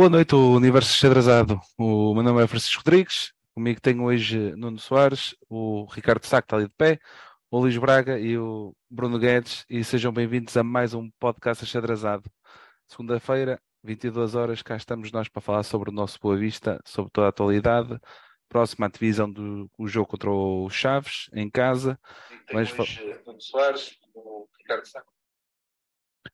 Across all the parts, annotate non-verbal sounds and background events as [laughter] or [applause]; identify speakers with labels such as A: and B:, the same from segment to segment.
A: Boa noite, o Universo Xadrezado. O meu nome é Francisco Rodrigues. Comigo tenho hoje Nuno Soares, o Ricardo Saco está ali de pé, o Luís Braga e o Bruno Guedes. E sejam bem-vindos a mais um podcast Xadrezado. Segunda-feira, 22 horas, cá estamos nós para falar sobre o nosso Boa Vista, sobre toda a atualidade. Próxima divisão do o jogo contra o Chaves, em casa. Mas, hoje, Nuno Soares, o Ricardo Saco.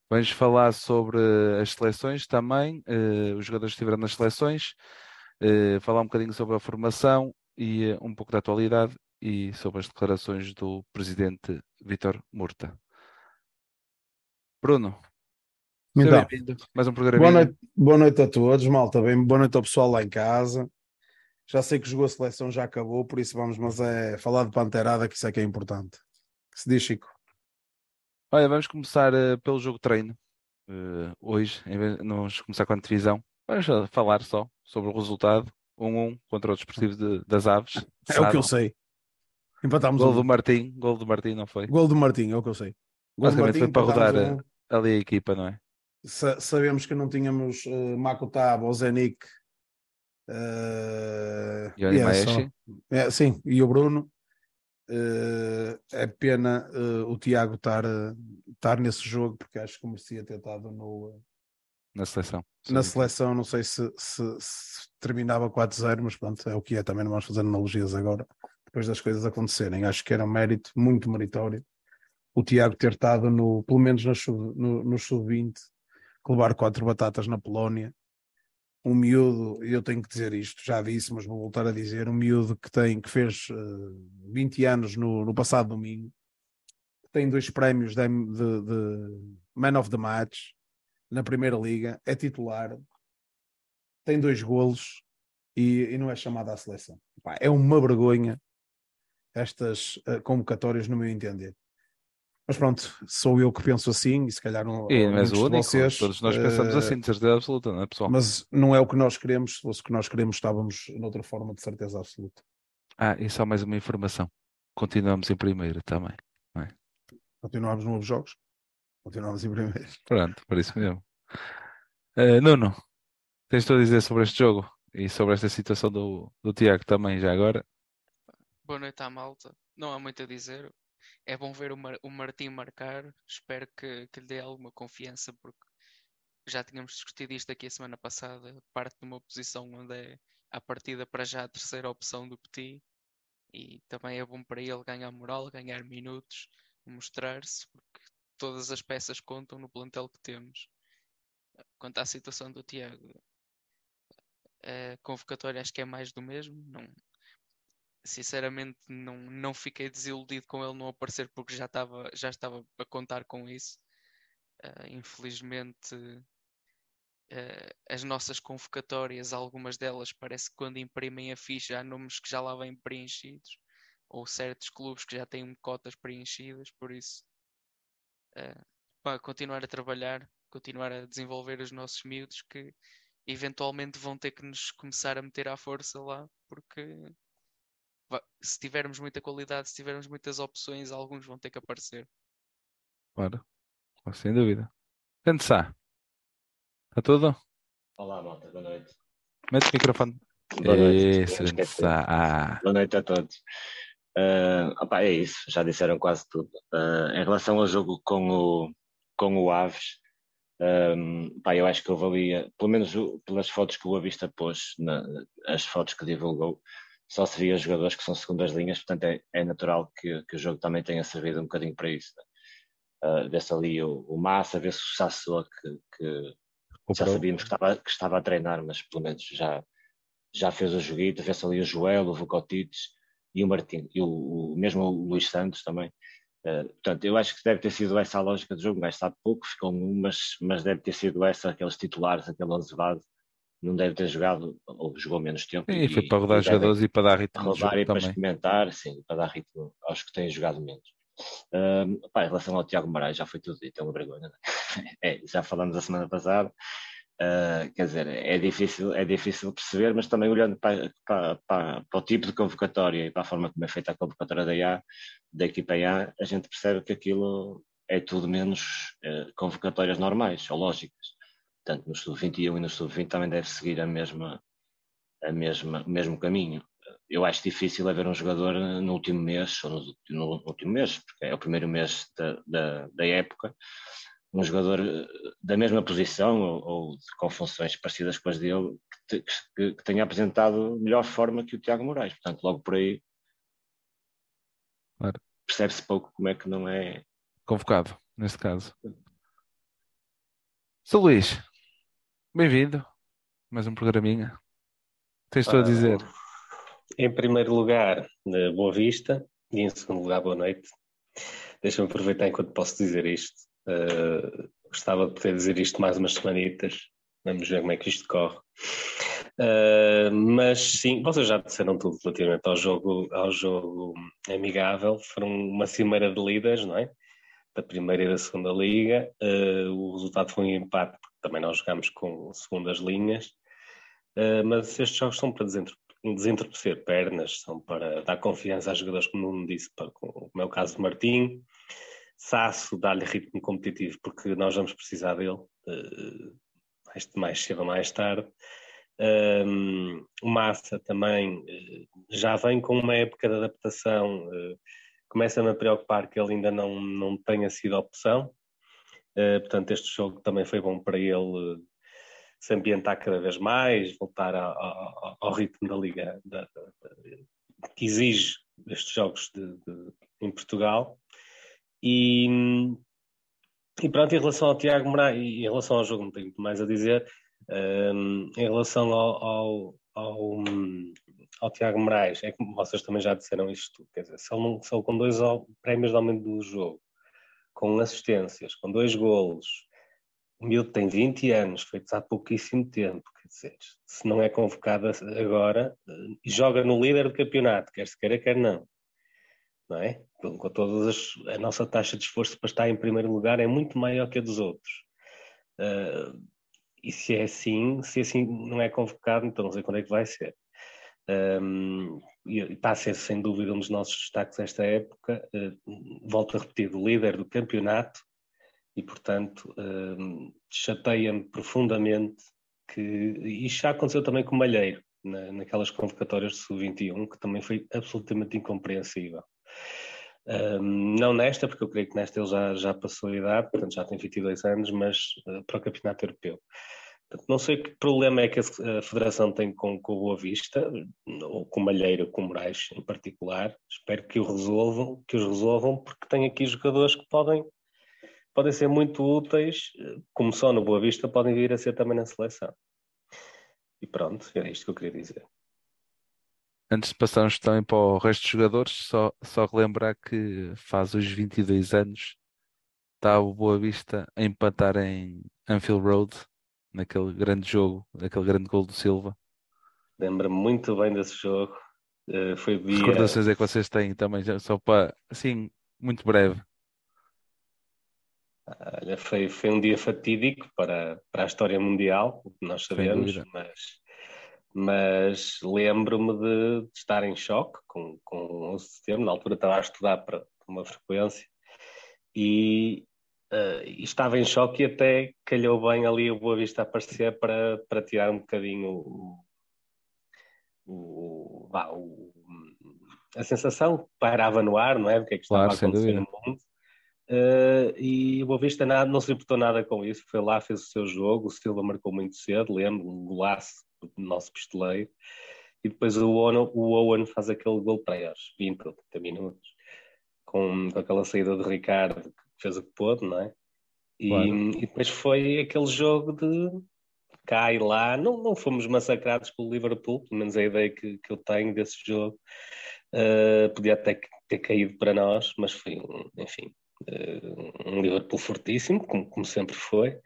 A: Vamos falar sobre as seleções também, uh, os jogadores que estiveram nas seleções, uh, falar um bocadinho sobre a formação e uh, um pouco da atualidade e sobre as declarações do presidente Vítor Murta. Bruno,
B: então,
A: mais um programa.
B: Boa noite, boa noite a todos, malta. Bem, boa noite ao pessoal lá em casa. Já sei que jogou a seleção, já acabou, por isso vamos, mas é falar de panterada que isso é que é importante. Que se diz, Chico?
A: Olha, vamos começar uh, pelo jogo treino. Uh, hoje, em vez de começar com a divisão, vamos falar só sobre o resultado. 1-1 contra o Desportivo de, das Aves.
B: É Sábado. o que eu sei. Empatámos
A: Gol um. do Martim, gol do Martim, não foi?
B: Gol do Martim, é o que eu sei.
A: Gol Basicamente Martim, foi para rodar um... Eh, ali a equipa, não é?
B: Sa sabemos que não tínhamos uh, Makutab ou Zenik. Uh,
A: e o é,
B: é, Sim, e o Bruno. Uh, é pena uh, o Tiago estar, estar nesse jogo, porque acho que merecia ter estado no,
A: na seleção.
B: Na sim. seleção, não sei se, se, se terminava 4-0, mas pronto, é o que é. Também não vamos fazer analogias agora, depois das coisas acontecerem. Acho que era um mérito muito meritório o Tiago ter estado no, pelo menos no, no, no sub-20, levar quatro batatas na Polónia um miúdo, eu tenho que dizer isto, já disse, mas vou voltar a dizer, um miúdo que tem, que fez uh, eh, 20 anos no, no passado domingo, que tem dois prémios de, de, de, Man of the Match na Primeira Liga, é titular, tem dois golos e, e não é chamado à seleção. é uma vergonha estas uh, convocatórias, no meu entender. Mas pronto, sou eu que penso assim, e se calhar não.
A: E não és o único, vocês, todos nós pensamos uh, assim, de certeza absoluta, não é pessoal?
B: Mas não é o que nós queremos, se fosse o que nós queremos, estávamos noutra forma de certeza absoluta.
A: Ah, e só mais uma informação. Continuamos em primeiro também, não é?
B: Continuamos novos jogos? Continuamos em primeiro. [laughs]
A: Pronto, por isso mesmo. Uh, Nuno, tens tu a dizer sobre este jogo e sobre esta situação do, do Tiago também, já agora?
C: Boa noite à malta. Não há muito a dizer é bom ver o, Mar o Martim marcar. Espero que, que, lhe dê alguma confiança, porque já tínhamos discutido isto aqui a semana passada. Parte de uma posição onde é a partida para já a terceira opção do Petit. E também é bom para ele ganhar moral, ganhar minutos, mostrar-se, porque todas as peças contam no plantel que temos. Quanto à situação do Tiago, a convocatória acho que é mais do mesmo. Não, sinceramente não, não fiquei desiludido com ele não aparecer porque já estava, já estava a contar com isso. Uh, infelizmente, uh, as nossas convocatórias, algumas delas, parece que quando imprimem a ficha há nomes que já lá vêm preenchidos, ou certos clubes que já têm cotas preenchidas, por isso, uh, para continuar a trabalhar, continuar a desenvolver os nossos miúdos que eventualmente vão ter que nos começar a meter à força lá, porque se tivermos muita qualidade, se tivermos muitas opções, alguns vão ter que aparecer.
A: Claro, sem dúvida. Pensar. Está tudo?
D: Olá, malta, boa noite.
A: Mete o microfone.
D: Boa noite. Isso, ah. Boa noite a todos. Uh, opa, é isso, já disseram quase tudo. Uh, em relação ao jogo com o, com o Aves, um, pá, eu acho que eu valia, pelo menos pelas fotos que o Avista pôs, na, as fotos que divulgou, só se via jogadores que são segundas linhas, portanto é, é natural que, que, o jogo também tenha servido um bocadinho para isso. Né? Uh, vê-se ali o, o Massa, vê-se o Sassou que, que já sabíamos que estava, que estava a treinar, mas pelo menos já, já fez o joguito, vê-se ali o Joel, o Vukotics e o Martim, e o, o mesmo o Luís Santos também. Uh, portanto, eu acho que deve ter sido essa a lógica do jogo, mas sabe pouco, ficou um, mas, mas deve ter sido essa, aqueles titulares, aquele 11 base, não deve ter jogado, ou jogou menos tempo.
A: E, e foi para rodar jogadores e para dar ritmo.
D: Rodar e para experimentar, sim, para dar ritmo aos que têm jogado menos. Um, pá, em relação ao Tiago Moraes, já foi tudo dito, é uma vergonha. É? [laughs] é, já falamos a semana passada. Uh, quer dizer, é difícil, é difícil perceber, mas também olhando para, para, para, para, o tipo de convocatória e para a forma como é feita a convocatória da, A, da equipa A, a gente percebe que aquilo é tudo menos uh, convocatórias normais ou lógicas. Tanto no sub-21 e no sub-20 também deve seguir a mesma, a mesma, o mesmo caminho. Eu acho difícil haver um jogador no último mês, ou no, no último mês, porque é o primeiro mês da, da, da época, um jogador eh, da mesma posição ou, ou, com funções parecidas com as dele que, que, que, tenha apresentado melhor forma que o Tiago Moraes. Portanto, logo por aí claro. percebe-se pouco como é que não é
A: convocado, neste caso. Sou Luís, bem-vindo. Mais um programinha. Tens tu a dizer?
E: Em primeiro lugar, Boa Vista, e em segundo lugar, boa noite. Deixa-me aproveitar enquanto posso dizer isto Uh, gostava de poder dizer isto mais umas semanitas. Vamos ver como é que isto corre. Uh, mas sim, vocês já disseram tudo relativamente ao jogo, ao jogo amigável. Foram uma cimeira de líderes, não é? Da primeira e da segunda liga. Uh, o resultado foi um empate, também nós jogamos com segundas linhas. Uh, mas estes jogos são para desentorpecer pernas, são para dar confiança aos jogadores, como disse, para, como é o caso de Martim. Sasso dá-lhe ritmo competitivo porque nós vamos precisar dele uh, mais, mais cedo ou mais tarde. Um, o Massa também uh, já vem com uma época de adaptação. Uh, Começa-me a preocupar que ele ainda não, não tenha sido opção. Uh, portanto, este jogo também foi bom para ele se ambientar cada vez mais, voltar a, a, ao ritmo da liga da, da, que exige estes jogos de, de, em Portugal. E, e pronto, em relação ao Tiago Moraes, em relação ao jogo, não tenho muito mais a dizer. Um, em relação ao, ao, ao, ao, Tiago Moraes, é como vocês também já disseram isto, quer dizer, se ele, se ele com dois prémios de aumento do jogo, com assistências, com dois golos, o miúdo tem 20 anos, feitos há pouquíssimo tempo, quer dizer, se não é convocado agora, e joga no líder do campeonato, quer se queira, quer não não é? Com todas as, a nossa taxa de esforço para estar em primeiro lugar é muito maior que a dos outros. Uh, e se é assim, se assim não é convocado, então não sei quando é que vai ser. Um, e está a ser sem dúvida um dos nossos destaques esta época. Uh, volto a repetir, o líder do campeonato e, portanto, chateia-me profundamente que. Isto já aconteceu também com o Malheiro, na, naquelas convocatórias de Sub-21, que também foi absolutamente incompreensível. Um, não nesta, porque eu creio que nesta ele já, já passou a idade, portanto já tem 22 anos, mas uh, para o Campeonato Europeu. Não sei que problema é que a Federação tem com, com o Boa Vista, ou com o Malheiro, com Moraes em particular. Espero que o resolvam, que os resolvam, porque tem aqui jogadores que podem, podem ser muito úteis, como só no Boa Vista, podem vir a ser também na seleção. E pronto, é isto que eu queria dizer
A: antes de passarmos também para o resto dos jogadores, só, só relembrar que faz os 22 anos está o Boa Vista a empatar em Anfield Road, naquele grande jogo, naquele grande gol do Silva.
E: Lembro-me muito bem desse jogo. Uh, foi via...
A: Recordações é que vocês têm também, só para, assim, muito breve.
E: Olha, foi, foi um dia fatídico para, para a história mundial, nós sabemos, mas mas lembro-me de, de, estar em choque com, com o sistema. Na altura estava a estudar para uma frequência e, uh, estava em choque e até calhou bem ali o Boa Vista aparecer para, para tirar um bocadinho o, o, o, a sensação que pairava no ar, não é? O que é que estava claro, a acontecer no mundo. Uh, e o Boa Vista nada, não se importou nada com isso, foi lá, fez o seu jogo, o Silva marcou muito cedo, lembro, um golaço do nosso pistoleiro, e depois o Owen, o Owen faz aquele gol para aos 20 ou 30 minutos, com, com, aquela saída de Ricardo fez o que pôde, não é? E, claro. e depois foi aquele jogo de cá e lá, não, não fomos massacrados pelo Liverpool, pelo menos a ideia que, que eu tenho desse jogo. Uh, podia até ter caído para nós, mas foi, enfim, uh, um Liverpool fortíssimo, como, como sempre foi.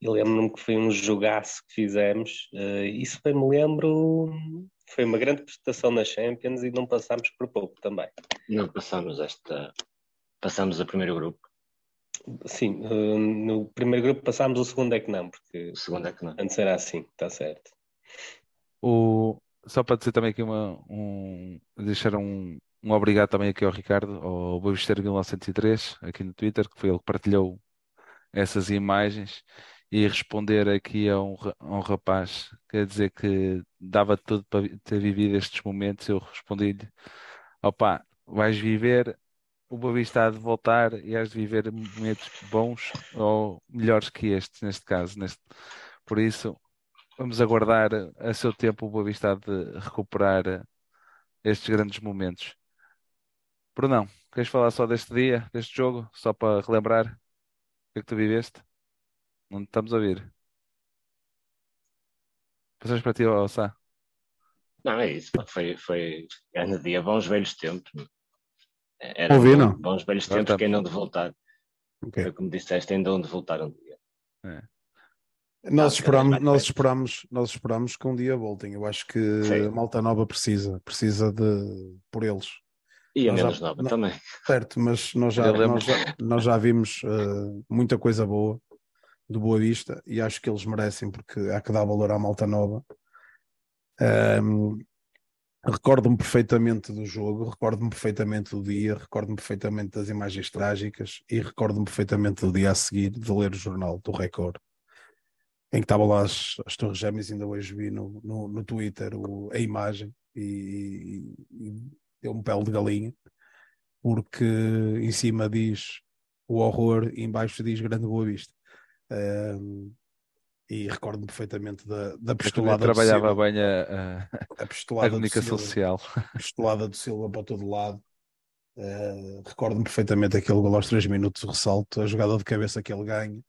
E: Eu lembro-me que foi um jogaço que fizemos. Uh, isso bem me lembro. Foi uma grande prestação na Champions e não passámos por pouco também.
D: Não passámos esta. Passámos a primeiro grupo.
E: Sim, uh, no primeiro grupo passámos, o segundo é que não, porque
D: o segundo é que não.
E: antes era assim, está certo.
A: O, só para dizer também aqui uma, um, deixar um, um obrigado também aqui ao Ricardo, ao Boavisteiro 1903, aqui no Twitter, que foi ele que partilhou essas imagens e responder aqui a um, a um rapaz, quer dizer que dava tudo para ter vivido estes momentos, eu respondi-lhe, opá, vais viver, o Boa Vista há de voltar e has de viver momentos bons ou melhores que estes, neste caso. Neste... Por isso, vamos aguardar a seu tempo o Boa Vista de recuperar estes grandes momentos. Brunão, queres falar só deste dia, deste jogo, só para relembrar o que é que tu viveste? Não estamos a ouvir. Passas para ti, Sá.
D: Não, é isso. Foi, foi grande dia, bons velhos tempos. Era
B: Ouvi, não?
D: bons velhos
A: Não,
D: tempos
A: tá.
D: que ainda hão de voltar.
B: Ok.
D: Foi como disseste, ainda hão de voltar um dia.
A: É.
B: Nós
D: Ah,
B: esperamos,
D: cada vez mais
B: nós esperamos, nós esperamos que um dia voltem. Eu acho que
D: Sim.
B: a Malta Nova precisa, precisa de por eles.
D: E a
B: Nós já-
D: menos nova
B: não-
D: também.
B: Certo, mas nós já, nós já, nós já vimos eh, muita coisa boa do Boa Vista e acho que eles merecem porque há que dar valor à Malta Nova. Ahm, Recordo-me perfeitamente do jogo, recordo-me perfeitamente do dia, recordo-me perfeitamente das imagens trágicas e recordo-me perfeitamente do dia a seguir de ler o jornal do Record, em que estavam lá as, as Torres Gêmeas, ainda hoje vi no, no, no Twitter o- a imagem e, e, e deu-me pele de galinha, porque em cima diz o horror e embaixo diz Grande Boa Vista. E recordo-me perfeitamente da, da pistolada do
A: trabalhava
B: Silva,
A: bem a, a-
B: a
A: a comunicação
B: Silva
A: social.
B: pistolada do Silva para todo lado. Eh, Recordo-me perfeitamente aquele gol aos 3 minutos, o ressalto, a jogada de cabeça que ele ganha,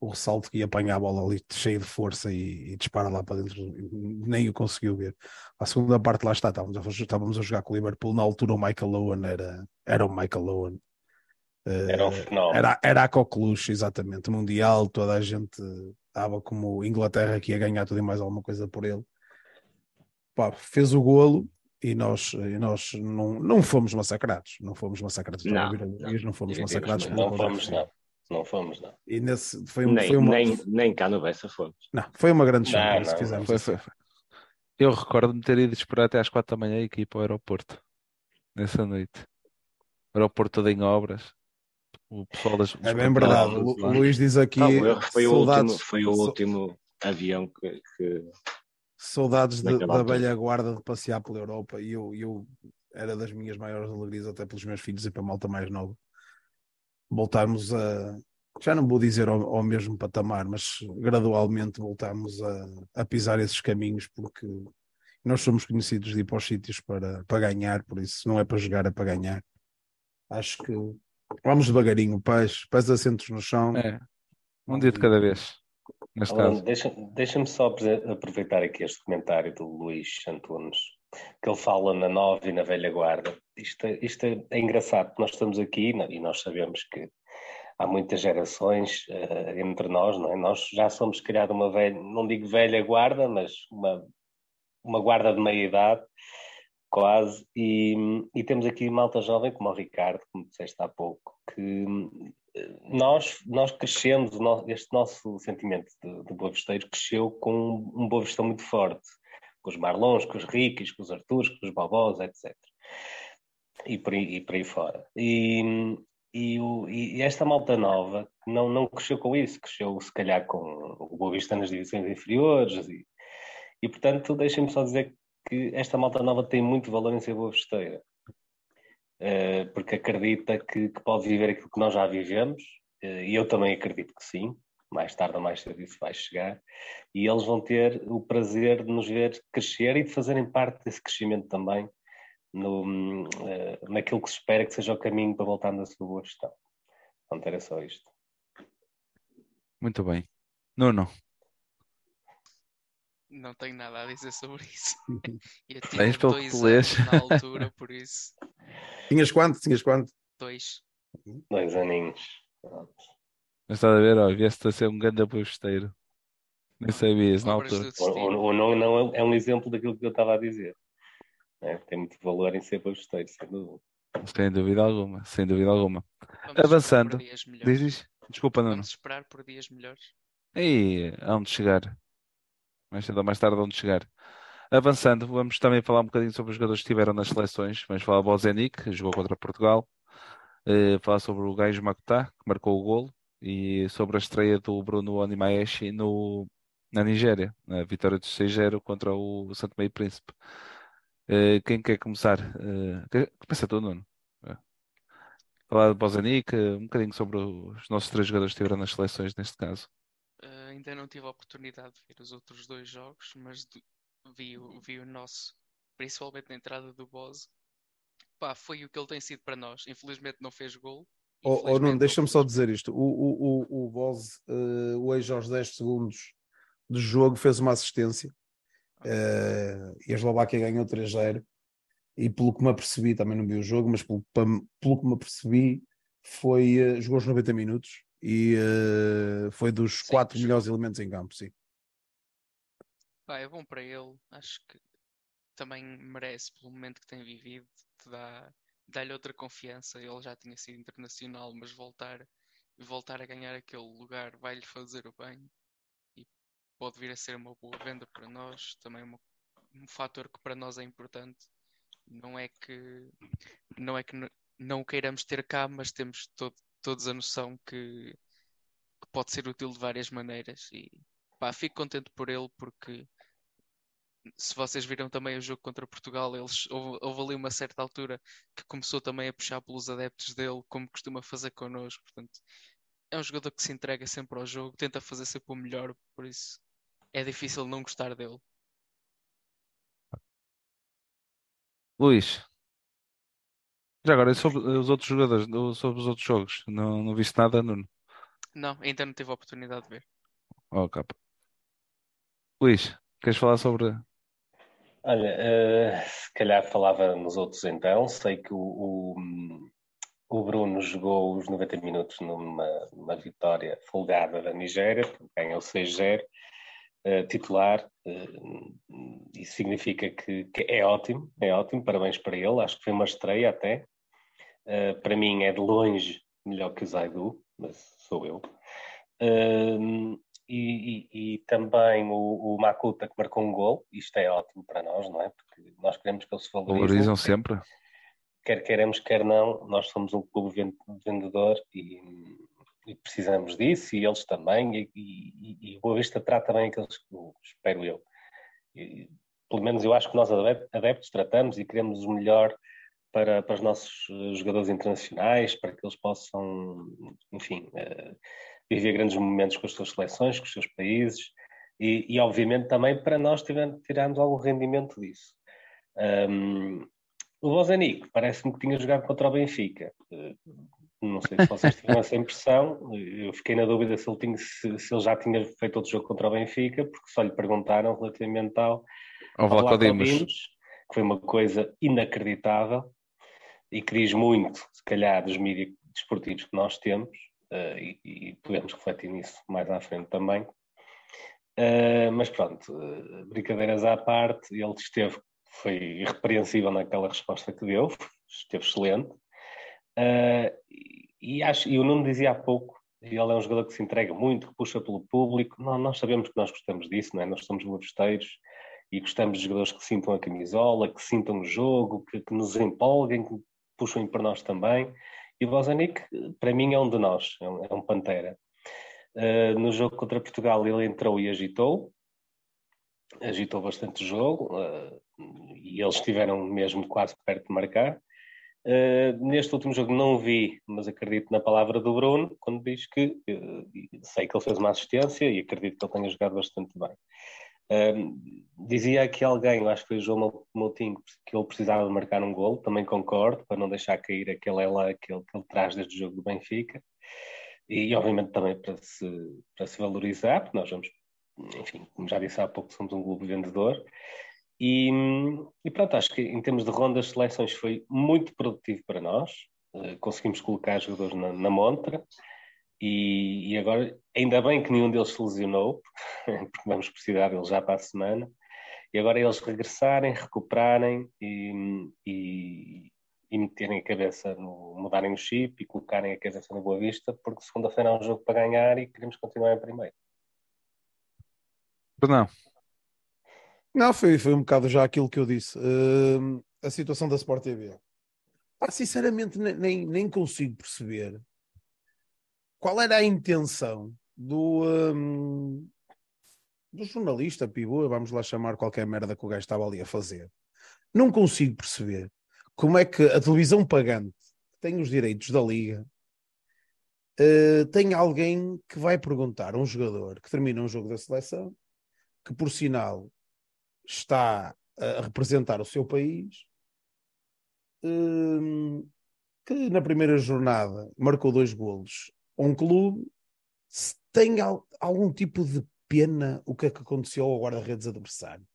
B: o ressalto que ia apanhar a bola ali cheio de força e, e dispara lá para dentro, nem o conseguiu ver. A segunda parte lá está, estávamos a, estávamos a jogar com o Liverpool, na altura o Michael Owen era, era o Michael Owen. Eh,
E: Era um fenómeno.
B: era, era a coqueluche, exatamente, mundial, toda a gente estava como Inglaterra que ia ganhar tudo e mais alguma coisa por ele. Pá, fez o golo e nós, e nós não, não fomos massacrados, não fomos massacrados,
D: Não,
B: Luís, não fomos massacrados
D: não.
E: Não fomos, não. Não fomos, não.
B: E nesse foi, um,
D: Nem,
B: foi uma
D: nem, nem cá no Bessa fomos.
B: não, foi uma grande
E: Não, não,
B: fizermos
A: Foi,
B: assim.
A: foi, foi. Eu recordo-me ter ido esperar até às quatro da manhã e ir para o aeroporto nessa noite. O aeroporto todo em obras. O pessoal das
B: É bem verdade. O, o. Luís diz aqui
D: erro, foi, o
B: saudades,
D: último, foi o último avião que, que
B: saudades da velha guarda de passear pela Europa e eu, eu era das minhas maiores alegrias até pelos meus filhos e para a malta mais nova voltarmos a já não vou dizer ao, ao mesmo patamar mas gradualmente voltarmos a, a pisar esses caminhos porque nós somos conhecidos de ir para os sítios para, para ganhar por isso não é para jogar é para ganhar acho que vamos devagarinho pés, pés assentos no chão
A: É, um dia de cada vez.
E: Alan,
A: caso.
E: deixa- Deixa-me só aproveitar aqui este comentário do Luís Antunes, que ele fala na nova e na velha guarda. Isto, é- isto é, engraçado, porque nós estamos aqui e nós sabemos que há muitas gerações eh, entre nós, não é? Nós já somos criados uma velha, não digo velha guarda, mas uma, uma guarda de meia idade, quase, e, e temos aqui malta jovem como o Ricardo, como disseste há pouco, que eh, nós, nós crescemos, este nosso sentimento de, de cresceu com um boa vestão muito forte, com os Marlons, com os Ricos, com os Arturs, com os Bobós, etc. E por aí, e por aí fora. E, e, o- e esta malta nova não, não cresceu com isso, cresceu se calhar com o Boa Vista nas divisões inferiores e, e portanto deixem-me só dizer que esta malta nova tem muito valor em ser boa vesteira. Eh, porque acredita que, que pode viver aquilo que nós já vivemos, eh, e eu também acredito que sim, mais tarde ou mais cedo isso vai chegar, e eles vão ter o prazer de nos ver crescer e de fazerem parte desse crescimento também no, eh, naquilo que se espera que seja o caminho para voltarmos à sua boa gestão. Portanto, era só isto.
A: Muito bem. Nuno,
C: Não tenho nada a dizer sobre isso. [laughs] Eu
A: Tens
C: tive
A: pelo que
C: dois
A: tu lês.
C: anos na altura, por isso, [laughs]
B: tinhas quanto? tinhas quanto?
C: dois.
E: Dois aninhos. Pronto.
A: mas estás a ver, ó, vieste a ser um grande aposteiro. Nem sabias na
C: Obras
A: altura.
E: O, o, o não, não é, é um exemplo daquilo que eu estava a dizer. né? Tem muito valor em ser boa gesteiro, sem dúvida.
A: Sem dúvida alguma, sem dúvida alguma.
C: Vamos
A: Avançando. Diz, diz. Desculpa, Nuno.
C: Vamos esperar por dias melhores.
A: E hão de chegar. Mais cedo ou mais tarde hão de chegar. Avançando, vamos também falar um bocadinho sobre os jogadores que estiveram nas seleções. Vamos falar do Bozenic, que jogou contra Portugal. Uh, falar sobre o Gajo Makutá, que marcou o golo. E sobre a estreia do Bruno Onimaeshi no, na Nigéria, na vitória de 6-0 contra o Santo Meio Príncipe. Uh, quem quer começar? Uh, começa tu, Nuno. Uh, falar do Bozenic, um bocadinho sobre os nossos três jogadores que estiveram nas seleções neste caso.
C: Ainda não tive a oportunidade de ver os outros dois jogos, mas vi, o, vi o nosso, principalmente na entrada do Boz. Pá, foi o que ele tem sido para nós. Infelizmente não fez gol.
B: Oh, oh não, deixa-me só dizer isto. O, o, o, o Boz, uh, hoje aos 10 segundos do jogo, fez uma assistência. Uh, e a Eslováquia ganhou 3-0. E pelo que me apercebi, também não vi o jogo, mas pelo, pelo que me apercebi, foi, uh, jogou os 90 minutos e uh, foi dos sim, quatro melhores elementos em campo, sim.
C: Pá, é bom para ele, acho que também merece pelo momento que tem vivido, te dá, dá-lhe outra confiança. Ele já tinha sido internacional, mas voltar voltar a ganhar aquele lugar vai-lhe fazer o bem e pode vir a ser uma boa venda para nós, também uma, um fator que para nós é importante. Não é que não é que não queiramos ter cá, mas temos todo, todos a noção que, que, pode ser útil de várias maneiras e pá, fico contente por ele porque se vocês viram também o jogo contra Portugal, eles, houve, houve, ali uma certa altura que começou também a puxar pelos adeptos dele, como costuma fazer connosco. Portanto, é um jogador que se entrega sempre ao jogo, tenta fazer sempre o melhor, por isso é difícil não gostar dele.
A: Luís, já agora, sobre os outros jogadores, sobre os outros jogos, não, não viste nada, Nuno?
C: Não, ainda não tive a oportunidade de ver.
A: Oh, capa. Luís, queres falar sobre.
E: Olha, uh, se calhar falava nos outros então. Sei que o, o, o Bruno jogou os 90 minutos numa, numa vitória folgada da Nigéria, ganhou 6-0. Uh, titular, uh, isso significa que, que, é ótimo, é ótimo, parabéns para ele, acho que foi uma estreia até. Uh, para mim é de longe melhor que o Zaidu, mas sou eu. Uh, e, e, e, também o, o, Makuta que marcou um gol, isto é ótimo para nós, não é? Porque nós queremos que ele se valorize.
A: Valorizam sempre.
E: Quer queremos, quer não, nós somos um clube vendedor e, e precisamos disso, e eles também, e, o Boa Vista trata bem aqueles, espero eu. E, pelo menos eu acho que nós adeptos tratamos e queremos o melhor para, para os nossos eh, jogadores internacionais, para que eles possam, enfim, uh, viver grandes momentos com as suas seleções, com os seus países, e, e obviamente também para nós tirarmos algum rendimento disso. Um, o Bozanic parece-me que tinha jogado contra o Benfica. Uh, não sei se vocês tiveram essa impressão. Eu fiquei na dúvida se ele, tinha, se, se ele, já tinha feito outro jogo contra o Benfica, porque só lhe perguntaram relativamente ao,
A: ao, ao que
E: foi uma coisa inacreditável e que diz muito, se calhar, dos mídias desportivos que nós temos, uh, e, e, podemos refletir nisso mais à frente também. Uh, mas pronto, uh, brincadeiras à parte, ele esteve, foi irrepreensível naquela resposta que deu, esteve excelente. E, acho, e o Nuno dizia há pouco, ele é um jogador que se entrega muito, que puxa pelo público. Nós, nós sabemos que nós gostamos disso, não é? Nós somos lobesteiros e gostamos de jogadores que sintam a camisola, que sintam o jogo, que, que nos empolguem, que puxam para nós também. E o Bozanic, para mim, é um de nós, é um, é um pantera. Uh, no jogo contra Portugal, ele entrou e agitou, agitou bastante o jogo, uh, e eles estiveram mesmo quase perto de marcar. Uh, neste último jogo não vi, mas acredito na palavra do Bruno, quando diz que sei que ele fez uma assistência e acredito que ele tenha jogado bastante bem dizia aqui alguém, acho que foi o João Moutinho, que ele precisava marcar um gol, também concordo, para não deixar cair aquele ela que ele, que ele traz desde o jogo do Benfica. E, obviamente, também para se, para se valorizar, porque nós vamos, enfim, como já disse há pouco, somos um clube vendedor. E, e pronto, acho que em termos de rondas de seleções foi muito produtivo para nós. Uh, conseguimos colocar jogadores na, na montra. E, e, agora, ainda bem que nenhum deles se lesionou, [laughs] porque vamos precisar deles já para a semana. E agora eles regressarem, recuperarem e, e, e meterem a cabeça no. mudarem o chip e colocarem a cabeça na Boa Vista, porque segunda-feira é um jogo para ganhar e queremos continuar em primeiro.
A: Não.
B: Não, foi, foi um bocado já aquilo que eu disse. Uh, a situação da Sport TV. Ah, sinceramente, nem, nem consigo perceber qual era a intenção do, um, do jornalista pivô, vamos lá chamar qualquer merda que o gajo estava ali a fazer. Não consigo perceber como é que a televisão pagante, que tem os direitos da liga, uh, tem alguém que vai perguntar a um jogador que termina um jogo da seleção, que por sinal está a representar o seu país, uh, que na primeira jornada marcou dois golos um clube, se tem algum tipo de pena o que é que aconteceu ao guarda-redes adversário.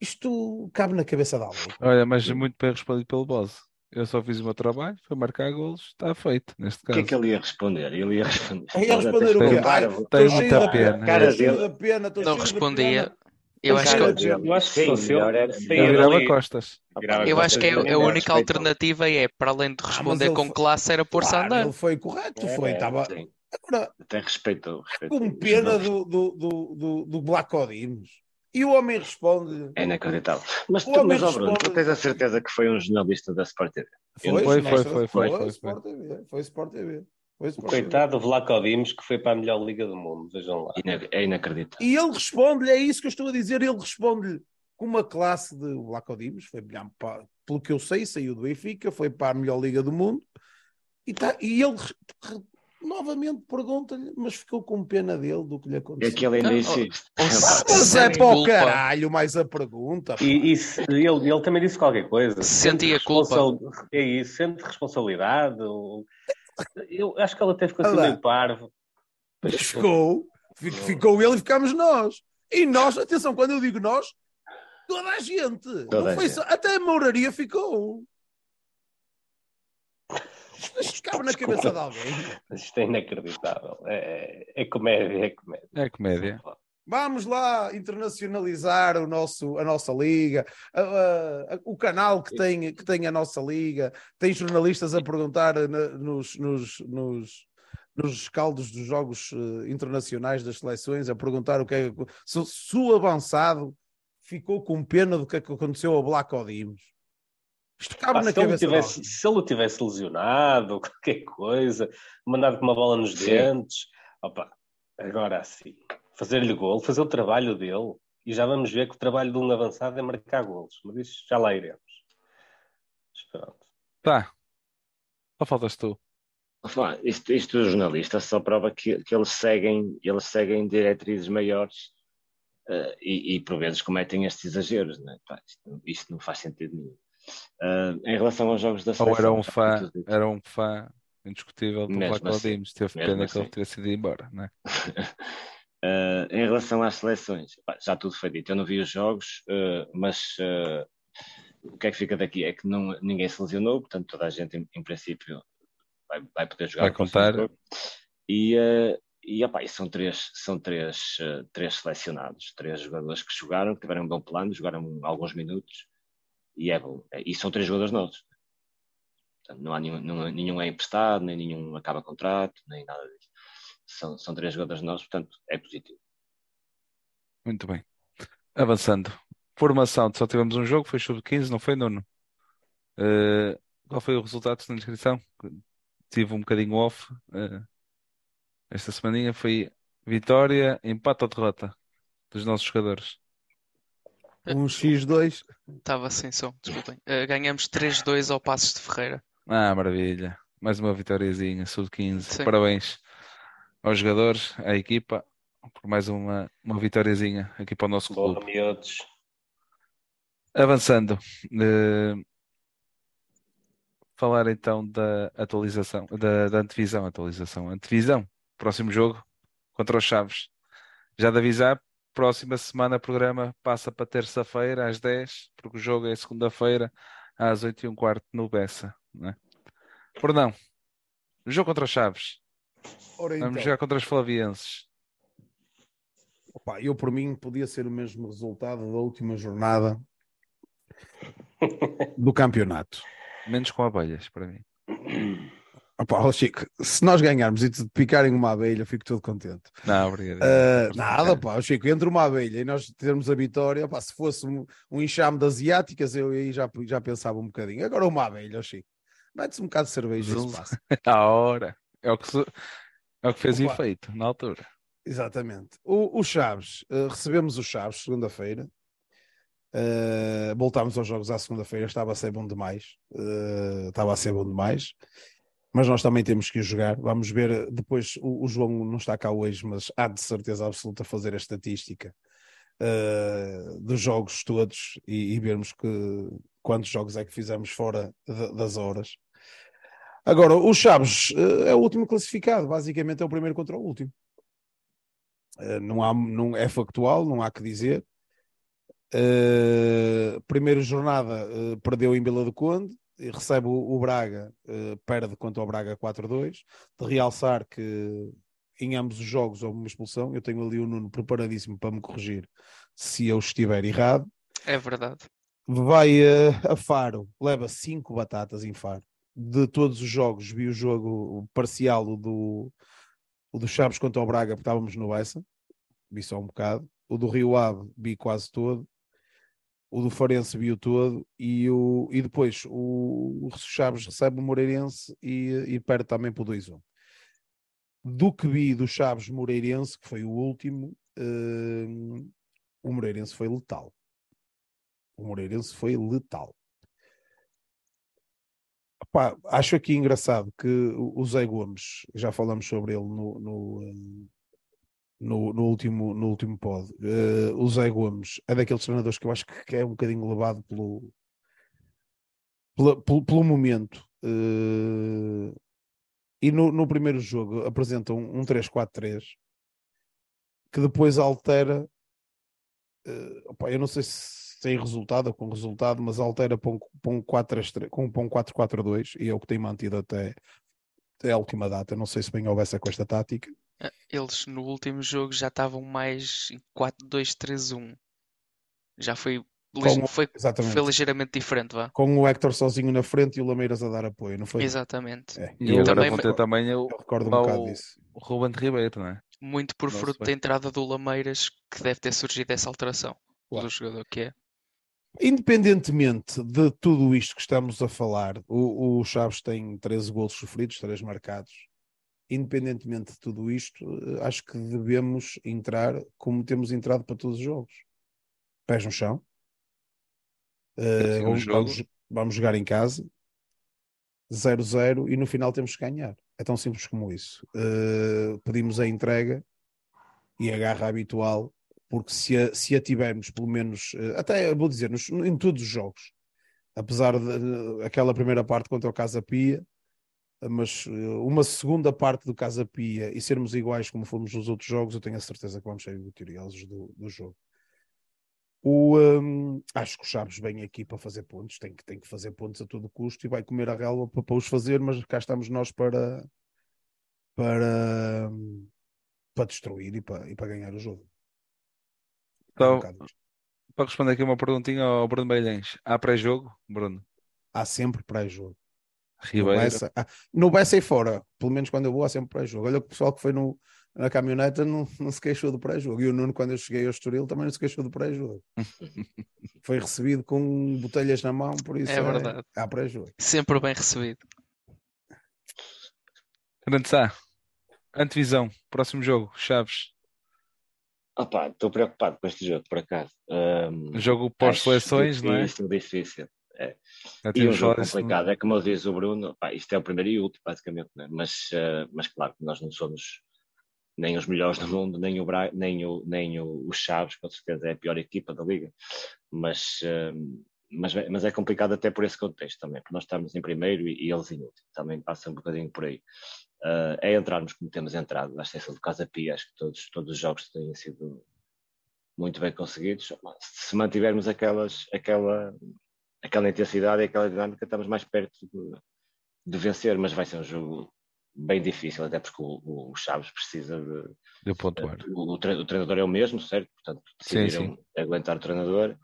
B: Isto cabe na cabeça de alguém.
A: Olha, mas muito bem respondido pelo Boss. Eu só fiz o meu trabalho, foi marcar golos, está feito, neste caso.
D: O que é que ele ia responder? Ele ia responder.
B: Ia responder o quê?
A: Tem muita pena.
B: Cara dele. Pena,
C: não respondia. Eu acho, que,
E: eu acho que fosse eu,
A: virava costas.
C: Eu acho que é, a única alternativa é, para além de ah, responder ah, com classe, era pôr-se a andar.
B: Ele foi correto, foi. Estava...
D: Agora, tem respeito. respeito
B: com pena do, do, do, do, do Black Odimos. E o homem responde.
D: É inacreditável. Mas, tu, mas responde... Bruno, tu tens a certeza que foi um jornalista da Sport TV?
B: Foi, foi, foi, foi, foi, foi, Sport TV. Foi Sport TV. Foi
E: Sport Coitado do Vlaco Dimos que foi para a melhor liga do mundo, vejam lá.
D: É inacreditável.
B: E ele responde-lhe, é isso que eu estou a dizer, ele responde-lhe com uma classe de Vlaco Dimos, foi pelo que eu sei, saiu do Benfica, foi para a melhor liga do mundo, e, tá, e ele novamente pergunta-lhe, mas ficou com pena dele do que lhe aconteceu.
D: É que ele ainda insiste.
B: mas é para o caralho, mais a pergunta.
E: E, e se, ele, ele também disse qualquer coisa.
C: Sentia culpa.
E: É isso, sente responsabilidade. Ou... Eu acho que ela até ficou assim meio parvo.
B: Ficou, ficou ele e ficámos nós. E nós, atenção, quando eu digo nós, toda a gente. Toda a gente. Só, até a mouraria ficou. Isto cabe na cabeça de alguém.
E: Isto é inacreditável. É, é comédia, é comédia.
A: É comédia.
B: Vamos lá internacionalizar o nosso, a nossa liga, o canal que tem, que tem a nossa liga, tem jornalistas a perguntar na, nos, nos, nos, nos caldos dos jogos uh, internacionais das seleções, a perguntar o que é se, se o avançado ficou com pena do que, é que aconteceu ao Black Odimos.
E: Isto cabe ah, na se cabeça. Ele tivesse, se ele tivesse lesionado, [laughs] qualquer coisa, mandado com uma bola nos Sim. dentes, opa, agora assim, fazer-lhe gol, fazer o trabalho dele, e já vamos ver que o trabalho de um avançado é marcar golos, mas isso já lá iremos. Pronto.
A: Tá. Só faltas tu.
D: Isto, isto do jornalista só prova que, que eles seguem eles seguem diretrizes maiores uh, e, e por vezes cometem estes exageros. Né? Pá, isto, isto, não faz sentido nenhum. Uh, em relação aos jogos da seleção...
A: Ou era um fã, era um fã indiscutível do Black assim, Teve pena assim. que ele assim. tivesse ido embora, não é? [laughs]
D: Uh, em relação às seleções, já tudo foi dito. Eu não vi os jogos, uh, mas uh, o que é que fica daqui é que não, ninguém se lesionou, portanto, toda a gente, em, em princípio, vai, vai, poder jogar.
A: Vai contar.
D: E, e, opa, e são, três, são três, três selecionados, três jogadores que jogaram, que tiveram um bom plano, jogaram alguns minutos, e, é bom. e são três jogadores novos. Portanto, não há nenhum, não, nenhum é emprestado, nem nenhum acaba contrato, nem nada disso são, são três jogadores novos, portanto é positivo.
A: Muito bem. Avançando. Formação, só tivemos um jogo, foi sub-15, não foi, Nuno? Uh, qual foi o resultado na inscrição? Tive um bocadinho off. Uh, esta semaninha foi vitória, empate ou derrota dos nossos jogadores.
B: Um X2.
C: Estava sem som, desculpem. Uh, ganhamos 3-2 ao Passos de Ferreira.
A: Ah, maravilha. Mais uma vitóriazinha, sub-15. Parabéns aos jogadores, à equipa, por mais uma, uma vitóriazinha aqui para o nosso clube.
E: Boa, miúdos.
A: Avançando, uh, falar então da atualização, da, da antevisão, atualização, antevisão, próximo jogo contra os Chaves. Já de avisar, próxima semana o programa passa para terça-feira às 10, porque o jogo é segunda-feira às 8 e um quarto no Bessa. Né? Por não, o jogo contra os Chaves Ora, Vamos então. jogar contra os Flavienses.
B: Opa, eu, por mim, podia ser o mesmo resultado da última jornada. do campeonato.
A: Menos com abelhas, para mim.
B: Opa, oh Chico, se nós ganharmos e te picarem uma abelha, fico todo contente.
A: Não, obrigado.
B: Uh, nada, pá, oh Chico, entre uma abelha e nós termos a vitória, opa, se fosse um, um enxame de asiáticas, eu aí já, já pensava um bocadinho. Agora uma abelha, oh Chico, mete-se um bocado de cerveja.
A: A [laughs] hora. É o que, se, é o que fez opa. efeito na altura.
B: Exatamente. O, o Chaves, uh, recebemos o Chaves segunda-feira. Uh, voltámos aos jogos à segunda-feira, estava a ser bom demais. Uh, estava a ser bom demais mas nós também temos que jogar. Vamos ver depois. O, o, João não está cá hoje, mas há de certeza absoluta fazer a estatística dos jogos todos e, e, vermos que quantos jogos é que fizemos fora de, das horas. Agora, o Chaves uh, é o último classificado, basicamente é o primeiro contra o último. Uh, não, há, não é factual, não há que dizer. primeira jornada perdeu em Vila do Conde, recebe o, o Braga, perde quanto ao Braga 4-2. De realçar que em ambos os jogos houve uma expulsão. Eu tenho ali o Nuno preparadíssimo para me corrigir se eu estiver errado.
C: É verdade.
B: Vai a Faro, leva 5 batatas em Faro. De todos os jogos, vi o jogo parcial do, o do Chaves contra o Braga, porque estávamos no Bessa, vi só um bocado. O do Rio Ave vi quase todo o do Farense viu todo e, o, e depois o, o Chaves recebe o Moreirense e, e perde também por 2-1. Do que vi do Chaves Moreirense, que foi o último, uh, o Moreirense foi letal. O Moreirense foi letal. Opa, acho aqui engraçado que o Zé Gomes, já falamos sobre ele no, no, hum, no, no, último, no último pod. Uh, o Zé Gomes é daqueles treinadores que eu acho que é um bocadinho levado pelo, pelo, pelo, pelo momento. Uh, e no, no, primeiro jogo apresenta um, um 3-4-3 que depois altera. Uh, opa, eu não sei se tem resultado ou com resultado, mas altera para um, para um 4-4-2 e é o que tem mantido até, até a última data. Não sei se bem houvesse com esta tática.
C: Ah, eles no último jogo já estavam mais em 4-2-3-1. Já foi, Com, foi, foi ligeiramente diferente, vá.
B: Com o Hector sozinho na frente e o Lameiras a dar apoio, não foi?
C: Exatamente.
A: É. E, agora também, vão ter também eu,
B: eu recordo um bocado disso.
A: O Ruben Ribeiro, não é?
C: Muito por fruto da entrada do Lameiras que deve ter surgido essa alteração claro. do jogador que é.
B: Independentemente de tudo isto que estamos a falar, o, o Chaves tem 13 gols sofridos, 3 marcados independentemente de tudo isto, eh, acho que devemos entrar como temos entrado para todos os jogos. Pés no chão. Uh, vamos, vamos, vamos, jogar em casa 0-0 e no final temos que ganhar. É tão simples como isso. Uh, pedimos a entrega e a garra habitual, porque se a, se a tivermos, pelo menos, uh, até vou dizer, nos, em todos os jogos, apesar de aquela primeira parte contra o Casa Pia, mas eh, uma segunda parte do Casa Pia e sermos iguais como fomos nos outros jogos, eu tenho a certeza que vamos ser vitoriosos do, do jogo. O, um, acho que o Chaves vem aqui para fazer pontos, tem que, tem que fazer pontos a todo custo e vai comer a relva para, para os fazer, mas cá estamos nós para, para, para destruir e para, e para ganhar o jogo.
A: Então, é um para responder aqui uma perguntinha ao Bruno Beilhães, há pré-jogo, Bruno?
B: Há sempre pré-jogo.
A: Ribeiro. No
B: Bessa, ah, no Bessa e fora, pelo menos quando eu vou, há sempre pré-jogo. Olha que o pessoal que foi no, na caminhoneta não, não se queixou do pré-jogo. E o Nuno, quando eu cheguei ao Estoril, também não se queixou do pré-jogo. [laughs] foi recebido com botelhas na mão, por isso
C: é, é verdade.
B: há pré-jogo.
C: Sempre bem recebido.
A: Grande Sá, antevisão, próximo jogo, Chaves.
D: Opa, estou preocupado com este jogo, por acaso. Um,
A: jogo pós-seleções, não é?
D: Difícil, difícil. É. E um jogo complicado, é como diz o Bruno, pá, isto é o primeiro e último, basicamente, né? mas, uh, mas claro que nós não somos nem os melhores do mundo, nem o, Bra nem o, nem o, o Chaves, com certeza é a pior equipa da Liga, mas, uh, mas, mas é complicado até por esse contexto também, porque nós estamos em primeiro e, e eles em último, também passa um bocadinho por aí. Uh, é entrarmos como temos entrado, na exceção do Casa Pia, acho que todos, todos os jogos têm sido muito bem conseguidos. Se mantivermos aquelas, aquela, aquela intensidade e aquela dinâmica, estamos mais perto de, de, vencer, mas vai ser um jogo bem difícil, até porque o, o Chaves precisa de,
A: de pontuar.
D: O, o, treinador é o mesmo, certo? Portanto, decidiram sim, sim. aguentar o treinador.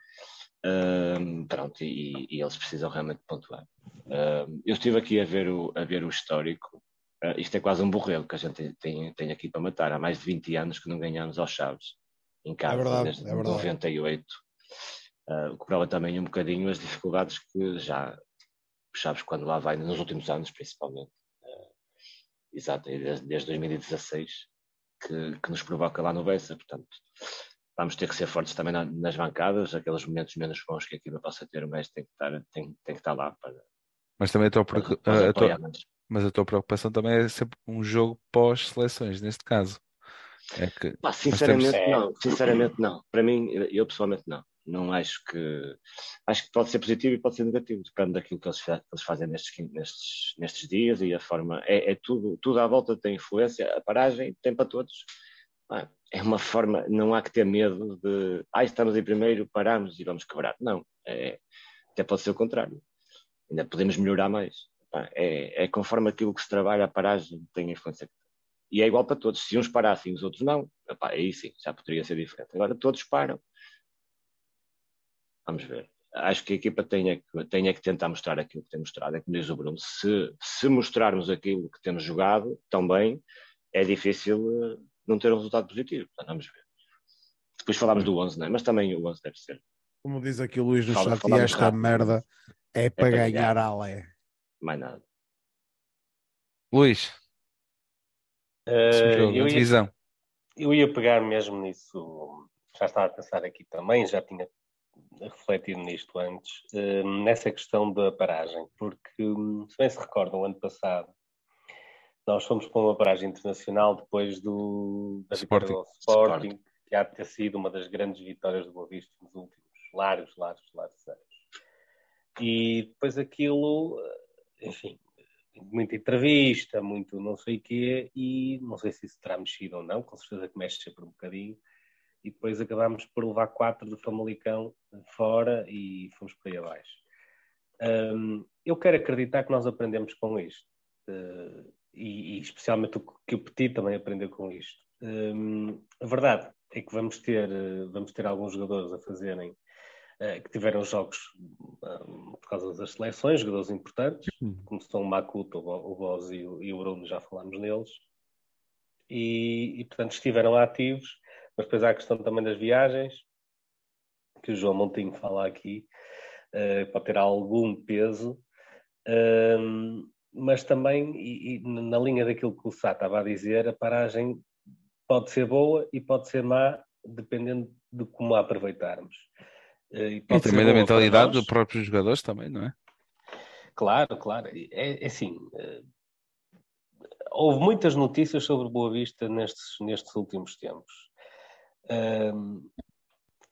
D: Um, pronto, e, e, eles precisam realmente pontuar. Um, eu estive aqui a ver o, a ver o histórico. Uh, isto é quase um borrego que a gente tem, tem, aqui para matar. Há mais de 20 anos que não ganhamos aos Chaves em casa, é verdade, desde é 98. Uh, o que prova também um bocadinho as dificuldades que já Chaves, quando lá vai, nos últimos anos principalmente, uh, exato, desde, desde 2016, que, que, nos provoca lá no Bessa. Portanto, vamos ter que ser fortes também na, nas bancadas, aqueles momentos menos bons que a equipa possa ter, o mestre tem que estar, tem, tem que estar lá para.
A: Mas também a tua, para, a, a tua, mas a tua preocupação também é sempre um jogo pós-seleções, neste caso. É que
D: Pá, sinceramente temos... não, sinceramente não. Para mim, eu pessoalmente não. Não acho que acho que pode ser positivo e pode ser negativo, depende daquilo que eles, que eles fazem nestes, nestes, nestes dias e a forma. É, é, tudo, tudo à volta tem influência, a paragem tem para todos é uma forma, não há que ter medo de, ah, estamos em primeiro, paramos e vamos quebrar. Não, é, até pode ser o contrário. Ainda podemos melhorar mais. É, é conforme aquilo que se trabalha, a paragem tem influência. E é igual para todos. Se uns parassem e os outros não, epá, aí sim, já poderia ser diferente. Agora todos param. Vamos ver. Acho que a equipa tem é que, tem é que tentar mostrar aquilo que tem mostrado. É como diz o Bruno, se, se mostrarmos aquilo que temos jogado também, é difícil eh, não ter um resultado positivo. Portanto, vamos ver. Depois falámos do 11, não é? Mas também o 11 deve ser.
B: Como diz aqui o Luís no chat, esta merda é, é para ganhar a Alé.
D: Mais nada.
A: Luís.
E: Uh, eu, ia, eu ia pegar mesmo nisso, já estava a pensar aqui também, já tinha refletido nisto antes, uh, nessa questão da paragem, porque, se bem se recordam, ano passado nós fomos para uma paragem internacional depois do, da Sporting. vitória do Sporting, Sporting, que há de ter sido uma das grandes vitórias do Boa Vista nos últimos largos, largos, largos anos. E depois aquilo, enfim, muita entrevista, muito não sei o quê, e não sei se isso terá mexido ou não, com certeza que mexe sempre um bocadinho. E depois acabámos por levar quatro do Famalicão fora e fomos para aí abaixo. Um, eu quero acreditar que nós aprendemos com isto. Uh, e, e, especialmente o que o Petit também aprendeu com isto. Um, a verdade é que vamos ter, eh, vamos ter alguns jogadores a fazerem que tiveram jogos um, por causa das seleções, jogadores importantes, uhum. como são o Makuto, o Boz e, o, e o Bruno, já falámos neles, e, e, portanto estiveram ativos, mas depois há a questão também das viagens, que o João Montinho fala aqui, uh, pode ter algum peso. Um, mas também, e, e, na linha daquilo que o Sá estava a dizer, a paragem pode ser boa e pode ser má, dependendo de como a aproveitarmos.
A: Eh, e, e também da mentalidade dos próprios jogadores também, não é?
E: Claro, claro. É, é assim, eh, houve muitas notícias sobre Boa Vista nestes, nestes últimos tempos. Um,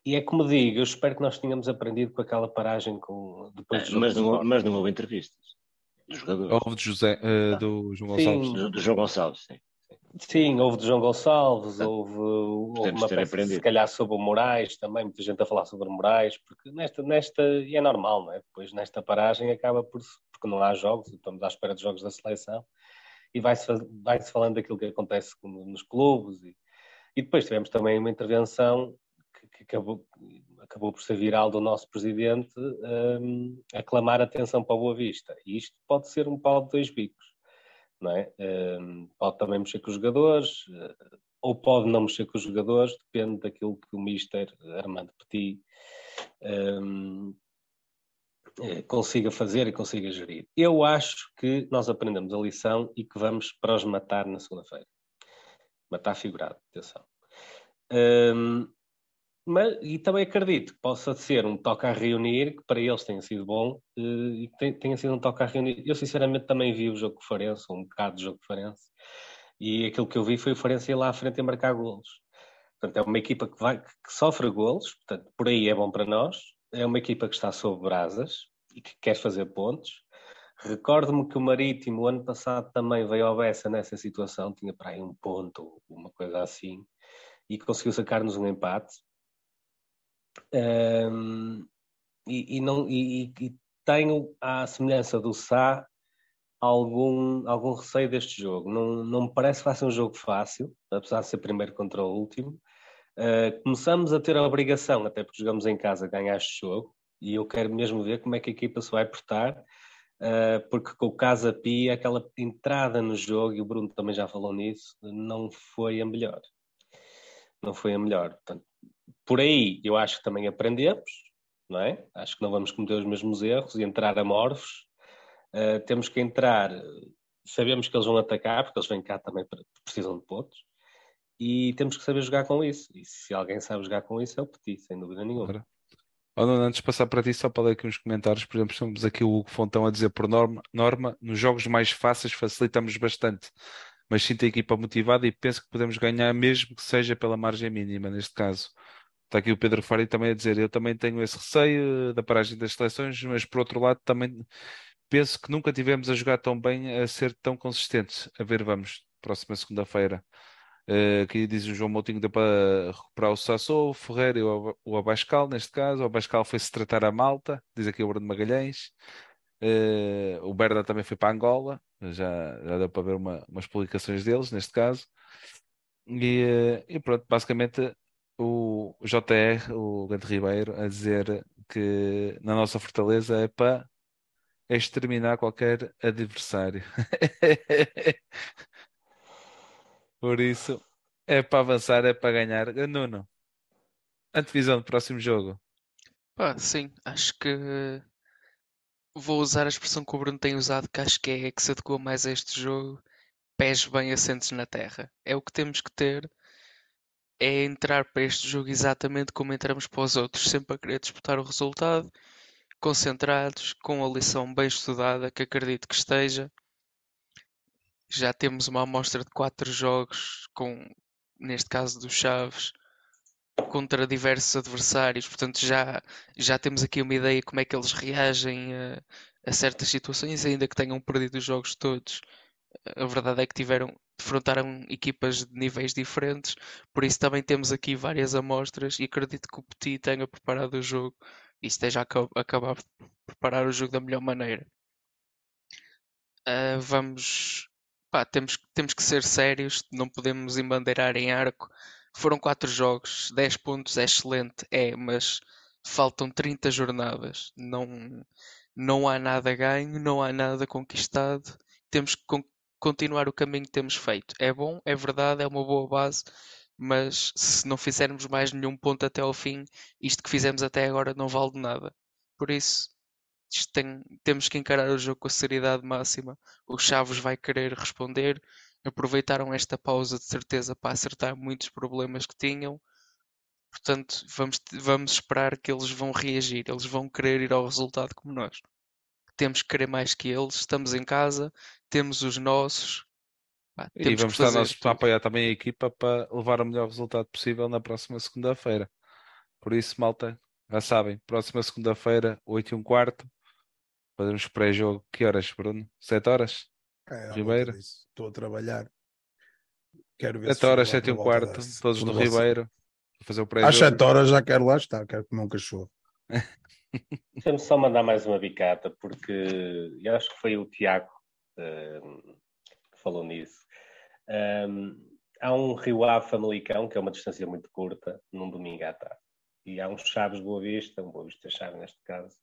E: e é como digo, eu espero que nós tenhamos aprendido com aquela paragem com,
D: depois mas, não, mas não houve entrevistas dos jogadores.
A: Houve do, José, uh, do João Gonçalves. Sim,
D: do, do João Gonçalves, sim.
E: Sim, houve do João Gonçalves, houve, houve uma peça, aprendido. se calhar sobre o Moraes também, muita gente a falar sobre o Moraes, porque nesta, nesta e é normal, não é? Depois nesta paragem acaba por, porque não há jogos, estamos à espera de jogos da seleção, e vai-se vai -se falando daquilo que acontece nos clubes, e, e depois tivemos também uma intervenção que, que acabou, acabou por ser viral do nosso presidente um, a clamar atenção para a Boa Vista. E isto pode ser um pau de dois bicos, não é? Pode também mexer com os jogadores, uh, ou pode não mexer com os jogadores, depende daquilo que o Mister Armando Petit um, eh, consiga fazer e consiga gerir. Eu acho que nós aprendemos a lição e que vamos para os matar na segunda-feira. Matar figurado, atenção. Um, mas, e também acredito que possa ser um toque a reunir, que para eles tenha sido bom, eh, e que tenha sido um toque a reunir. Eu, sinceramente, também vi o jogo de Farense, um bocado de jogo de Farense, e aquilo que eu vi foi o Farense ir lá à frente a marcar golos. Portanto, é uma equipa que, vai, que sofre golos, portanto, por aí é bom para nós. É uma equipa que está sob brasas e que quer fazer pontos. Recordo-me que o Marítimo, ano passado, também veio ao Bessa nessa situação, tinha para aí um ponto, uma coisa assim, e conseguiu sacar-nos um empate. Um, e, e, não, e, e, tenho, à semelhança do Sá, algum, algum receio deste jogo. Não, não me parece que vai ser um jogo fácil, apesar de ser primeiro contra o último. Uh, começamos a ter a obrigação, até porque jogamos em casa, ganhar este jogo. e eu quero mesmo ver como é que a equipa se vai portar, uh, porque com o Casa Pia, aquela entrada no jogo, e o Bruno também já falou nisso, não foi a melhor. Não foi a melhor. Portanto, por aí eu acho que também aprendemos, não é? Acho que não vamos cometer os mesmos erros e entrar amorfos. Uh, temos que entrar, sabemos que eles vão atacar, porque eles vêm cá também precisam de pontos, e temos que saber jogar com isso. E se alguém sabe jogar com isso é o Petit, sem dúvida nenhuma.
A: Oh, antes de passar para ti, só para ler aqui uns comentários. Por exemplo, estamos aqui o Hugo Fontão a dizer por norma, norma, nos jogos mais fáceis facilitamos bastante, mas sinto a equipa motivada e penso que podemos ganhar mesmo que seja pela margem mínima, neste caso. Está aqui o Pedro Fari também a dizer, eu também tenho esse receio da paragem das seleções, mas por outro lado também penso que nunca tivemos a jogar tão bem, a ser tão consistentes. A ver, vamos, próxima segunda-feira. Uh, aqui diz o João Moutinho para recuperar o Sassou, o Ferreira e o, Abascal, neste caso. O Abascal foi-se tratar a Malta, diz aqui o Bruno Magalhães. Uh, o Berda também foi para Angola, já, já deu para ver uma, umas publicações deles, neste caso. E, e pronto, basicamente o JR, o Gante Ribeiro, a dizer que na nossa fortaleza é para exterminar qualquer adversário. [laughs] Por isso, é para avançar, é para ganhar. Nuno, antevisão do próximo jogo.
C: Pá, sim, acho que vou usar a expressão que o Bruno tem usado, que acho que é que se adequa mais a este jogo, pés bem assentes na terra. É o que temos que ter, é entrar para este jogo exatamente como entramos para os outros, sempre a querer disputar o resultado, concentrados, com a lição bem estudada, que acredito que esteja, já temos uma amostra de quatro jogos, com, neste caso dos Chaves, contra diversos adversários, portanto já, já temos aqui uma ideia como é que eles reagem a, a certas situações, ainda que tenham perdido os jogos todos. A verdade é que tiveram, defrontaram equipas de níveis diferentes, por isso também temos aqui várias amostras e acredito que o Petit tenha preparado o jogo e esteja a acabar de preparar o jogo da melhor maneira. Uh, vamos pá, temos, temos que ser sérios, não podemos embandeirar em arco. Foram quatro jogos, 10 pontos é excelente, é, mas faltam 30 jornadas. Não, não há nada ganho, não há nada conquistado. Temos que continuar o caminho que temos feito. É bom, é verdade, é uma boa base, mas se não fizermos mais nenhum ponto até ao fim, isto que fizemos até agora não vale de nada. Por isso, tem, temos que encarar o jogo com a seriedade máxima. O Chaves vai querer responder. Aproveitaram esta pausa de certeza para acertar muitos problemas que tinham. Portanto, vamos, vamos esperar que eles vão reagir. Eles vão querer ir ao resultado como nós. Temos que querer mais que eles. Estamos em casa, temos os nossos.
A: Pá, e vamos estar nós para apoiar também a equipa para levar o melhor resultado possível na próxima segunda-feira. Por isso, malta, já sabem, próxima segunda-feira, 8 e um quarto, Fazemos pré-jogo, que horas, Bruno? 7 horas?
B: É, Ribeiro? Estou a trabalhar.
A: Quero ver 7 horas, 7 e um quarto, desse. todos no Ribeiro. fazer o pré-jogo.
B: Às 7 horas já quero lá estar, quero comer um cachorro.
E: Deixa-me só mandar mais uma bicata, porque eu acho que foi o Tiago uh, que falou nisso. Um, há um Rio Ave Famalicão, que é uma distância muito curta, num domingo à tarde. E há uns Chaves Boa Vista, um Boa Vista Chave neste caso,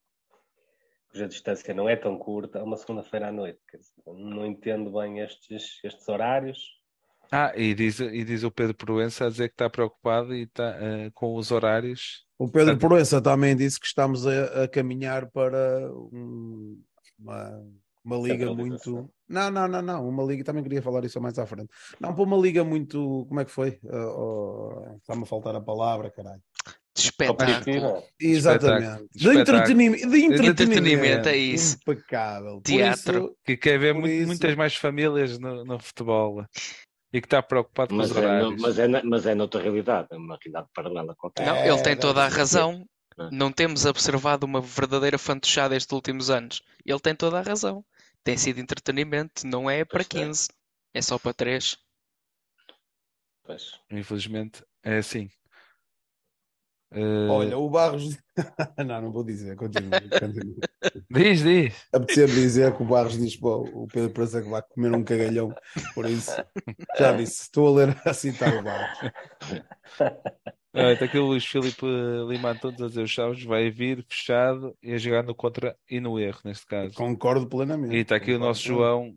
E: cuja distância não é tão curta, a uma segunda-feira à noite. Dizer, não entendo bem estes, estes horários.
A: Ah, e diz, e diz o Pedro Proença a dizer que está preocupado e está, uh, com os horários.
B: O Pedro Proença também disse que estamos a, a caminhar para um, uma, uma liga muito. Não, não, não, não. Uma liga, também queria falar isso mais à frente. Não, para uma liga muito. Como é que foi? Uh, oh, Está-me a faltar a palavra, caralho
C: de espetáculo.
B: Exatamente. De, entretenimento, de
C: entretenimento. entretenimento. é isso.
B: Impecável.
C: Teatro.
A: Isso, que quer ver isso... muitas mais famílias no, no futebol e que está preocupado com
D: mas
A: os é,
D: horários. mas, é, mas é noutra realidade, é uma realidade paralela qualquer.
C: Não, ele tem é, toda a razão. É. Não temos observado uma verdadeira fantochada estes últimos anos. Ele tem toda a razão. Tem sido entretenimento, não é para 15, é. é só para 3.
A: Pois. Infelizmente é assim.
B: Uh... Olha, o Barros. [laughs] não, não vou dizer, continua. continua. [laughs]
A: diz, diz.
B: Apetecer dizer que o Barros diz para o Pedro Prazer que vai comer um cagalhão, por isso já disse, estou a ler a citar o Barros. [laughs]
A: Ah, está aqui o Luís Filipe Lima Antunes a dizer o Chaves vai vir fechado e a jogar no contra e no erro, neste caso.
B: Concordo plenamente.
A: E está aqui o nosso João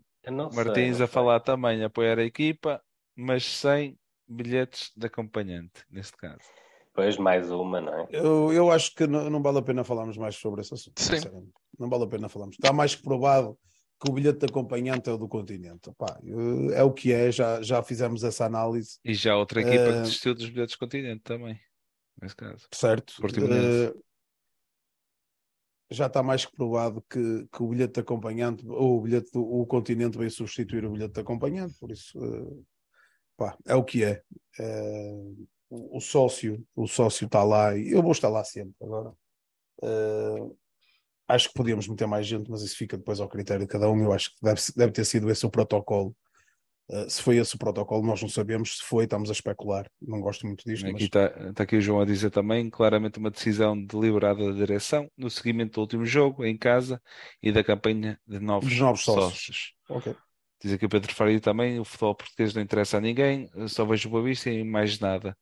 A: Martins sei, a falar também, apoiar a equipa, mas sem bilhetes de acompanhante, neste caso.
E: Pois, mais uma, não é?
B: Eu, eu acho que não, não vale a pena falarmos mais sobre esse assunto. Sim. Não vale a pena falarmos. Está mais que provado que o bilhete de acompanhante é o do continente. Pá, é o que é, já, já fizemos essa análise.
A: E já outra equipa uh, que desistiu dos bilhetes do continente também, nesse caso.
B: Certo. Uh, já está mais que provado que, que o bilhete de acompanhante, ou o bilhete do o continente vai substituir o bilhete de acompanhante, por isso uh, pá, é o que é. o, o, sócio, o sócio está lá e eu vou estar lá sempre agora. Acho que podíamos meter mais gente, mas isso fica depois ao critério de cada um. Eu acho que deve, deve ter sido esse o protocolo. Uh, se foi esse o protocolo, nós não sabemos. Se foi, estamos a especular. Não gosto muito disto.
A: Aqui está mas... tá aqui o João a dizer também, claramente uma decisão deliberada da direção no seguimento do último jogo, em casa, e da campanha de novos, de novos sócios. sócios.
B: Okay.
A: Diz aqui o Pedro Faria também, o futebol português não interessa a ninguém, só vejo o Boa Vista e mais nada.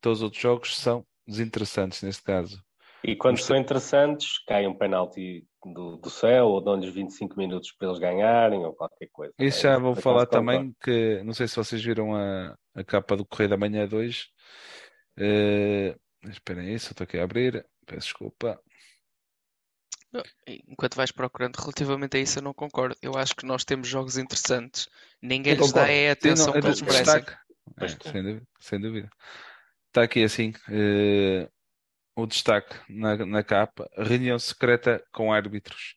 A: Todos os outros jogos são desinteressantes neste caso.
E: E quando são interessantes, cai um penalti do, do céu ou dão-lhes 25 minutos para eles ganharem ou qualquer coisa.
A: Isso já vou falar também que não sei se vocês viram a, a capa do Correio da Manhã 2. Uh, esperem aí, só estou aqui a abrir. Peço desculpa.
C: Enquanto vais procurando, relativamente a isso eu não concordo. Eu acho que nós temos jogos interessantes. Ninguém lhes dá a atenção Sim, não, que eles merecem.
A: É, sem, dúvida, sem dúvida. Está aqui assim. Uh, o destaque na, na capa, reunião secreta com árbitros.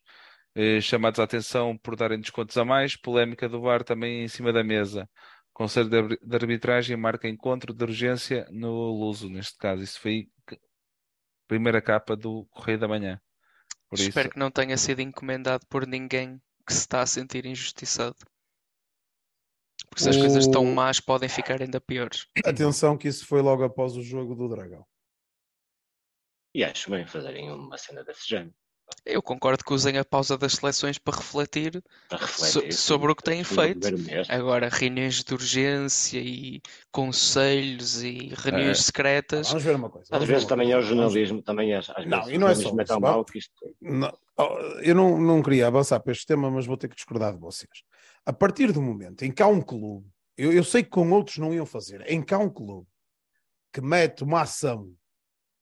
A: Eh, chamados a atenção por darem descontos a mais, polémica do VAR também em cima da mesa. Conselho de Arbitragem marca encontro de urgência no Luso, neste caso. Isso foi a primeira capa do Correio da Manhã.
C: Por Espero isso... que não tenha sido encomendado por ninguém que se está a sentir injustiçado. Porque se as o... coisas estão más, podem ficar ainda piores.
B: Atenção que isso foi logo após o jogo do Dragão.
D: E acho bem fazerem uma cena desse género.
C: Eu concordo que usem a pausa das seleções para refletir, para refletir so, sobre o que têm feito. Agora, reuniões de urgência e conselhos e reuniões é. secretas.
B: Vamos ver uma coisa.
D: Às vezes também é o jornalismo, também é, às
B: não, vezes, e não é só isso, mal que isto... não, Eu não, não queria avançar para este tema, mas vou ter que discordar de vocês. A partir do momento em que há um clube, eu, eu sei que com outros não iam fazer, em que há um clube que mete uma ação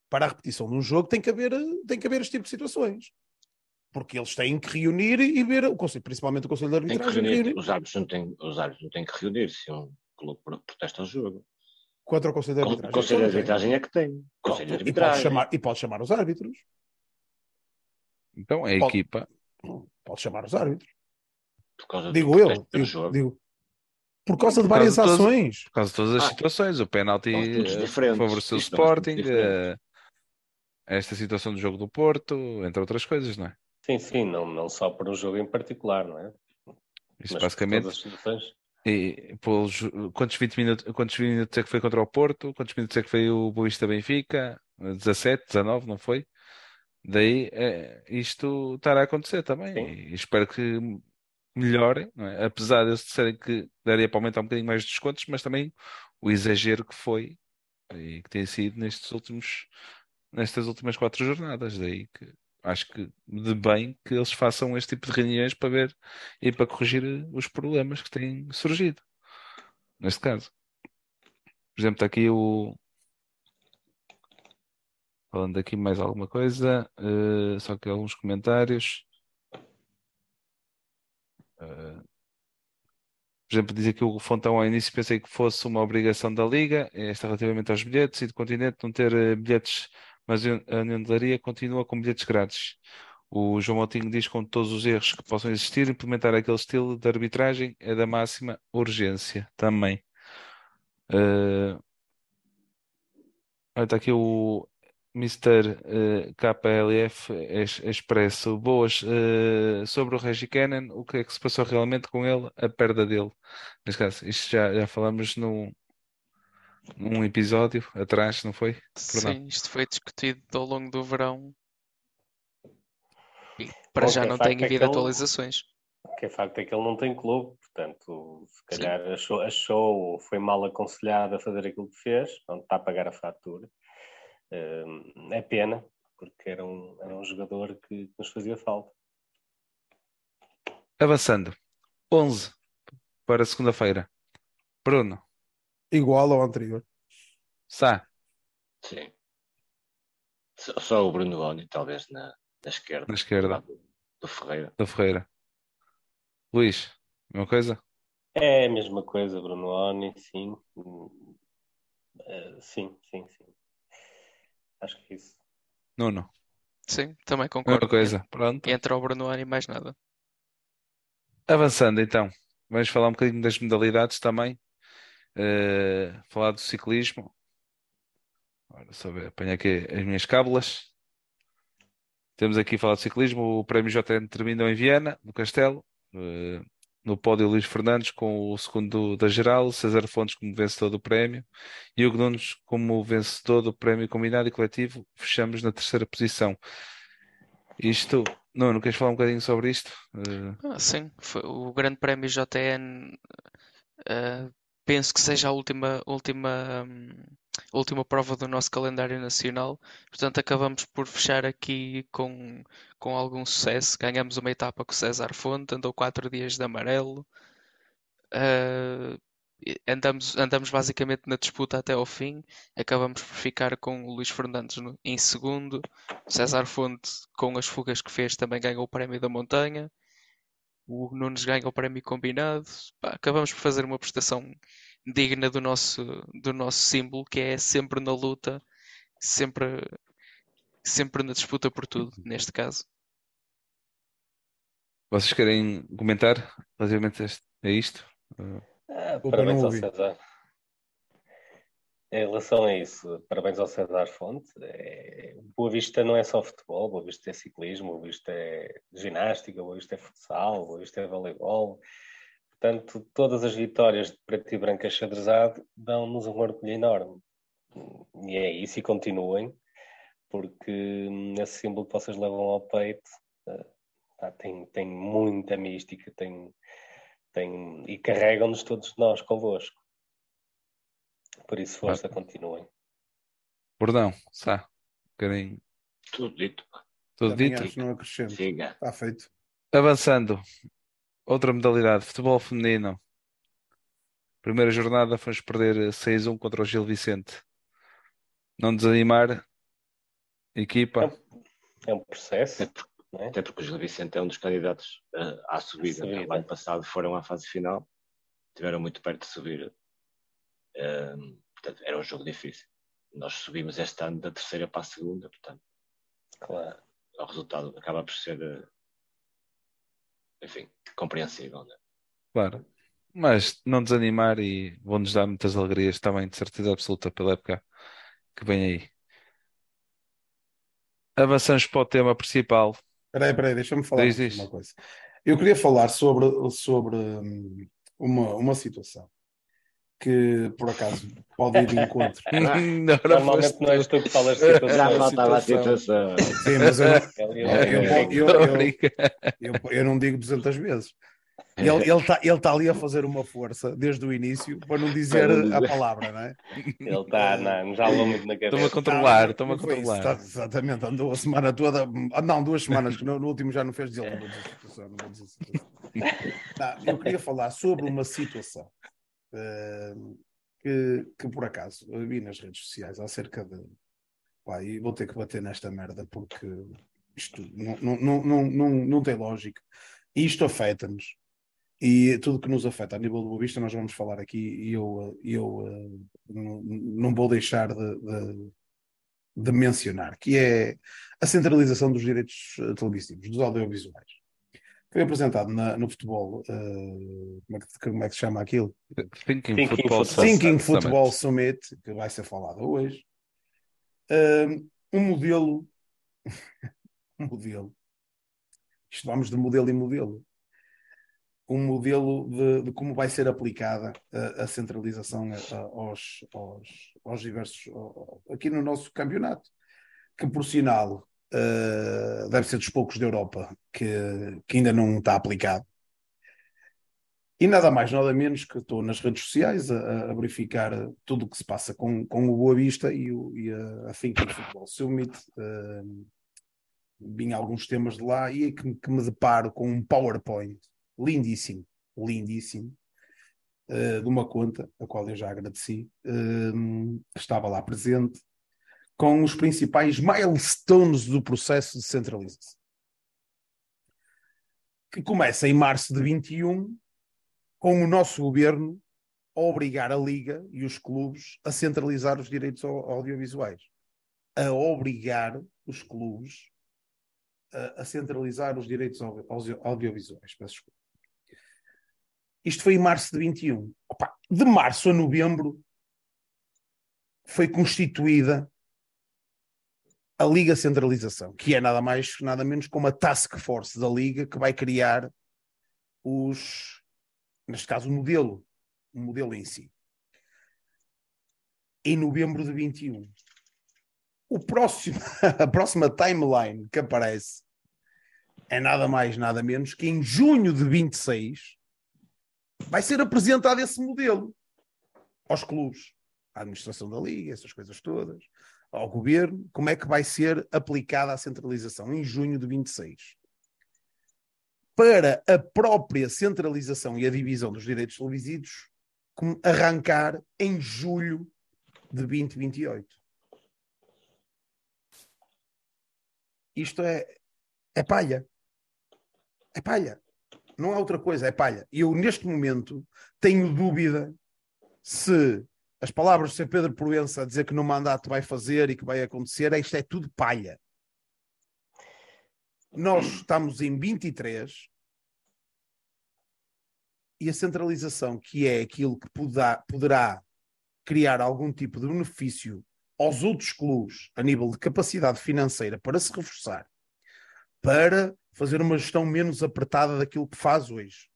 B: para a repetição de um jogo tem que haver, tem que haver este tipo de situações. Porque eles têm que reunir e ver o conselho, principalmente o conselho de arbitragem.
D: Reunir. Reunir. Os, árbitros não têm, os árbitros não têm que reunir se um clube protesta o jogo.
B: Contra o conselho de arbitragem.
D: O conselho de arbitragem é que tem. Conselho de arbitragem.
B: E pode, chamar, e pode chamar os árbitros.
A: Então é a pode, equipa.
B: Pode chamar os árbitros. digo eu. Digo, digo, por causa de várias causa ações.
A: Todas, por causa de todas as ah, situações. O penalti favoreceu o Sporting esta situação do jogo do Porto, entre outras coisas, não é?
E: Sim, sim, não, não só por um jogo em particular, não é?
A: Isso Mas basicamente. E, pelos, quantos, 20 minutos, quantos minutos é que foi contra o Porto? Quantos minutos é que foi o Boista Benfica? 17, 19, não foi? Daí é, isto estará a acontecer também. Sim. E espero que melhorem, é? apesar de eles disserem que daria para aumentar um bocadinho mais de descontos, mas também o exagero que foi e que tem sido nestes últimos nestas últimas quatro jornadas. Daí que acho que de bem que eles façam este tipo de reuniões para ver e para corrigir os problemas que têm surgido. Neste caso. Por exemplo, está aqui o. Falando aqui mais alguma coisa, uh, só que alguns comentários. Uh, por exemplo, dizer que o Fontão ao início pensei que fosse uma obrigação da Liga, esta relativamente aos bilhetes e do continente não ter bilhetes mas a Laria continua com bilhetes grátis. O João Moutinho diz que com todos os erros que possam existir, implementar aquele estilo de arbitragem é da máxima urgência também. Uh, está aqui o Mr. Uh, KLF Expresso. Boas. Uh, sobre o Reggie Cannon, o que é que se passou realmente com ele? A perda dele. Neste caso, isto já, já falamos no, num episódio atrás, não foi?
C: Sim, isto foi discutido ao longo do verão e para já não tem havido é atualizações.
E: O que é facto é que ele não tem clube, portanto, se calhar achou, achou ou foi mal aconselhado a fazer aquilo que fez, não está a pagar a fatura. Uh, é pena, porque era um, era um jogador que nos fazia falta.
A: Avançando. 11 para segunda-feira. Bruno.
B: Igual ao anterior.
A: Sá.
D: Sim. Só o Bruno Boni, talvez, na, na esquerda.
A: Na esquerda.
D: Do, do Ferreira.
A: Do Ferreira. Luís, mesma coisa?
E: É a mesma coisa, Bruno Oni, sim. Uh, sim, sim, sim. Acho que é isso.
A: Nuno.
C: Sim, também concordo.
A: Mesma coisa. Pronto.
C: Entra o Bruno Oni mais nada.
A: Avançando então, vamos falar um bocadinho das modalidades também. Uh, falar do ciclismo. Agora só ver, apanhar aqui as minhas cábulas. Temos aqui falar de ciclismo. O prémio JN terminou em Viena, no Castelo. Uh, no pódio Luís Fernandes com o segundo da geral, César Fontes como vencedor do prémio e Hugo Nunes como vencedor do prémio combinado e coletivo. Fechamos na terceira posição. Isto, não, não queres falar um bocadinho sobre isto?
C: Uh... Ah, sim, Foi o Grande Prémio JN uh, penso que seja a última, última, um, última prova do nosso calendário nacional. Portanto, acabamos por fechar aqui com, com algum sucesso. Ganhamos uma etapa com o César Fonte, andou quatro dias de amarelo. Uh, andamos, andamos basicamente na disputa até ao fim. Acabamos por ficar com o Luís Fernandes no, em segundo. César Fonte, com as fugas que fez, também ganhou o Prémio da Montanha. O Nunes ganha o Prémio Combinado. Pá, acabamos por fazer uma prestação digna do nosso, do nosso símbolo, que é sempre na luta, sempre, sempre na disputa por tudo, neste caso.
A: Vocês querem comentar relativamente a isto?
E: Ah, parabéns ao César. Em relação a isso, parabéns ao César Fonte. É, Boa Vista não é só futebol, Boa Vista é ciclismo, Boa Vista é ginástica, Boa Vista é futsal, Boa Vista é voleibol. Portanto, todas as vitórias de preto e branco xadrezado dão-nos um orgulho enorme. E é isso, e continuem, porque esse símbolo que vocês levam ao peito uh, tem, tem muita mística, tem, tem, e carregam-nos todos nós convosco. Por isso, força, ah. continuem.
A: Bordão, Sá, querem.
D: Tudo dito.
A: Tudo Também dito?
B: Acho, não acrescento. Siga. Está feito.
A: Avançando. Outra modalidade, futebol feminino. Primeira jornada fomos perder 6-1 contra o Gil Vicente. Não desanimar, equipa.
E: É um processo.
D: Até porque, é? até porque o Gil Vicente é um dos candidatos uh, à subida. subida. O ano passado foram à fase final, tiveram muito perto de subir portanto, era um jogo difícil. Nós subimos este ano da terceira para a segunda, portanto, claro. o resultado acaba por ser, eh, enfim, compreensível. Né?
A: Claro. Mas não desanimar e vão-nos dar muitas alegrias também, de certeza absoluta, pela época que vem aí. Avançamos para o tema principal.
B: Espera aí, espera aí, deixa-me falar diz, uma coisa. Eu queria falar sobre, sobre hum, uma, uma situação que por acaso pode ir de encontro. [laughs]
E: não, Normalmente não és tu que falas de situação.
D: Já faltava a situação.
B: Sim, mas eu, [laughs] eu, eu, eu, não digo 200 vezes. Ele está ele tá ali a fazer uma força desde o início para não dizer a palavra, não é?
E: Ele está, não, já falou muito na cabeça.
A: Estou-me a controlar, estou-me a controlar. Está,
B: exatamente, andou a semana toda, não, duas semanas, que no, no último já não fez dizer, não vou dizer situação, não vou dizer situação. Não, eu queria falar sobre uma situação que, que por acaso vi nas redes sociais acerca de. Pá, e vou ter que bater nesta merda porque isto não, não, não, não, não, tem lógica. Isto afeta-nos. E tudo que nos afeta a nível do Boa nós vamos falar aqui e eu, eu não, não vou deixar de, de, de mencionar, que é a centralização dos direitos televisivos, dos audiovisuais. Foi apresentado na, no futebol, uh, como, é que, como, é que, se chama aquilo?
A: Thinking, Thinking Football,
B: Thinking Football Summit. Summit, que vai ser falado hoje. Uh, um modelo, [laughs] um modelo, isto vamos de modelo em modelo, um modelo de, de como vai ser aplicada a, a centralização a, aos, aos, aos diversos, aqui no nosso campeonato, que por sinal uh, deve ser dos poucos da Europa que, que ainda não está aplicado. E nada mais, nada menos que estou nas redes sociais a, a verificar tudo o que se passa com, com o Boa Vista e, o, e a, a Thinking Football Summit. Uh, vim alguns temas de lá e é que, que, me deparo com um PowerPoint lindíssimo, lindíssimo, uh, de uma conta, a qual eu já agradeci, uh, estava lá presente, com os principais milestones do processo de centralização. Que começa em março de 21 com o nosso governo a obrigar a Liga e os clubes a centralizar os direitos audiovisuais. A obrigar os clubes a, a centralizar os direitos audiovisuais. Peço desculpa. Isto foi em março de 21. Opa, de março a novembro foi constituída a Liga Centralização, que é nada mais, nada menos como a task force da Liga que vai criar os neste caso o modelo, o modelo em si. Em novembro de 21. O próximo, [laughs] a próxima timeline que aparece é nada mais, nada menos que em junho de 26 vai ser apresentado esse modelo aos clubes, à administração da liga, essas coisas todas, ao governo, como é que vai ser aplicada a centralização em junho de 26 para a própria centralização e a divisão dos direitos televisivos arrancar em julho de 2028. Isto é, é palha. É palha. Não é outra coisa, é palha. Eu, neste momento, tenho dúvida se as palavras de Sr. Pedro Proença a dizer que no mandato vai fazer e que vai acontecer, isto é tudo palha nós estamos em 23 e a centralização, que é aquilo que poderá, poderá criar algum tipo de benefício aos outros clubes a nível de capacidade financeira para se reforçar, para fazer uma gestão menos apertada daquilo que faz hoje,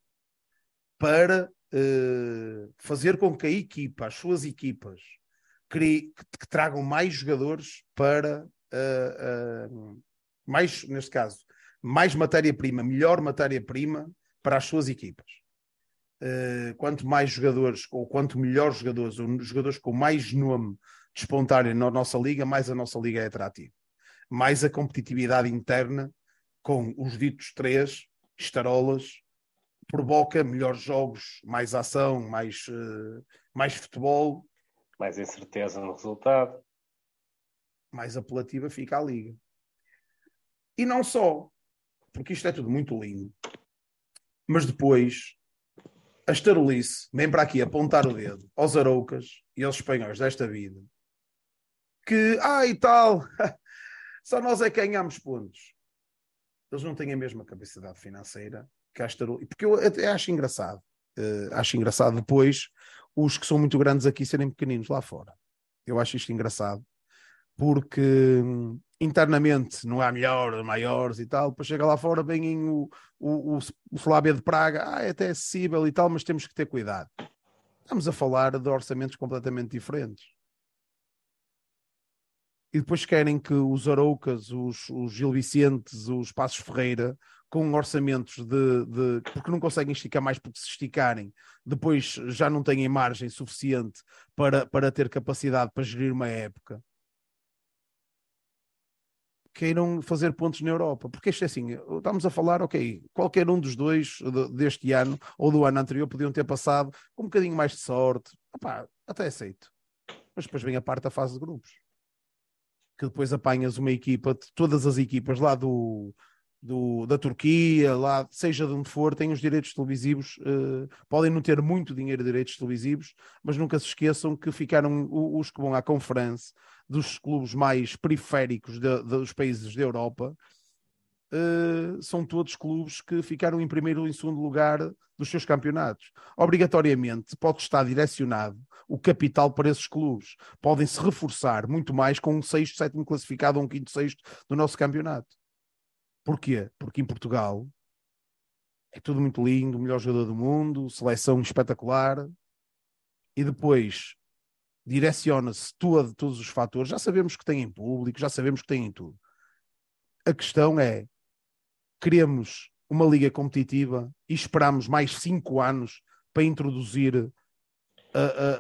B: para uh, fazer com que a equipa, as suas equipas, que, que tragam mais jogadores para uh, uh, mais, neste caso, mais matéria-prima, melhor matéria-prima para as suas equipas. Quanto mais jogadores, ou quanto melhores jogadores, ou jogadores com mais nome despontarem na nossa liga, mais a nossa liga é atrativa. Mais a competitividade interna, com os ditos três, estarolas, provoca melhores jogos, mais ação, mais, uh, mais futebol.
E: Mais incerteza no resultado.
B: Mais apelativa fica a liga. E não só, porque isto é tudo muito lindo. Mas depois, a estarolice vem para aqui apontar o dedo aos aroucas e aos espanhóis desta vida. Que, ah, e tal, [laughs] só nós é que ganhamos pontos. Eles não têm a mesma capacidade financeira que a estarolice. Porque eu até acho engraçado. Uh, acho engraçado depois os que são muito grandes aqui serem pequeninos lá fora. Eu acho isto engraçado. Porque hum, internamente não há melhores, maiores e tal, depois chega lá fora, vem o, o, o, Flávia de Praga, ah, é até acessível e tal, mas temos que ter cuidado. Estamos a falar de orçamentos completamente diferentes. E depois querem que os Aroucas, os, os Gil Vicentes, os Passos Ferreira, com orçamentos de, de, porque não conseguem esticar mais porque se esticarem, depois já não têm margem suficiente para, para ter capacidade para gerir uma época queiram fazer pontos na Europa. Porque isto é assim, estamos a falar, ok, qualquer um dos dois deste ano ou do ano anterior podiam ter passado com um bocadinho mais de sorte. Até aceito. Mas depois vem a parte da fase de grupos. Que depois apanhas uma equipa, todas as equipas lá do, do, da Turquia, lá, seja de onde for, têm os direitos televisivos, uh, podem não ter muito dinheiro de direitos televisivos, mas nunca se esqueçam que ficaram os que vão à conferência dos clubes mais periféricos de, dos países da Europa, uh, são todos clubes que ficaram em primeiro ou em segundo lugar dos seus campeonatos. Obrigatoriamente pode estar direcionado o capital para esses clubes. Podem se reforçar muito mais com um sexto, sétimo classificado ou um quinto, sexto do nosso campeonato. Porquê? Porque em Portugal é tudo muito lindo, o melhor jogador do mundo, seleção espetacular, e depois direciona-se todo, todos os fatores. Já sabemos que têm público, já sabemos que têm tudo. A questão é: queremos uma liga competitiva e esperamos mais cinco anos para introduzir a, a,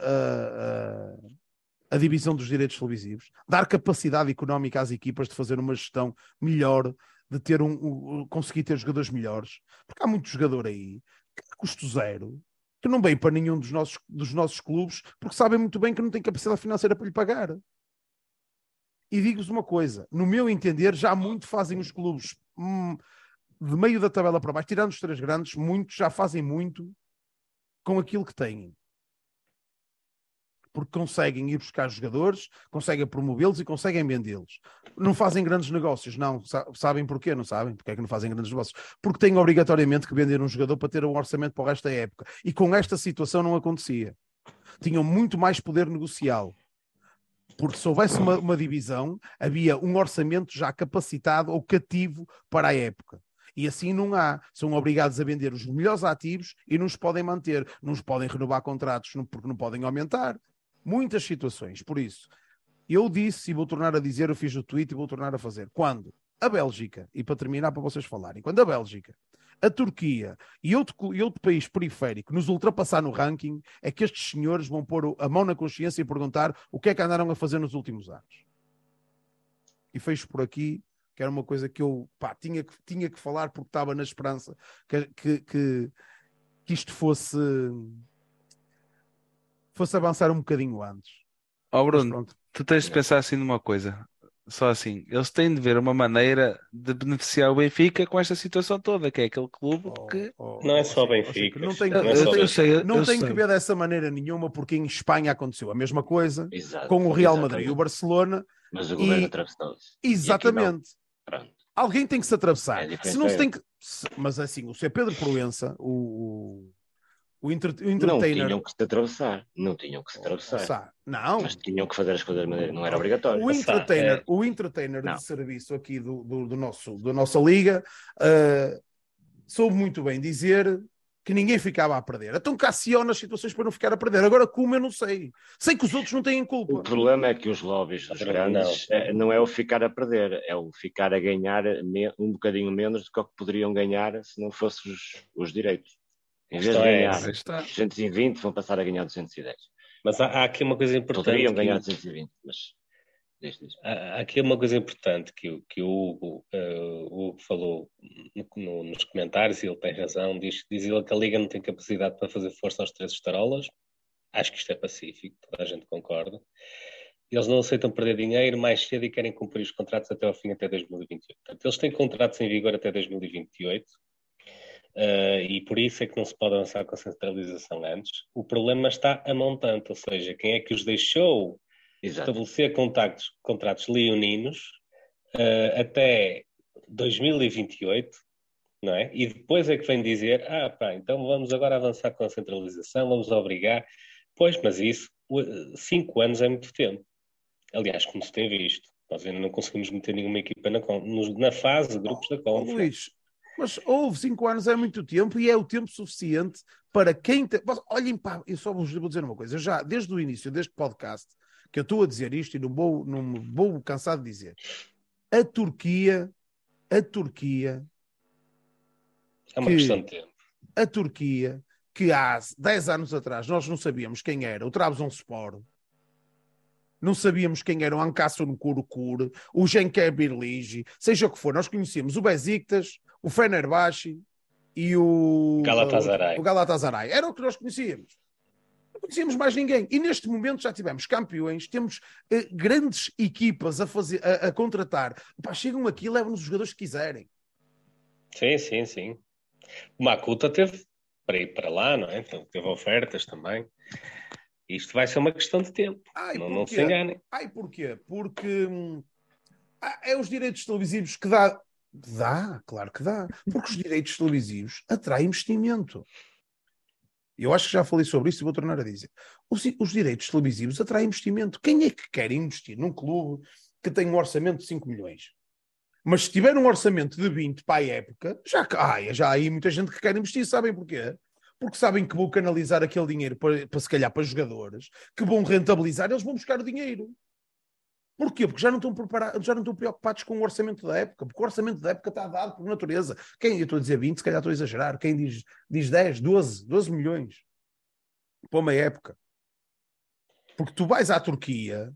B: a, a, divisão dos direitos televisivos, dar capacidade económica às equipas de fazer uma gestão melhor, de ter um, um conseguir ter jogadores melhores, porque há muito jogador aí que custo zero, que não vem para nenhum dos nossos, dos nossos clubes, porque sabem muito bem que não tem capacidade financeira para lhe pagar. E digo-vos uma coisa: no meu entender, já muito fazem os clubes hum, de meio da tabela para baixo, tirando os três grandes, muitos já fazem muito com aquilo que têm. Porque conseguem ir buscar jogadores, conseguem promovê-los e conseguem vendê-los. Não fazem grandes negócios, não. Sabem porquê? Não sabem porque é que não fazem grandes negócios. Porque têm obrigatoriamente que vender um jogador para ter um orçamento para o resto da época. E com esta situação não acontecia. Tinham muito mais poder negocial porque se houvesse uma, uma, divisão, havia um orçamento já capacitado ou cativo para a época. E assim não há. São obrigados a vender os melhores ativos e não os podem manter. Não os podem renovar contratos porque não podem aumentar. Muitas situações. Por isso, eu disse e vou tornar a dizer, eu fiz o tweet e vou tornar a fazer. Quando a Bélgica, e para terminar para vocês falarem, quando a Bélgica a Turquia e outro, e outro país periférico nos ultrapassar no ranking, é que estes senhores vão pôr a mão na consciência e perguntar o que é que andaram a fazer nos últimos anos. E fecho por aqui, que era uma coisa que eu pá, tinha, que, tinha que falar porque estava na esperança que, que, que, que isto fosse, fosse avançar um bocadinho antes.
A: Ó oh, Bruno, tu tens de pensar assim numa coisa só assim, eles têm de ver uma maneira de beneficiar o Benfica com esta situação toda, que é aquele clube oh, que.
E: Oh, não é só o Benfica.
B: Não tem, não, eu, eu sei, não tem que ver dessa maneira nenhuma, porque em Espanha aconteceu a mesma coisa Exato, com o Real Madrid e o Barcelona.
D: Mas o governo atravessou-se.
B: Exatamente. Alguém tem que se atravessar. Se não se tem que. Mas assim, o Sr. Pedro Proença, o o, inter, o entertainer...
D: Não tinham que se atravessar, não tinham que se atravessar.
B: Não.
D: Mas tinham que fazer as coisas de maneira, não era obrigatório.
B: O entertainer, é... o entertainer de serviço aqui do, do, do, nosso, da nossa liga uh, soube muito bem dizer que ninguém ficava a perder. Então Cassião nas situações para não ficar a perder. Agora como eu não sei. Sei que os outros não têm culpa.
D: O problema é que os lobbies dos grandes não. É, não é o ficar a perder, é o ficar a ganhar um bocadinho menos do que, o que poderiam ganhar se não fossem os, os direitos. Em vez de ganhar é 220, vão passar a ganhar 210.
E: Mas há, há aqui uma coisa importante.
D: Poderiam ganhar 220, mas.
E: Há aqui uma coisa importante que, que o Hugo, uh, o Hugo falou no, no, nos comentários, e ele tem razão, diz, diz ele que a Liga não tem capacidade para fazer força aos três estarolas. Acho que isto é pacífico, toda a gente concorda. Eles não aceitam perder dinheiro mais cedo e querem cumprir os contratos até ao fim, até 2028. Portanto, eles têm contratos em vigor até 2028 Uh, e por isso é que não se pode avançar com a centralização antes. O problema está a montante, ou seja, quem é que os deixou Exato. estabelecer contactos, contratos leoninos uh, até 2028, não é? E depois é que vem dizer, ah pá, então vamos agora avançar com a centralização, vamos obrigar. Pois, mas isso, cinco anos é muito tempo. Aliás, como se tem visto, nós ainda não conseguimos meter nenhuma equipa na, na fase de grupos da Conference.
B: Luís, mas houve cinco anos, é muito tempo e é o tempo suficiente para quem. Te... Olhem, pá, eu só vos vou dizer uma coisa. Eu já, desde o início deste podcast, que eu estou a dizer isto e não vou, não vou cansar de dizer, a Turquia, a Turquia.
E: É uma que, questão de tempo.
B: A Turquia, que há 10 anos atrás nós não sabíamos quem era o Trabzonspor, não sabíamos quem era o Ancasso no Curocur, o Genker Birligi, seja o que for, nós conhecíamos o Besiktas, o Fenerbahçe e o
E: Galatasaray.
B: O Galatasaray. Era o que nós conhecíamos. Não conhecíamos mais ninguém. E neste momento já tivemos campeões, temos uh, grandes equipas a, fazer, a, a contratar. Pá, chegam aqui e levam-nos os jogadores que quiserem.
E: Sim, sim, sim. O Makuta teve para ir para lá, não é? Então, teve ofertas também. Isto vai ser uma questão de tempo. Ai, não, não se enganem.
B: Ai, porquê? Porque hum, é os direitos televisivos que dá Dá, claro que dá. Porque os direitos televisivos atraem investimento. Eu acho que já falei sobre isso e vou tornar a dizer. Os, os, direitos televisivos atraem investimento. Quem é que quer investir num clube que tem um orçamento de 5 milhões? Mas se tiver um orçamento de 20 para a época, já, ah, já há aí muita gente que quer investir. Sabem porquê? Porque sabem que vão canalizar aquele dinheiro para, para se calhar para jogadores, que vão rentabilizar, eles vão buscar o dinheiro. Porquê? Porque já não estão preparados, já não estão preocupados com o orçamento da época, porque o orçamento da época está dado por natureza. Quem, eu estou a dizer 20, se calhar estou a exagerar, quem diz, diz 10, 12, 12 milhões. para uma época. Porque tu vais à Turquia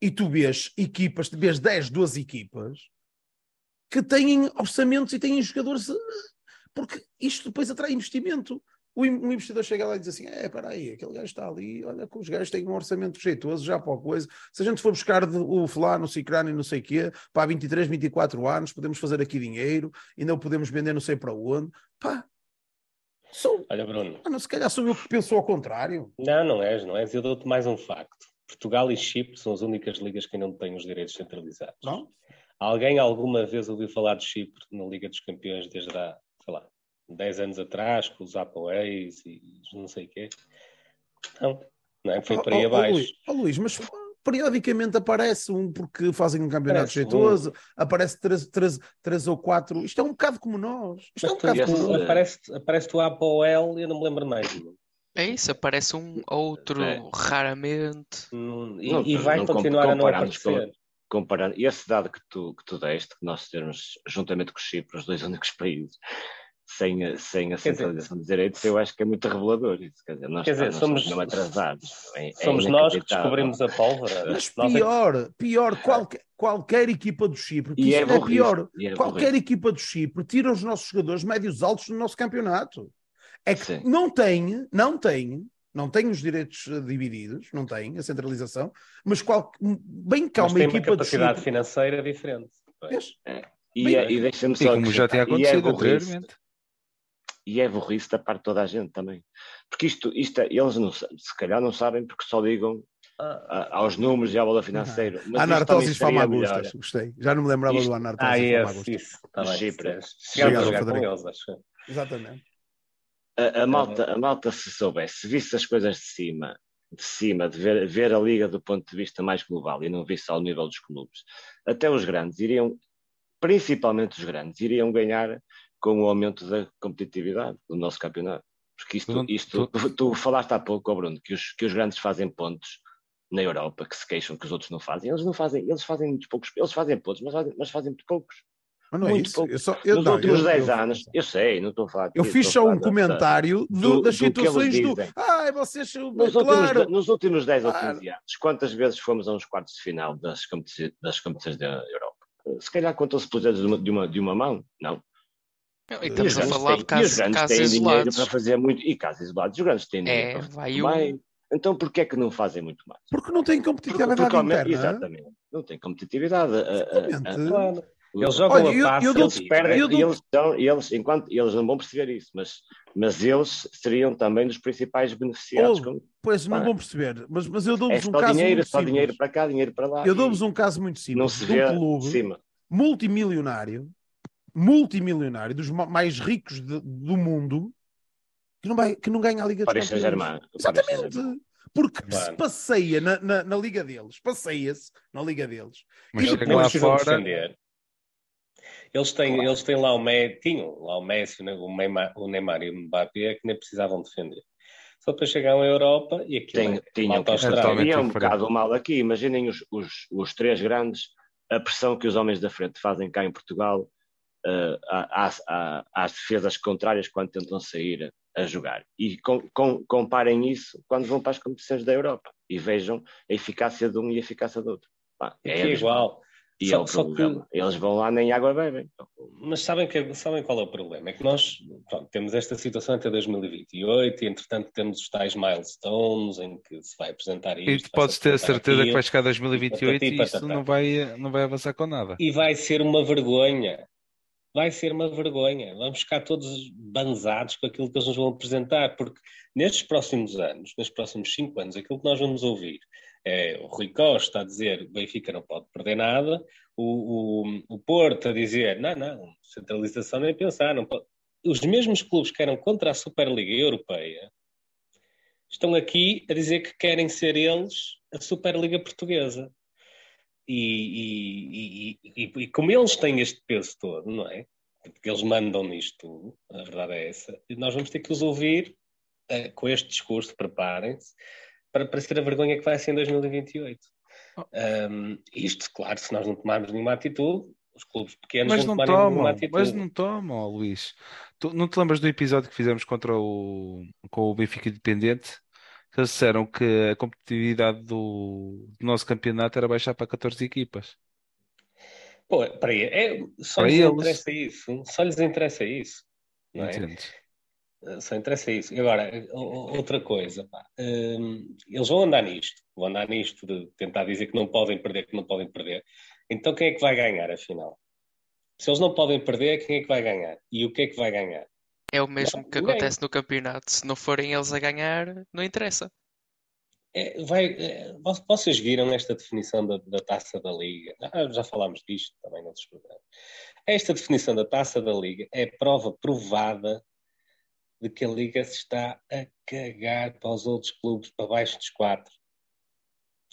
B: e tu vês equipas, tu vês 10, 12 equipas que têm orçamentos e têm jogadores, porque isto depois atrai investimento. O investidor chega lá e diz assim: é, para aí, aquele gajo está ali, olha que os gajos têm um orçamento jeitoso já para a coisa. Se a gente for buscar o fulano, o cicrano e não sei o quê, para 23, 24 anos, podemos fazer aqui dinheiro, ainda o podemos vender não sei para onde. Pá, sou...
E: Olha, Bruno.
B: Mano, se calhar sou eu que penso ao contrário.
E: Não, não és, não és. Eu dou-te mais um facto. Portugal e Chipre são as únicas ligas que não têm os direitos centralizados.
B: Não?
E: Alguém alguma vez ouviu falar de Chipre na Liga dos Campeões desde há, sei lá, 10 anos atrás, com os Apoéis e não sei o quê? Não, não é? Foi oh, para aí oh, abaixo.
B: Oh, Luís, mas periodicamente aparece um porque fazem um campeonato jeitoso, aparece três, três, três ou quatro. Isto é um bocado como nós. Isto mas é um bocado como
E: nós. Aparece, aparece o Apoel e eu não me lembro mais.
C: É isso, aparece um outro é. raramente.
E: Hum, e, não, e, vai continuar a não aparecer
D: comparando, e esse dado que tu, que tu deste, que nós termos, juntamente com o Chipre, os dois únicos países sem a, sem a centralização dos direitos, eu acho que é muito revelador isso. Quer dizer, nós,
E: quer dizer, somos, somos atrasados. É, é somos é nós que descobrimos a pólvora.
B: Mas pior, pior, qualquer, qualquer equipa do Chipre, que é, é pior, é qualquer equipa do Chipre tira os nossos jogadores médios altos no nosso campeonato. É que Sim. não tem, não tem não tem os direitos eh, divididos, não tem a centralização, mas qual, bem cá
E: mas
B: uma
E: tem
B: equipa
E: uma capacidade Chipre... financeira diferente.
D: É. E, é, e deixa-me só.
A: como já tinha acontecido é anteriormente.
D: E é burrice da parte de toda a gente também. Porque isto, isto eles não, se calhar não sabem porque só ligam ah. aos números e à bola financeira.
B: Mas Anartosis Famagustas, gostei. Já não me lembrava isto, do Anartosis
E: ah, Famagustas. Isso, tá Chipre.
B: Chegaram a jogar com eles, acho. Exatamente
D: a, a, malta, a malta, se soubesse, se visse as coisas de cima, de cima, de ver, ver a liga do ponto de vista mais global e não visse ao nível dos clubes, até os grandes iriam, principalmente os grandes, iriam ganhar com o aumento da competitividade do nosso campeonato. Porque isto, isto tu, tu falaste há pouco, Bruno, que os, que os grandes fazem pontos na Europa, que se queixam que os outros não fazem. Eles não fazem, eles fazem muito poucos, eles fazem pontos, mas fazem, mas fazem muito poucos.
B: Mas não é
D: Muito
B: isso.
D: Eu só, eu, Nos não, últimos 10 anos, eu sei, não estou a falar.
B: Eu fiz só um comentário do, das situações do. Ai, vocês. Nos, claro.
D: últimos, nos últimos 10 ou 15 anos, quantas vezes fomos a uns quartos de final das, competições, das competições da Europa? Se calhar contam-se por dedos de uma, de, uma, de uma mão, não.
C: E estamos a falar de casos, casos têm isolados. dinheiro
D: para fazer muito. E casos isolados, os grandes têm dinheiro é, para fazer vai um... Então porquê é que não fazem muito mais?
B: Porque não têm competitividade porque, porque, interna.
D: Exatamente. Não têm competitividade. A, a, a, claro.
E: Eles jogam Olha, a passe,
D: eu, eu eles perdem, eu eles, estão, eles, enquanto, eles não vão perceber isso, mas, mas eles seriam também dos principais beneficiados. Oh,
B: pois, não vão perceber, mas, mas eu dou-vos
D: é
B: um caso
D: dinheiro,
B: muito
D: só
B: simples.
D: dinheiro para cá, dinheiro para lá.
B: Eu dou-vos um caso muito simples.
D: Não se vê um clube cima.
B: multimilionário, multimilionário, dos mais ricos de, do mundo, que não, vai, que não ganha a Liga
D: dos
B: Campeões. Exatamente. Porque claro. se passeia na, na, na liga deles, passeia-se na liga deles.
A: Mas e depois, lá fora,
E: eles têm, eles têm lá o Messi, tinham lá o Messi, né, o Neymar, o Neymar e o Mbappé que nem precisavam defender. Só para chegar à Europa e aquilo
D: Tem, é, tinham que é um bocado mal aqui. Imaginem os, os, os três grandes, a pressão que os homens da frente fazem cá em Portugal uh, às, às, às defesas contrárias quando tentam sair a jogar. E com, com, comparem isso quando vão para as competições da Europa e vejam a eficácia de um e a eficácia do outro.
E: é, é igual.
D: E só, é o problema. Que... Eles vão lá nem água bebem.
E: Mas sabem, que, sabem qual é o problema? É que nós pronto, temos esta situação até 2028 e, entretanto, temos os tais milestones em que se vai apresentar isto.
A: E tu podes ter a certeza aquilo, que vai chegar a 2028 e, e isso não vai, não vai avançar com nada.
E: E vai ser uma vergonha. Vai ser uma vergonha. Vamos ficar todos banzados com aquilo que eles nos vão apresentar, porque nestes próximos anos, nestes próximos cinco anos, aquilo que nós vamos ouvir é, o Rui Costa a dizer o Benfica não pode perder nada, o, o, o Porto a dizer não, não, centralização nem pensar. Não pode. Os mesmos clubes que eram contra a Superliga Europeia estão aqui a dizer que querem ser eles a Superliga Portuguesa. E, e, e, e, como eles têm este peso todo, não é? Porque eles mandam nisto tudo, a verdade é essa. E nós vamos ter que os ouvir uh, com este discurso, preparem-se, para, para ser a vergonha que vai ser em 2028. Oh. Um, isto, claro, se nós não tomarmos nenhuma atitude, os clubes pequenos
A: mas
E: não,
A: não tomam, Mas não tomam, Luís. Tu, não te lembras do episódio que fizemos contra o, com o Benfica Independente? Que eles disseram que a competitividade do, do nosso campeonato era baixar para 14 equipas.
E: Pô, para aí, é, só para lhes eles. interessa isso. Só lhes interessa isso. Não é? Entendes? Só interessa isso. E agora, outra coisa, pá, hum, eles vão andar nisto, vão andar nisto de tentar dizer que não podem perder, que não podem perder. Então quem é que vai ganhar, afinal? Se eles não podem perder, quem é que vai ganhar? E o que é que vai ganhar?
C: É o mesmo que acontece no campeonato. Se não forem eles a ganhar, não interessa.
E: É, vai, é, vocês viram esta definição da, da taça da Liga? Ah, já falámos disto também noutros programas. Esta definição da taça da Liga é prova provada de que a Liga se está a cagar para os outros clubes, para baixo dos quatro.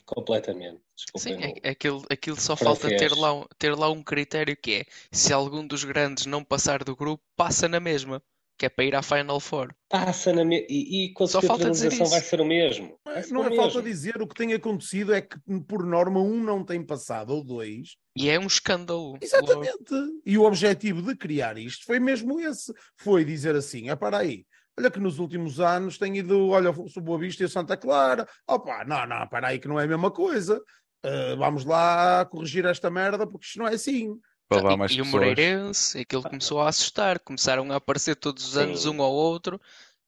E: Completamente.
C: Sim, é, aquilo, aquilo só falta ter lá, ter lá um critério que é se algum dos grandes não passar do grupo, passa na mesma que é para ir à Final Four.
E: Passa na me... e, e com Só falta dizer isso. vai ser o mesmo.
B: Não, é, não é falta dizer, o que tem acontecido é que, por norma, um não tem passado, ou dois.
C: E é um escândalo.
B: Exatamente. E o objetivo de criar isto foi mesmo esse. Foi dizer assim, é para aí. Olha que nos últimos anos tem ido, olha, o Boa Vista e o Santa Clara. Opa, não, não, para aí que não é a mesma coisa. Uh, vamos lá corrigir esta merda porque isto não é assim
C: para levar mais e, pessoas. E o Moreirense, aquilo começou a assustar, começaram a aparecer todos os Sim. anos um ao outro.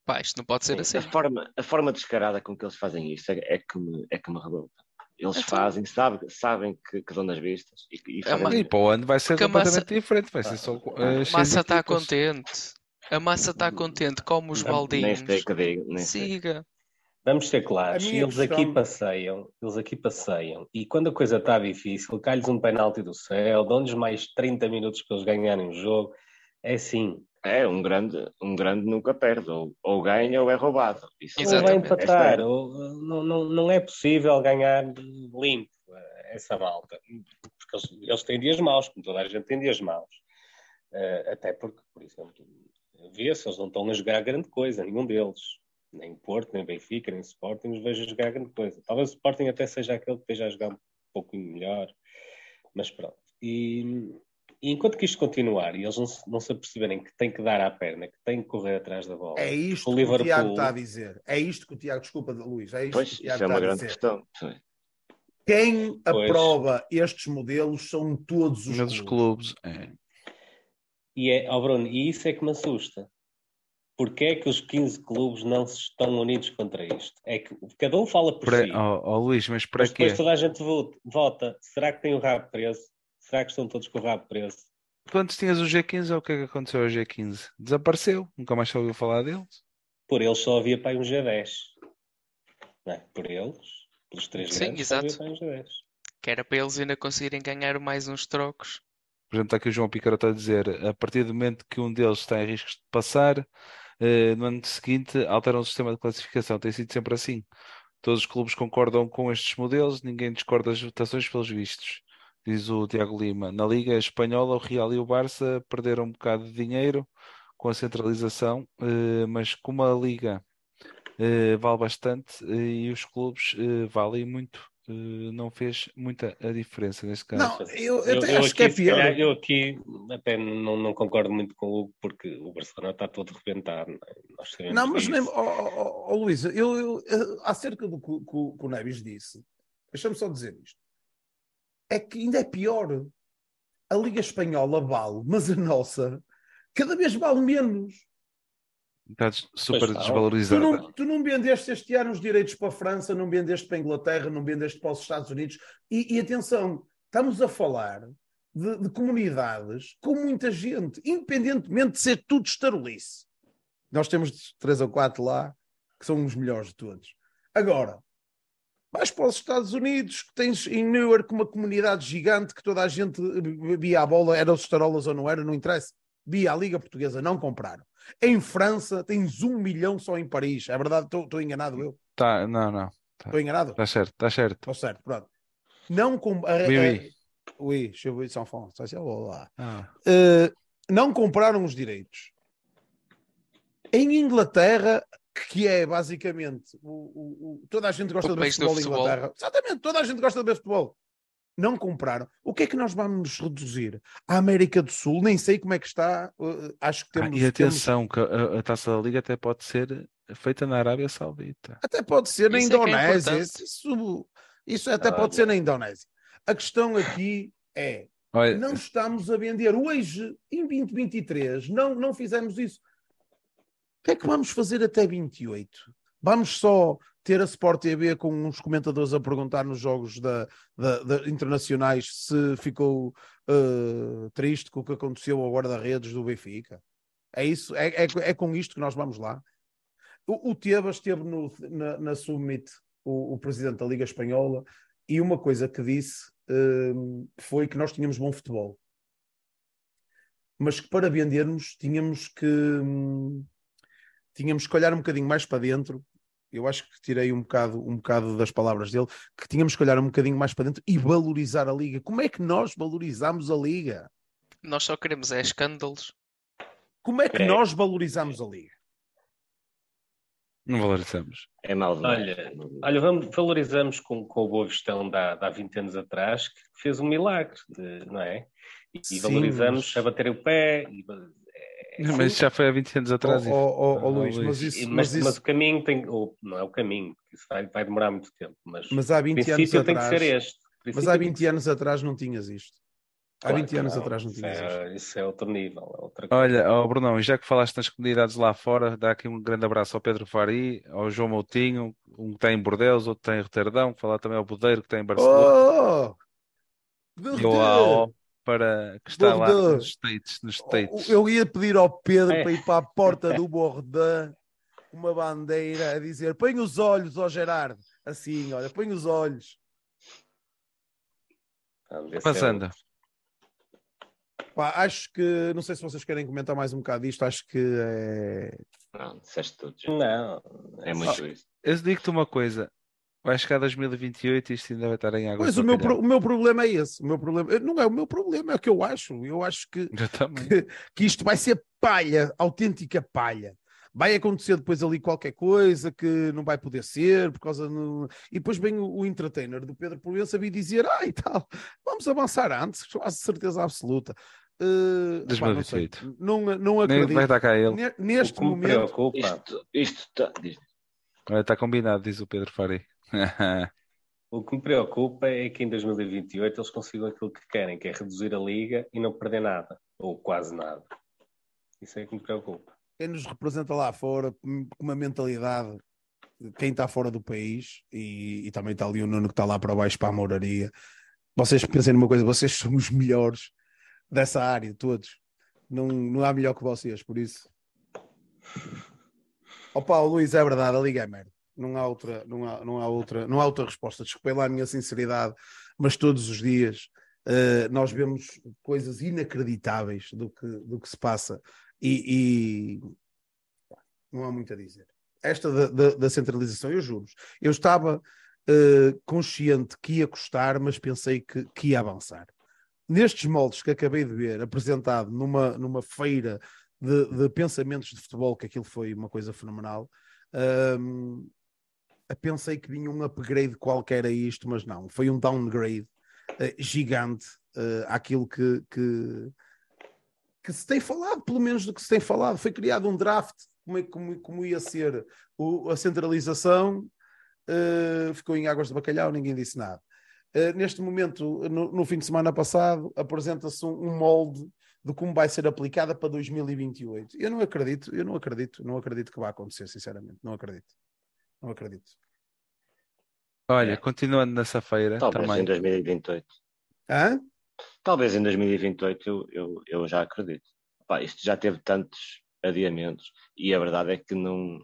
C: Pá, isto não pode ser Sim,
D: assim. A forma, a forma descarada com que eles fazem isso é, é que, me, é que me revolta. Eles então, fazem, sabem, sabem que, que dão nas vistas e, e
A: fazem. E para o ano vai ser completamente massa, diferente. Vai ser só, uh,
C: a massa está contente. A massa está contente, como os baldinhos.
D: Nem sei que digo. Nem
C: Siga.
E: Vamos ser claros, eles questão... aqui passeiam, eles aqui passeiam, e quando a coisa está difícil, cai-lhes um penalti do céu, dão-lhes mais 30 minutos para eles ganharem o jogo, é assim.
D: É, um grande, um grande nunca perde, ou, ou ganha ou é roubado.
E: Isso ou vai empatar, é... ou, não, não, não é possível ganhar limpo essa malta, porque eles, eles têm dias maus, como toda a gente tem dias maus. Uh, até porque, por exemplo, vê-se, eles não estão a jogar grande coisa, nenhum deles nem Porto, nem Benfica, nem Sporting os vejo jogar grande coisa. Talvez o Sporting até seja aquele que esteja a jogar um pouquinho melhor, mas pronto. E, e enquanto que isto continuar e eles não se, não se aperceberem que tem que dar à perna, que tem que correr atrás da bola,
B: é isto o que Liverpool... o Tiago está a dizer. É isto que o Tiago, desculpa, Luís, é isto
D: pois, que o Tiago isso é uma grande questão.
B: Quem pois. aprova estes modelos são todos os clubes.
A: clubes. É.
E: E, é, oh Bruno, e isso é que me assusta Porquê é que os 15 clubes não se estão unidos contra isto? É que cada um fala por
A: para,
E: si.
A: Oh, oh, Luís, mas para mas
E: depois toda a gente vota. Será que tem o rabo preso? Será que estão todos com o rabo preso?
A: Tu antes tinhas o G15, ou o que é que aconteceu ao G15? Desapareceu, nunca mais se ouviu falar deles.
E: Por eles só havia para um G10. Não é? Por eles, pelos três
C: Sim, grandes, exato. só havia para um G10. Que era para eles ainda conseguirem ganhar mais uns trocos.
A: Por exemplo, está aqui o João Picaro a dizer, a partir do momento que um deles está em risco de passar, uh, no ano seguinte alteram o sistema de classificação. Tem sido sempre assim. Todos os clubes concordam com estes modelos, ninguém discorda das votações pelos vistos. Diz o Tiago Lima. Na Liga Espanhola, o Real e o Barça perderam um bocado de dinheiro com a centralização, uh, mas como a Liga uh, vale bastante e os clubes valem muito, não fez muita a diferença nesse caso.
B: Não, eu, eu, eu acho que é pior. Calhar,
E: eu aqui até não, não, concordo muito com o Hugo, porque o Barcelona está todo rebentado.
B: Não, não mas nem, oh, oh, oh, Luís, eu, eu, acerca do que, que, que o Neves disse, deixa-me só dizer isto. É que ainda é pior. A Liga Espanhola vale, mas a nossa cada vez vale menos.
A: Está super desvalorizada.
B: Tu não, tu não vendeste este ano os direitos para a França, não vendeste para a Inglaterra, não vendeste para os Estados Unidos. E, e atenção, estamos a falar de, de, comunidades com muita gente, independentemente de ser tudo estarolice. Nós temos três ou quatro lá que são os melhores de todos. Agora, vais para os Estados Unidos, que tens em Newark uma comunidade gigante que toda a gente via a bola, era os estarolas ou não era, não interessa. Via a Liga Portuguesa, não compraram. Em França tens um milhão só em Paris. É verdade? Estou enganado eu?
A: Tá, não, não.
B: Estou tá. enganado?
A: Está certo, está certo.
B: Estou certo, pronto. Não com... Oui, oui. Oui, je veux sans fond. Ah. Uh, não compraram os direitos. Em Inglaterra, que é basicamente o, o, o toda a gente gosta o de ver futebol, futebol em Inglaterra. Exatamente, toda a gente gosta de ver futebol não compraram. O que é que nós vamos reduzir? A América do Sul, nem sei como é que está. Uh, acho que temos.
A: Ah, e atenção, temos... que a, a, taça da Liga até pode ser feita na Arábia Saudita.
B: Até pode ser na isso Indonésia. É é isso, isso até ah, pode ser na Indonésia. A questão aqui é: Olha, não estamos a vender hoje, em 2023, não, não fizemos isso. O que é que vamos fazer até 28? Vamos só ter a Sport TV com uns comentadores a perguntar nos jogos da, da, da internacionais se ficou uh, triste com o que aconteceu ao guarda-redes do Benfica. É isso, é, é, é, com isto que nós vamos lá. O, o Tebas esteve no, na, na Summit, o, o, presidente da Liga Espanhola, e uma coisa que disse uh, foi que nós tínhamos bom futebol. Mas que para vendermos tínhamos que um, tínhamos que olhar um bocadinho mais para dentro eu acho que tirei um bocado, um bocado das palavras dele, que tínhamos que olhar um bocadinho mais para dentro e valorizar a Liga. Como é que nós valorizamos a Liga?
C: Nós só queremos é escândalos.
B: Como é que é. nós valorizamos a Liga?
A: Não valorizamos.
E: É mal Olha, olha vamos, valorizamos com, com a boa gestão de há, de há 20 anos atrás, que fez um milagre, de, não é? E, e valorizamos mas... a bater o pé, e,
A: mas já foi há 20 anos atrás.
B: Oh, oh, oh, Luís, mas isso,
E: mas, mas, isso... mas, o caminho tem. Ou, não é o caminho, isso vai, vai demorar muito tempo. Mas,
B: mas há 20 anos atrás. tem que ser este. Mas há 20 anos atrás não tinhas isto. Há claro 20 anos não, atrás não tinhas
E: é,
B: isto.
E: Isso é outro nível. É outra
A: Olha, oh, Brunão, já que falaste nas comunidades lá fora, dá aqui um grande abraço ao Pedro Fari, ao João Moutinho, um que está em Bordeus, outro que está em Roterdão, falar também ao Budeiro que está em Barcelona. Oh! E ao, para que está lá nos States, nos States.
B: Eu ia pedir ao Pedro é. para ir para a porta do Bordeaux uma bandeira a dizer põe os olhos, ó Gerardo. Assim, olha, põe os olhos.
A: Passando.
B: Pá, acho que, não sei se vocês querem comentar mais um bocado disto, acho que é.
D: Não, disseste tudo.
E: Não,
D: é muito
A: ah, isso. Eu digo-te uma coisa: Vai chegar 2028 e isto ainda vai estar em água.
B: Pois o meu, pro, o meu problema é esse. O meu problema não é o meu problema, é o que eu acho. Eu acho que, [laughs] que, que, isto vai ser palha, autêntica palha. Vai acontecer depois ali qualquer coisa que não vai poder ser, por causa. No... E depois vem o, o entertainer do Pedro Proença vir dizer: ah, e tal, vamos avançar antes, quase certeza absoluta. Uh,
A: 2028.
B: não, não, não acredito. Nem
A: vai estar cá ele.
B: Neste momento.
D: Isto, isto está...
A: está combinado, diz o Pedro Fari. [laughs]
E: o que me preocupa é que em 2028 eles consigam aquilo que querem, que é reduzir a liga e não perder nada, ou quase nada. Isso é que me preocupa.
B: Quem nos representa lá fora, com uma mentalidade, quem está fora do país, e, e, também está ali o Nuno que está lá para baixo para a moraria, vocês pensem numa coisa, vocês são os melhores dessa área, todos. Não, não há melhor que vocês, por isso. Opa, o Luís, é verdade, a liga é merda não há outra, não há, não há outra, não há outra resposta. Desculpem lá a minha sinceridade, mas todos os dias uh, nós vemos coisas inacreditáveis do que, do que se passa e, e não há muito a dizer. Esta da, da, da centralização, eu juro, eu estava uh, consciente que ia custar, mas pensei que, que ia avançar. Nestes moldes que acabei de ver, apresentado numa, numa feira de, de pensamentos de futebol, que aquilo foi uma coisa fenomenal, um, pensei que vinha um upgrade qualquer a isto, mas não, foi um downgrade uh, gigante uh, àquilo que, que, que, se tem falado, pelo menos do que se tem falado. Foi criado um draft, como, é, como, como ia ser o, a centralização, uh, ficou em águas de bacalhau, ninguém disse nada. Uh, neste momento, no, no, fim de semana passado, apresenta-se um, um molde de como vai ser aplicada para 2028. Eu não acredito, eu não acredito, não acredito que vá acontecer, sinceramente, não acredito. Não acredito.
A: Olha, é. continuando nessa feira.
D: Talvez
A: também.
D: em 2028.
B: Hã?
D: Talvez em 2028 eu, eu, eu já acredito. Pá, isto já teve tantos adiamentos e a verdade é que não.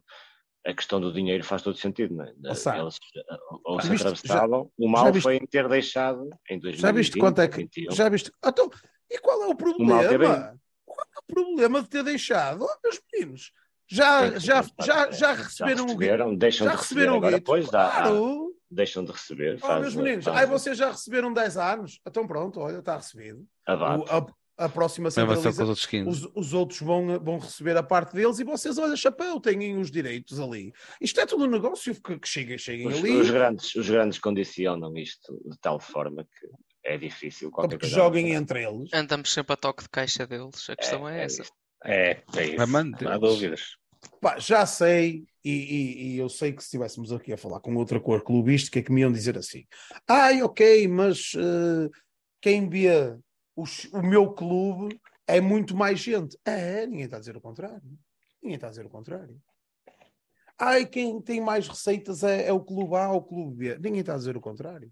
D: A questão do dinheiro faz todo sentido, não é? Eles ou se atravessavam. O mal viste, foi em ter deixado em 2020.
B: Já viste quanto é que. Já viste. Então, e qual é o problema? O qual é o problema de ter deixado? Oh, meus meninos, já, já, já, já receberam
D: o guito. Deixam
B: já
D: de receberam
B: o guito.
D: Pois dá. Claro. Deixam de receber.
B: Oh, meus meninos, aí vocês já receberam 10 anos. Então pronto, olha, está recebido. O, a, a próxima centraliza, os, os, os outros vão, vão receber a parte deles e vocês, olha, chapéu, têm os direitos ali. Isto é tudo um negócio que, que chega, cheguem
D: os,
B: ali.
D: Os grandes, os grandes condicionam isto de tal forma que é difícil.
B: Qualquer que joguem entre eles.
C: Andamos sempre a toque de caixa deles. A questão é, é, é essa.
E: É, é isso. Não há dúvidas.
B: Pá, já sei, e, e, e, eu sei que se estivéssemos aqui a falar com outra cor clubística, que me iam dizer assim: ai, ok, mas uh, quem vê os, o meu clube é muito mais gente. É, ninguém está a dizer o contrário. Ninguém está a dizer o contrário. Ai, quem tem mais receitas é, é o clube A ou o clube B. Ninguém está a dizer o contrário.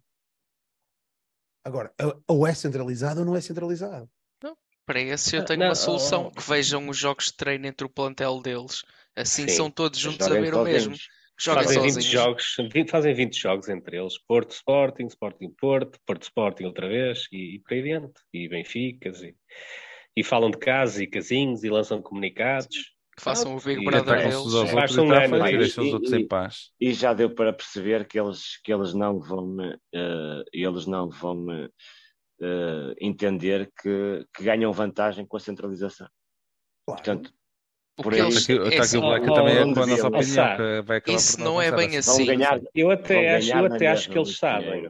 B: Agora, ou é centralizado ou não é centralizado.
C: Não, para esse eu tenho não, uma solução: oh, que vejam os jogos de treino entre o plantel deles. Assim sim, são todos juntos a ver o mesmo.
E: Joguem fazem 20 jogos, 20, fazem 20 jogos entre eles. Porto Sporting, Sporting Porto, Porto Sporting outra vez e, e por aí adiante. E Benficas e, e falam de casos e casinhos e lançam comunicados
C: que façam ah, o Brother deles.
A: Façam um ano, e, deixam os outros em paz.
D: E já deu para perceber que eles, que eles não vão uh, eles não vão uh, entender que, que ganham vantagem com a centralização.
B: Claro. Portanto,
A: por está aqui, está aqui o Black também é com a nossa opinião, que vai acabar
C: Isso não é bem assim.
E: Ganhar, eu até acho, eu até acho que eles sabem.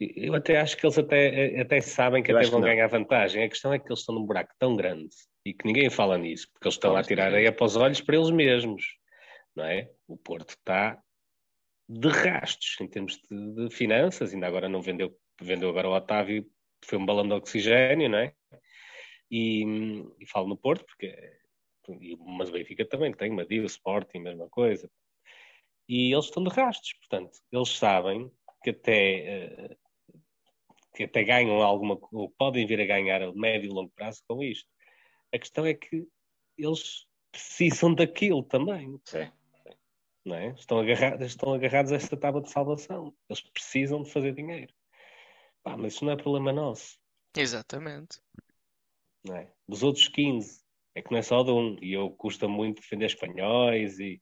E: Eu até acho que eles até, até sabem que eu até vão ganhar vantagem. A questão é que eles estão num buraco tão grande e que ninguém fala nisso, porque eles estão a tirar areia para os olhos para eles mesmos. Não é? O Porto está de rastos em termos de, de finanças, ainda agora não vendeu, vendeu agora o Otávio, foi um balão de oxigênio, não é? E, e falo no Porto, porque mas o Benfica também tem, Madia, o Sporting, mesma coisa. E eles estão de rastos, portanto, eles sabem que até uh, que até ganham alguma, ou podem vir a ganhar a médio e longo prazo com isto. A questão é que eles precisam daquilo também.
D: Sim.
E: Não é? estão, agarrados, estão agarrados a esta tábua de salvação. Eles precisam de fazer dinheiro. Pá, mas isso não é problema nosso.
C: Exatamente.
E: Não é? Dos outros 15, é que não é só de um. E eu custa muito defender espanhóis e,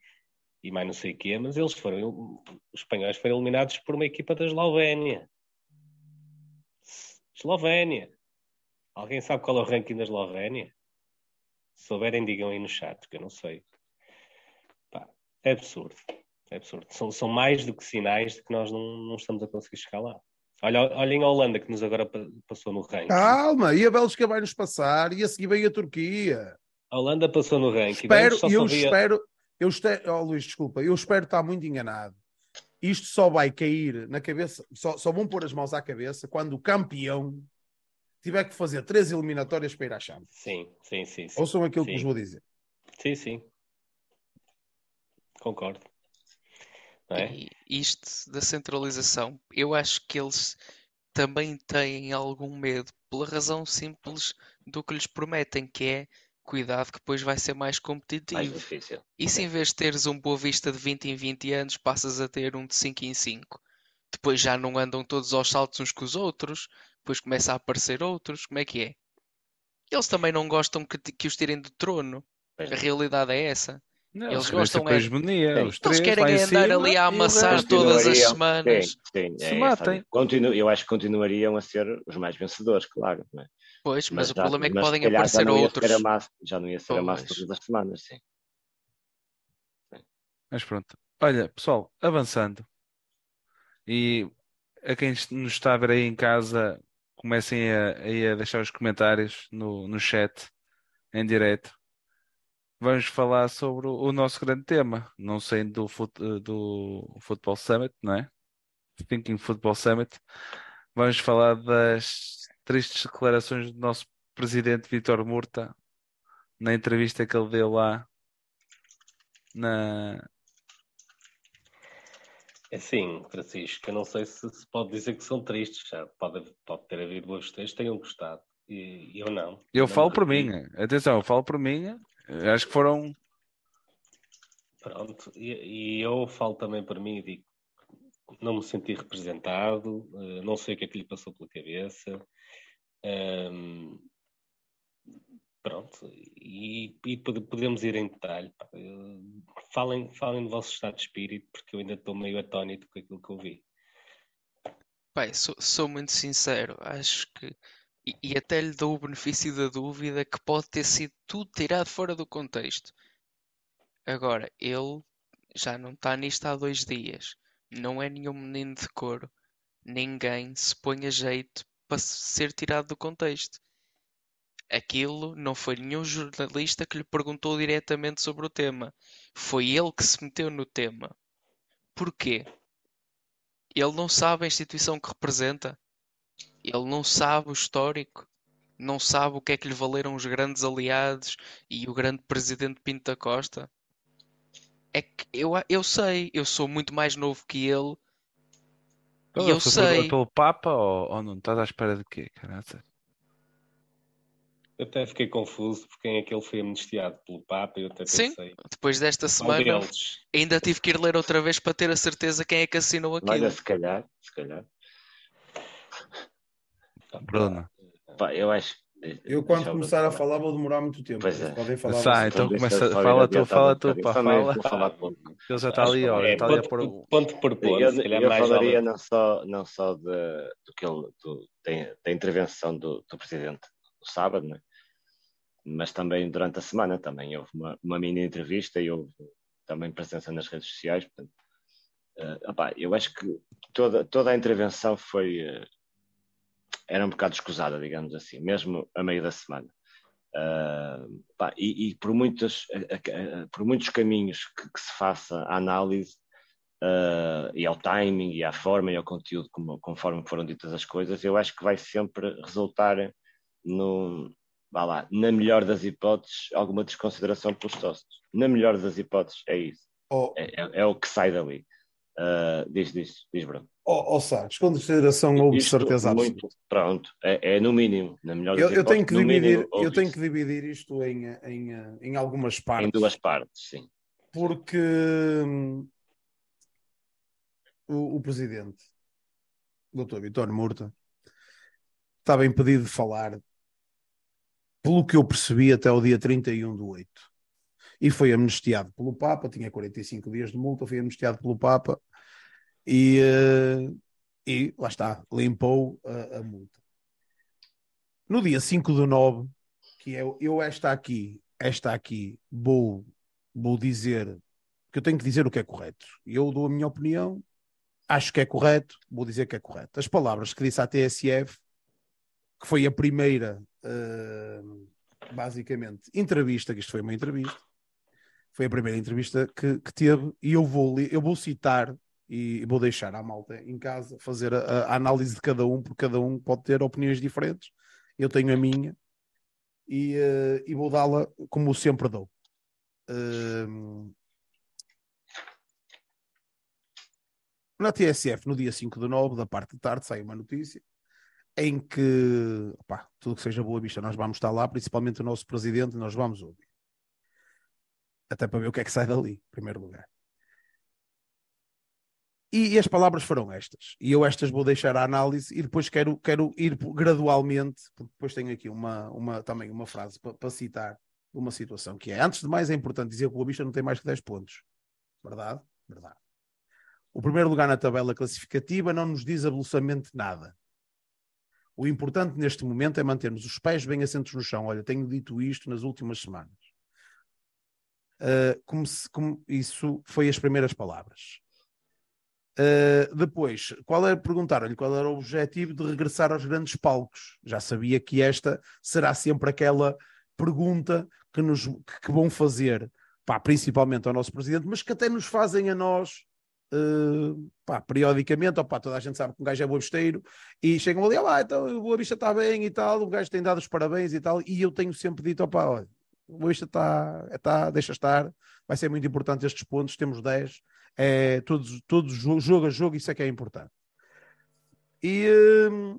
E: e mais não sei o quê, mas eles foram. Os espanhóis foram eliminados por uma equipa da Eslovénia. Eslovénia. Alguém sabe qual é o ranking da Eslovénia? Se souberem, digam aí no chat, que eu não sei. Pá, é absurdo. É absurdo. São, são mais do que sinais de que nós não, não estamos a conseguir chegar lá. Olha, olhem a Holanda que nos agora passou no ranking.
B: Calma, e a Bélgica vai nos passar e a seguir vem a Turquia.
E: A Holanda passou no ranking.
B: Espero, eu via... espero, eu espero, oh, Luís, desculpa, eu espero estar muito enganado. Isto só vai cair na cabeça, só, só vão pôr as mãos à cabeça quando o campeão tiver que fazer três eliminatórias para ir à Champions.
E: Sim, sim, sim. sim.
B: Ouçam aquilo
E: sim.
B: que vos vou dizer.
E: Sim, sim. Concordo.
C: É? E isto da centralização, eu acho que eles também têm algum medo, pela razão simples do que lhes prometem, que é cuidado que depois vai ser mais competitivo.
D: Mais difícil.
C: E se em vez de teres um Boa Vista de 20 em 20 anos, passas a ter um de 5 em 5? Depois já não andam todos aos saltos uns com os outros, depois começa a aparecer outros, como é que é? Eles também não gostam que, que os tirem do trono. A realidade é essa.
A: Não, eles gostam é, hegemonia, os
C: três, eles querem andar cima, ali a amassar todas as semanas. Sim,
D: sim, se é, matem. Continu, eu acho que continuariam a ser os mais vencedores, claro. É?
C: Pois, mas, mas, o já, problema é que podem aparecer já outros.
D: Massa, já não ia ser pois. a massa todas as semanas, sim.
A: sim. Mas pronto. Olha, pessoal, avançando. E a quem nos está a ver aí em casa, comecem a, a deixar os comentários no, no chat, em direto vamos falar sobre o, nosso grande tema, não saindo do, fut, do Football Summit, não é? Thinking Football Summit. Vamos falar das tristes declarações do nosso presidente Vitor Murta na entrevista que ele deu lá na.
E: É sim, Francisco, eu não sei se se pode dizer que são tristes, já pode, pode ter havido bons textos, tenham gostado, e eu não.
A: Eu
E: não
A: falo por mim, atenção, eu falo por mim, Acho que foram.
E: Pronto, e, e eu falo também para mim e digo: não me senti representado, eh, não sei o que é que lhe passou pela cabeça. Um, pronto, e, e, podemos ir em detalhe. Falem, falem do vosso estado de espírito, porque eu ainda estou meio atónito com aquilo que eu vi.
C: Pai, sou, sou muito sincero, acho que e, e até lhe dou o benefício da dúvida que pode ter sido tudo tirado fora do contexto. Agora, ele já não está nisto há dois dias. Não é nenhum menino de couro. Ninguém se põe a jeito para ser tirado do contexto. Aquilo não foi nenhum jornalista que lhe perguntou diretamente sobre o tema. Foi ele que se meteu no tema. Porquê? Ele não sabe a instituição que representa. Ele não sabe o histórico. Não sabe o que é que lhe valeram os grandes aliados e o grande presidente Pinto da Costa. É que eu, eu sei, eu sou muito mais novo que ele.
A: Então,
C: e eu sei.
A: pelo Papa ou, ou não? Estás à espera de quê, caralho?
E: Eu até fiquei confuso porque quem é que ele foi amnistiado pelo Papa eu até pensei.
C: Sim, depois desta semana ainda tive que ir ler outra vez para ter a certeza quem é que assinou aquilo.
D: Olha, se calhar, se calhar.
A: Bruno.
D: Pá, eu acho.
B: Eu quando começar a falar vou demorar muito tempo.
D: Pois é.
B: Podem falar
A: Sai, então começa, fala tu, fala tu, pá, fala. Ele já está ali, olha,
E: É,
A: está ali a
E: ponto,
A: pôr.
E: ponto por ponto.
D: Eu, eu
E: mais
D: falaria não só, não só de, do que ele, do, da, da intervenção do, do presidente no sábado, né? mas também durante a semana também houve uma, uma mini entrevista e houve também presença nas redes sociais. Portanto, opá, eu acho que toda, toda a intervenção foi eh, era um bocado escusada, digamos assim, mesmo a meio da semana. Ah, pá, e, e por, a- por muitos caminhos que, que se faça a análise ah, e ao timing e à forma e ao conteúdo como, conforme foram ditas as coisas, eu acho que vai sempre resultar no, vá lá, na melhor das hipóteses, alguma desconsideração pelos sócios. Na melhor das hipóteses, é isso.
B: Oh,
D: É, é- é o que sai dali. Ah, diz, diz, diz, Bruno.
B: oh, oh Sá, desconsideração houve
D: Isto
B: certeza
D: muito-
B: absoluta.
D: Pronto, é, é no mínimo, na melhor
B: Eu, eu tenho que dividir,
D: mínimo, houve
B: eu tenho
D: isso.
B: que dividir isto em, em, em algumas partes.
D: Em duas partes, sim.
B: porque hum, o, o presidente, o Dr. Vitório Murta, estava impedido de falar, pelo que eu percebi, até o dia 31 do 8. E foi amnistiado pelo Papa, tinha 45 dias de multa, foi amnistiado pelo Papa e, eh, e lá está, limpou a, a multa. No dia 5 do 9, que é, eu esta aqui, esta aqui, vou vou dizer que eu tenho que dizer o que é correto. Eu dou a minha opinião, acho que é correto, vou dizer que é correto. As palavras que disse à TSF, que foi a primeira, eh, basicamente, entrevista, que isto foi uma entrevista, foi a primeira entrevista que, que teve, e eu vou, eu vou citar e vou deixar à malta em casa fazer a, a análise de cada um, porque cada um pode ter opiniões diferentes. Eu tenho a minha e, eh, e vou dá-la como sempre dou. Hum, na TSF, no dia 5 de 9, da parte de tarde, sai uma notícia em que, tudo que seja Boa Vista, nós vamos estar lá, principalmente o nosso presidente, nós vamos ouvir. Até para ver o que é que sai dali, em primeiro lugar. E, e as palavras foram estas. E eu estas vou deixar a análise e depois quero, quero ir gradualmente, porque depois tenho aqui uma, uma, também uma frase para, para citar uma situação que é, antes de mais é importante dizer que o Boa Vista não tem mais que 10 pontos. Verdade? Verdade. O primeiro lugar na tabela classificativa não nos diz absolutamente nada. O importante neste momento é mantermos os pés bem assentos no chão. Olha, tenho dito isto nas últimas semanas. Uh, como se, como isso foi as primeiras palavras. Uh, depois, qual era, perguntaram-lhe qual era o objetivo de regressar aos grandes palcos. Já sabia que esta será sempre aquela pergunta que, nos, que vão fazer, pá, principalmente ao nosso presidente, mas que até nos fazem a nós uh, pá, periodicamente. Opá, toda a gente sabe que um gajo é boavisteiro e chegam ali, ah, então o Boa Vista está bem e tal, o gajo tem dado os parabéns e tal, e eu tenho sempre dito, opá, olha, o Boa Vista está, está, deixa estar, vai ser muito importante estes pontos, temos 10, é todos, todos jogo a jogo, isso é que é importante. E, hum,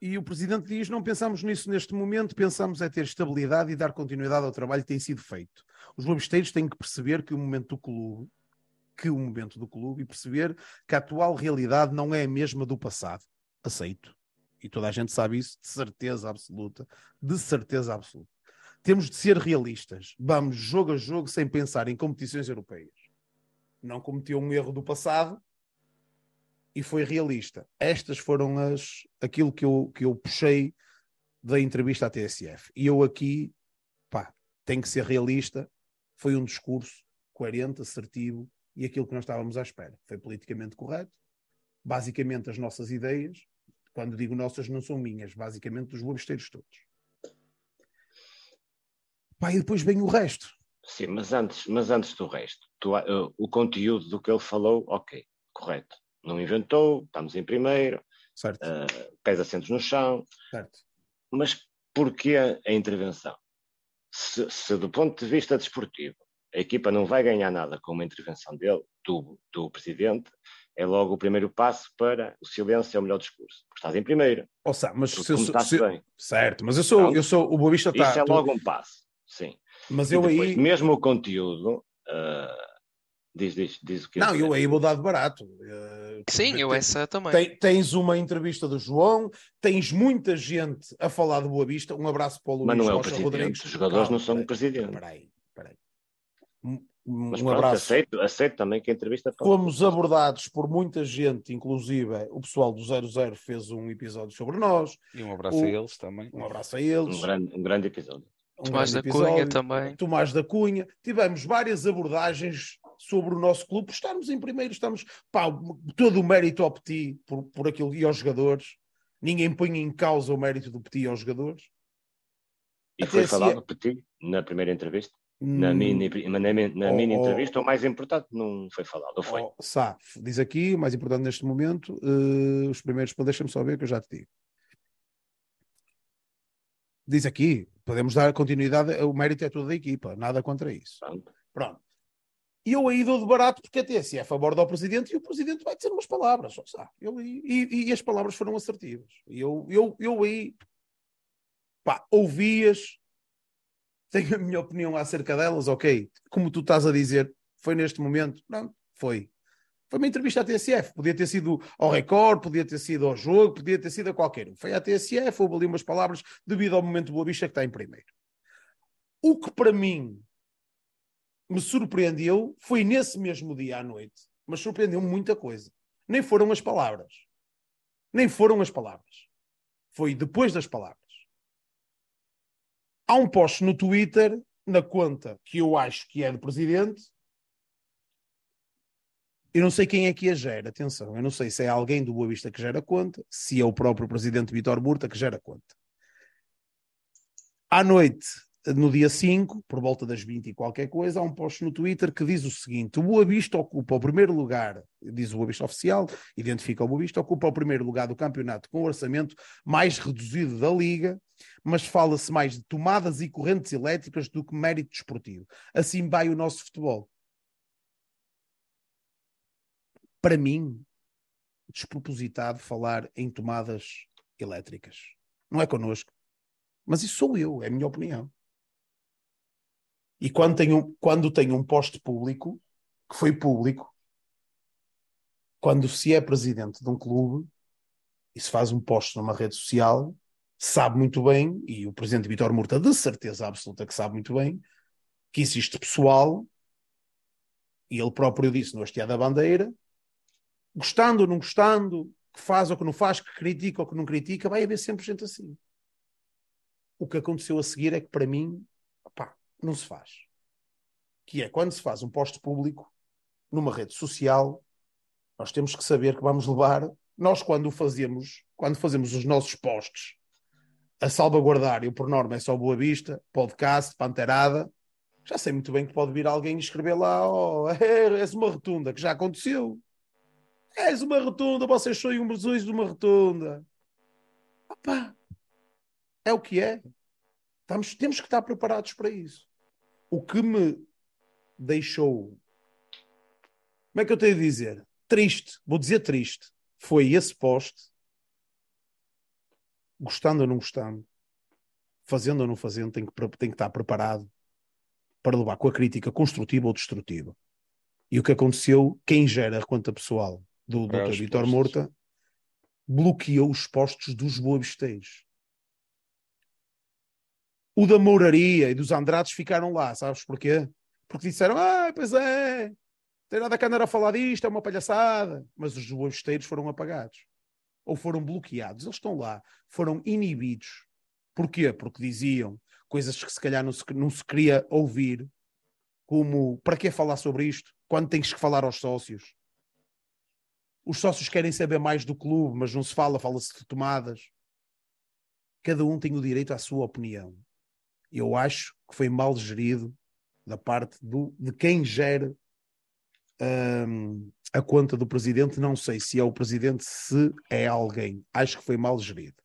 B: e o Presidente diz: não pensamos nisso neste momento, pensamos é ter estabilidade e dar continuidade ao trabalho que tem sido feito. Os lobisteiros têm que perceber que o momento do clube, que o momento do clube, e perceber que a atual realidade não é a mesma do passado. Aceito. E toda a gente sabe isso de certeza absoluta. De certeza absoluta. Temos de ser realistas. Vamos jogo a jogo sem pensar em competições europeias. Não cometeu um erro do passado e foi realista. Estas foram as aquilo que eu, que eu puxei da entrevista à TSF. E eu aqui, pá, tenho que ser realista. Foi um discurso coerente, assertivo e aquilo que nós estávamos à espera. Foi politicamente correto. Basicamente, as nossas ideias, quando digo nossas, não são minhas, basicamente dos lobisteiros todos. Pá, e depois vem o resto.
D: Sim, mas antes, mas antes do resto, tu, uh, o conteúdo do que ele falou, ok, correto. Não inventou, estamos em primeiro,
B: certo.
D: Uh, pés assentos no chão.
B: Certo.
D: Mas porquê a intervenção? Se, se, do ponto de vista desportivo a equipa não vai ganhar nada com uma intervenção dele, do, do presidente, é logo o primeiro passo para o silêncio é o melhor discurso. Porque estás em primeiro.
B: Ou seja, mas se eu sou, se, bem. Certo, mas eu sou, então, eu sou o Boa Vista
D: está. Isso é logo um passo, sim.
B: Mas e eu depois,
D: aí. Mesmo o conteúdo. Uh, diz, diz, diz o que
B: Não, eu aí vou dar de barato.
C: Uh, sim, eu essa também.
B: Tem, tens uma entrevista do João, tens muita gente a falar de Boa Vista. Um abraço para o Luís
D: Mas não é
B: o
D: presidente, Rodrigues. Os jogadores Calma, não são o presidente.
B: Peraí, peraí.
D: Um, Mas um pronto, abraço. Aceito, aceito também que a entrevista.
B: Fomos abordados por muita gente, inclusive o pessoal do 00 fez um episódio sobre nós.
A: E um abraço o, a eles também.
B: Um abraço a eles.
D: Um grande, um grande episódio.
C: Um Tomás da episódio. Cunha também.
B: Tomás da Cunha. Tivemos várias abordagens sobre o nosso clube, por estarmos em primeiro, estamos pá, todo o mérito ao Petit por, por aquilo e aos jogadores. Ninguém põe em causa o mérito do Petit aos jogadores.
D: E Até foi falado do Petit na primeira entrevista? Na hum, mini, na, na oh, mini oh. entrevista, oh, o mais importante não foi falado, ou foi? Oh,
B: Saf, diz aqui, o mais importante neste momento, uh, os primeiros, deixa-me só ver que eu já te digo. Diz aqui, podemos dar continuidade, o mérito é tudo da equipa, nada contra isso. Pronto. Pronto. E eu aí dou de barato porque até se é a favor do presidente e o presidente vai dizer umas palavras, sabe? Eu, e, e, as palavras foram assertivas. E eu, eu, eu aí, pá, ouvias, tenho a minha opinião acerca delas, ok. Como tu estás a dizer, foi neste momento, não, foi. Foi uma entrevista à TSF, podia ter sido ao Record, podia ter sido ao jogo, podia ter sido a qualquer um. Foi à TSF, houve ali umas palavras devido ao momento Boa Vista que está em primeiro. O que para mim me surpreendeu foi nesse mesmo dia à noite, mas surpreendeu-me muita coisa. Nem foram as palavras. Nem foram as palavras. Foi depois das palavras. Há um post no Twitter, na conta que eu acho que é do presidente. Eu não sei quem é que a gera, atenção. Eu não sei se é alguém do Boa Vista que gera conta, se é o próprio presidente Vitor Murta que gera conta. À noite, no dia 5, por volta das 20 e qualquer coisa, há um post no Twitter que diz o seguinte: o Boa Vista ocupa o primeiro lugar, diz o Boa Vista oficial, identifica o Boa Vista, ocupa o primeiro lugar do campeonato com o orçamento mais reduzido da Liga, mas fala-se mais de tomadas e correntes elétricas do que mérito desportivo. Assim vai o nosso futebol. Para mim, despropositado falar em tomadas elétricas. Não é connosco. Mas isso sou eu, é a minha opinião. E quando um, quando tem um posto público, que foi público, quando se é presidente de um clube e se faz um posto numa rede social, sabe muito bem, e o presidente Vitor Murta de certeza absoluta que sabe muito bem, que existe pessoal, e ele próprio disse no Hastear da Bandeira, gostando ou não gostando, que faz ou que não faz, que critica ou que não critica, vai haver sempre gente assim. O que aconteceu a seguir é que, para mim, não se faz. Que é quando se faz um posto público numa rede social, nós temos que saber que vamos levar, nós quando fazemos, quando fazemos os nossos postos a salvaguardar, eu por norma é só Boa Vista, podcast, Panterada, já sei muito bem que pode vir alguém e escrever lá, oh, [laughs] és uma rotunda, que já aconteceu. És uma rotunda, vocês são um de uma rotunda. Opa, é o que é. Estamos, temos que estar preparados para isso o que me deixou. Como é que eu tenho a dizer? Triste, vou dizer triste. Foi esse poste, gostando ou não gostando, fazendo ou não fazendo, tem que, que estar preparado para levar com a crítica construtiva ou destrutiva. E o que aconteceu, quem gera a conta pessoal do Dr. Vitor Morta bloqueou os postos dos boabisteiros o da Mouraria e dos Andrades ficaram lá, sabes porquê? Porque disseram, ah, pois é, tem nada que andar a falar disto, é uma palhaçada. Mas os boesteiros foram apagados. Ou foram bloqueados. Eles estão lá. Foram inibidos. Porquê? Porque diziam coisas que se calhar não se, não se queria ouvir. Como, para que falar sobre isto? Quando tens que falar aos sócios? Os sócios querem saber mais do clube, mas não se fala, fala-se de tomadas. Cada um tem o direito à sua opinião. Eu acho que foi mal gerido da parte do, de quem gera um, a conta do presidente. Não sei se é o presidente, se é alguém. Acho que foi mal gerido.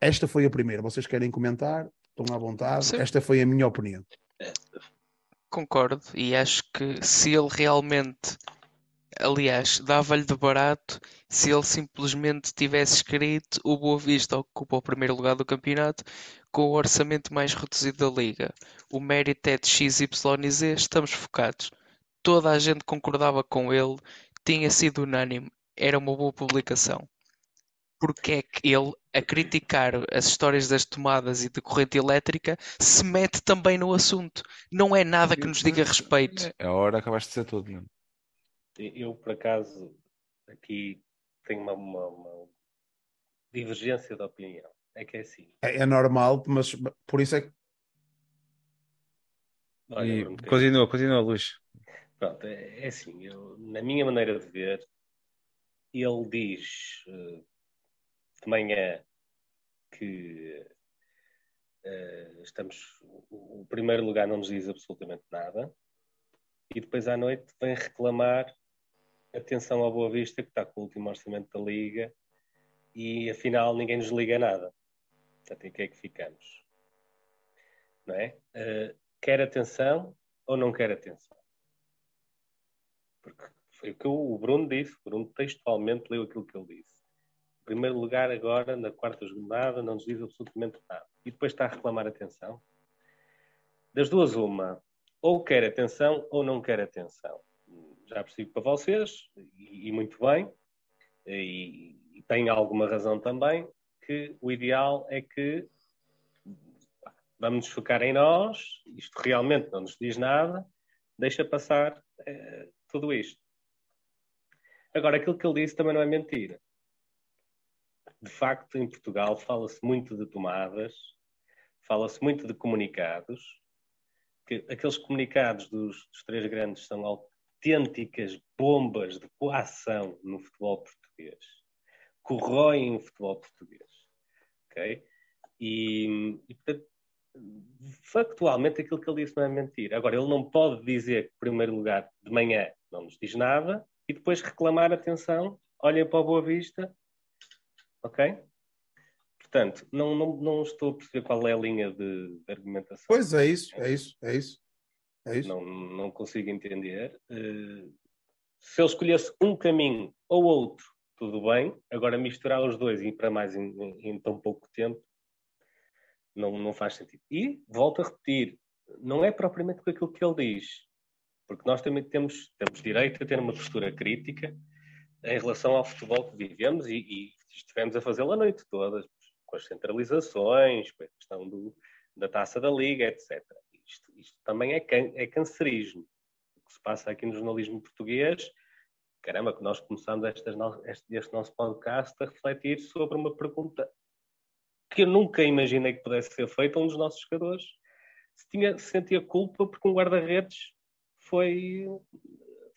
B: Esta foi a primeira. Vocês querem comentar? Estão à vontade. Sim. Esta foi a minha opinião.
C: Concordo, e acho que se ele realmente Aliás, dava-lhe de barato se ele simplesmente tivesse escrito o Boa Vista ocupa o primeiro lugar do campeonato com o orçamento mais reduzido da liga. O mérito é de X, Y e Z, estamos focados. Toda a gente concordava com ele, tinha sido unânime, era uma boa publicação. Porque é que ele, a criticar as histórias das tomadas e de corrente elétrica, se mete também no assunto? Não é nada que nos diga respeito.
A: É a hora acabaste de ser tudo, mesmo.
E: Eu, por acaso, aqui tenho uma, uma, uma divergência de opinião. É que é assim.
B: É, é normal, mas por isso é que.
A: Olha, continua, continua, Luís.
E: Pronto, é, é assim, eu, na minha maneira de ver, ele diz uh, de manhã que uh, estamos. O, o, primeiro lugar não nos diz absolutamente nada, e depois à noite vem reclamar atenção ao Boa Vista, que está com o último orçamento da Liga, e afinal ninguém nos liga nada. Portanto, em que é que ficamos? Não é? Uh, quer atenção ou não quer atenção? Porque foi o que o Bruno disse. O Bruno textualmente leu aquilo que ele disse. Em primeiro lugar, agora, na quarta jornada, não nos diz absolutamente nada. E depois está a reclamar atenção. Das duas, uma. Ou quer atenção ou não quer atenção já percebi para vocês, e, e muito bem, e, e tem alguma razão também, que o ideal é que vamos nos focar em nós, isto realmente não nos diz nada, deixa passar é, tudo isto. Agora, aquilo que ele disse também não é mentira. De facto, em Portugal fala-se muito de tomadas, fala-se muito de comunicados, que aqueles comunicados dos, dos três grandes são autênticas bombas de coação no futebol português. Corroem o futebol português. Ok? E, e, portanto, factualmente aquilo que ele disse não é mentira. Agora, ele não pode dizer que, em primeiro lugar, de manhã não nos diz nada e depois reclamar atenção, olhem para a Boa Vista, ok? Portanto, não, não, não estou a perceber qual é a linha de, de argumentação.
B: Pois é isso, é isso, é isso.
E: É isso? Não, não consigo entender. Uh, se ele escolhesse um caminho ou outro, tudo bem. Agora, misturar os dois e para mais em, em, em tão pouco tempo não, não faz sentido. E, volto a repetir, não é propriamente com aquilo que ele diz, porque nós também temos, temos direito a ter uma postura crítica em relação ao futebol que vivemos e, e estivemos a fazê-lo a noite toda, com as centralizações, com a questão do, da taça da liga, etc isto, isto também é, can, é cancerígeno. O que se passa aqui no jornalismo português, caramba, que nós começamos estas, este, este nosso podcast a refletir sobre uma pergunta que eu nunca imaginei que pudesse ser feita a um dos nossos jogadores. Se, tinha, se sentia culpa porque um guarda-redes foi,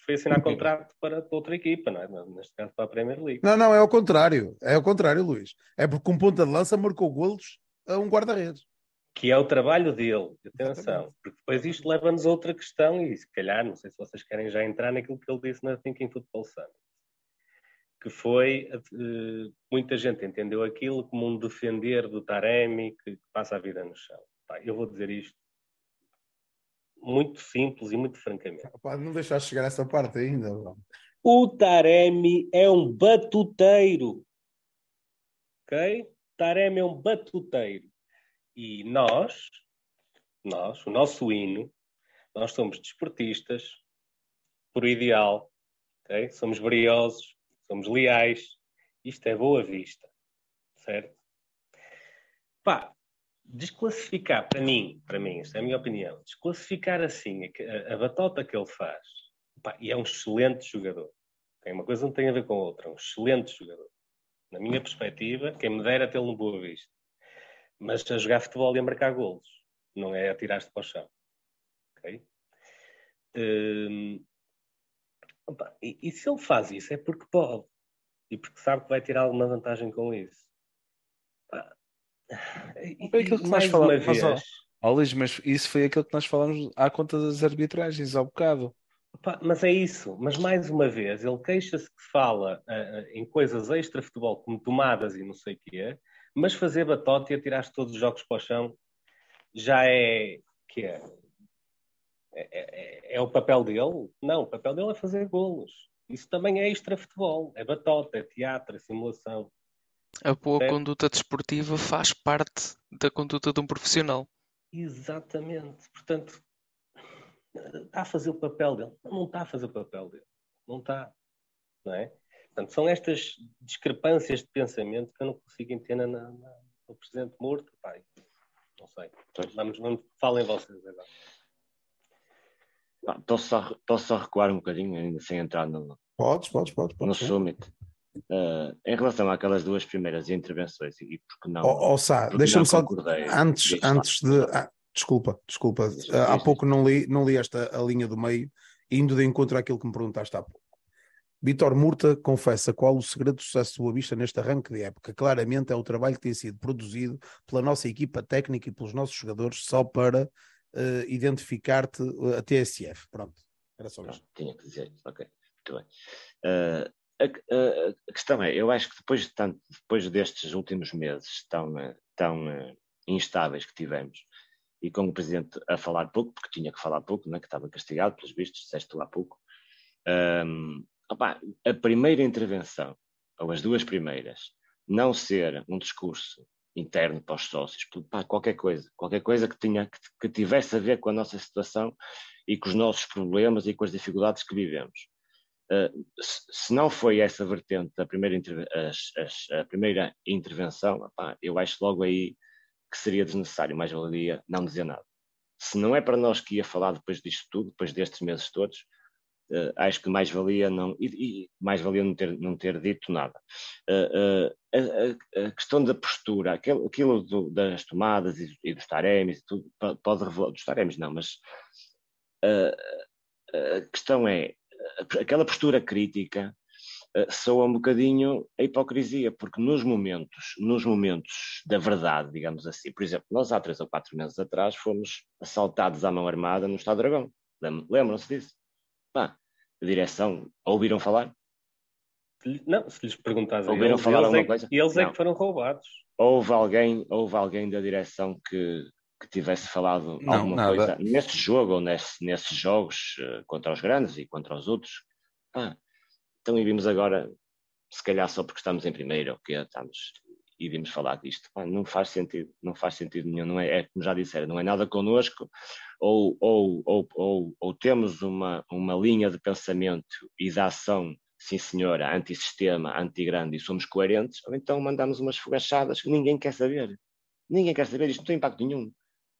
E: foi assinar contrato para outra equipa, não é? Neste caso para a Premier League.
B: Não, não, é o contrário. É o contrário, Luís. É porque um ponta de lança marcou golos a um guarda-redes
E: que é o trabalho dele, atenção, porque depois isto leva-nos a outra questão, e se calhar, não sei se vocês querem já entrar naquilo que ele disse na Thinking Football Summit, que foi, uh, muita gente entendeu aquilo como um defender do Taremi que passa a vida no chão. Eu vou dizer isto muito simples e muito francamente.
B: Não deixar chegar a essa parte ainda.
E: O Taremi é um batuteiro. Ok? Taremi é um batuteiro e nós, nós, o nosso hino, nós somos desportistas por ideal, okay? somos briosos, somos leais. Isto é boa vista, certo? Pá, desclassificar, para mim, para mim, esta é a minha opinião, desclassificar assim a, a batota que ele faz, pá, e é um excelente jogador. Tem uma coisa não tem a ver com a outra, é um excelente jogador. Na minha perspectiva, quem me dera tê-lo no Boa Vista mas a jogar futebol e a marcar golos, não é a tirar-te para o chão. Okay? Hum, opa, e, e, se ele faz isso é porque pode e porque sabe que vai tirar alguma vantagem com isso.
A: E, é aquilo que mais uma vez, mas, Luís, mas isso foi aquilo que nós falamos à conta das arbitragens, ao bocado.
E: Mas é isso. Mas mais uma vez, ele queixa-se que fala uh, em coisas extra-futebol, como tomadas e não sei o quê, mas fazer batota e atirar todos os jogos para o chão já é. que é? É, é, é, o papel dele? Não, o papel dele é fazer golos. Isso também é extra-futebol. É batota, é teatro, é simulação.
C: A boa é. conduta desportiva faz parte da conduta de um profissional.
E: Exatamente. Portanto, está a fazer o papel dele. Não está a fazer o papel dele. Não está. Não é? Portanto, são estas discrepâncias de pensamento que eu não consigo entender na, na, no Presidente morto. Pai, não sei. Vamos, vamos, falem vocês agora.
D: Posso só, posso só recuar um bocadinho, ainda sem entrar no,
B: podes, podes, podes,
D: podes no Summit. Uh, em relação àquelas duas primeiras intervenções, e porque não.
B: Oh, oh Sá, deixa-me só. Antes, antes de. Ah, desculpa, desculpa. Uh, há pouco não li, não li esta a linha do meio, indo de encontro àquilo que me perguntaste há pouco. Vitor Murta confessa qual o segredo do sucesso do Boa Vista neste arranque de época. Claramente é o trabalho que tem sido produzido pela nossa equipa técnica e pelos nossos jogadores só para uh, identificar-te a TSF. Pronto, era só
D: isso. Tinha que dizer, ok, muito bem. Uh, a, a, a, questão é, eu acho que depois, de tanto, depois destes últimos meses tão, tão uh, instáveis que tivemos, e com o Presidente a falar pouco, porque tinha que falar pouco, né, que estava castigado pelos vistos, disseste tu há pouco, um, a primeira intervenção, ou as duas primeiras, não ser um discurso interno para os sócios, qualquer coisa, qualquer coisa que, tinha, que, que tivesse a ver com a nossa situação e com os nossos problemas e com as dificuldades que vivemos. Uh, se não foi essa vertente da primeira, as, as, a primeira intervenção, eu acho logo aí que seria desnecessário, mais valia não dizer nada. Se não é para nós que ia falar depois disto tudo, depois destes meses todos, uh, acho que mais valia não e, e, mais valia não ter não ter dito nada. Uh, a, a, questão da postura, aquilo, aquilo do, das tomadas e, e dos taremes, tudo, pode revelar dos taremes não, mas a questão é aquela postura crítica uh, soa um bocadinho a hipocrisia, porque nos momentos, nos momentos da verdade, digamos assim, por exemplo, nós há três ou quatro meses atrás fomos assaltados à mão armada no Estado Dragão. Lembram-se disso? Pá, a direção, ouviram falar?
E: Não, se lhes perguntares ouviram eles, falar eles alguma é, coisa? Eles é que foram roubados.
D: Houve alguém, houve alguém da direção que que tivesse falado não, alguma nada. coisa nesse jogo ou nesse, nesses jogos uh, contra os grandes e contra os outros. Ah, então e vimos agora, se calhar só porque estamos em primeiro, ou que estamos e vimos falar disto. Ah, não faz sentido, não faz sentido nenhum. Não é, é como já disseram, não é nada connosco, ou, ou, ou, ou, ou temos uma, uma linha de pensamento e de ação sim senhora, antissistema, anti-grande e somos coerentes, ou então mandamos umas fogachadas que ninguém quer saber. Ninguém quer saber, isto não tem impacto nenhum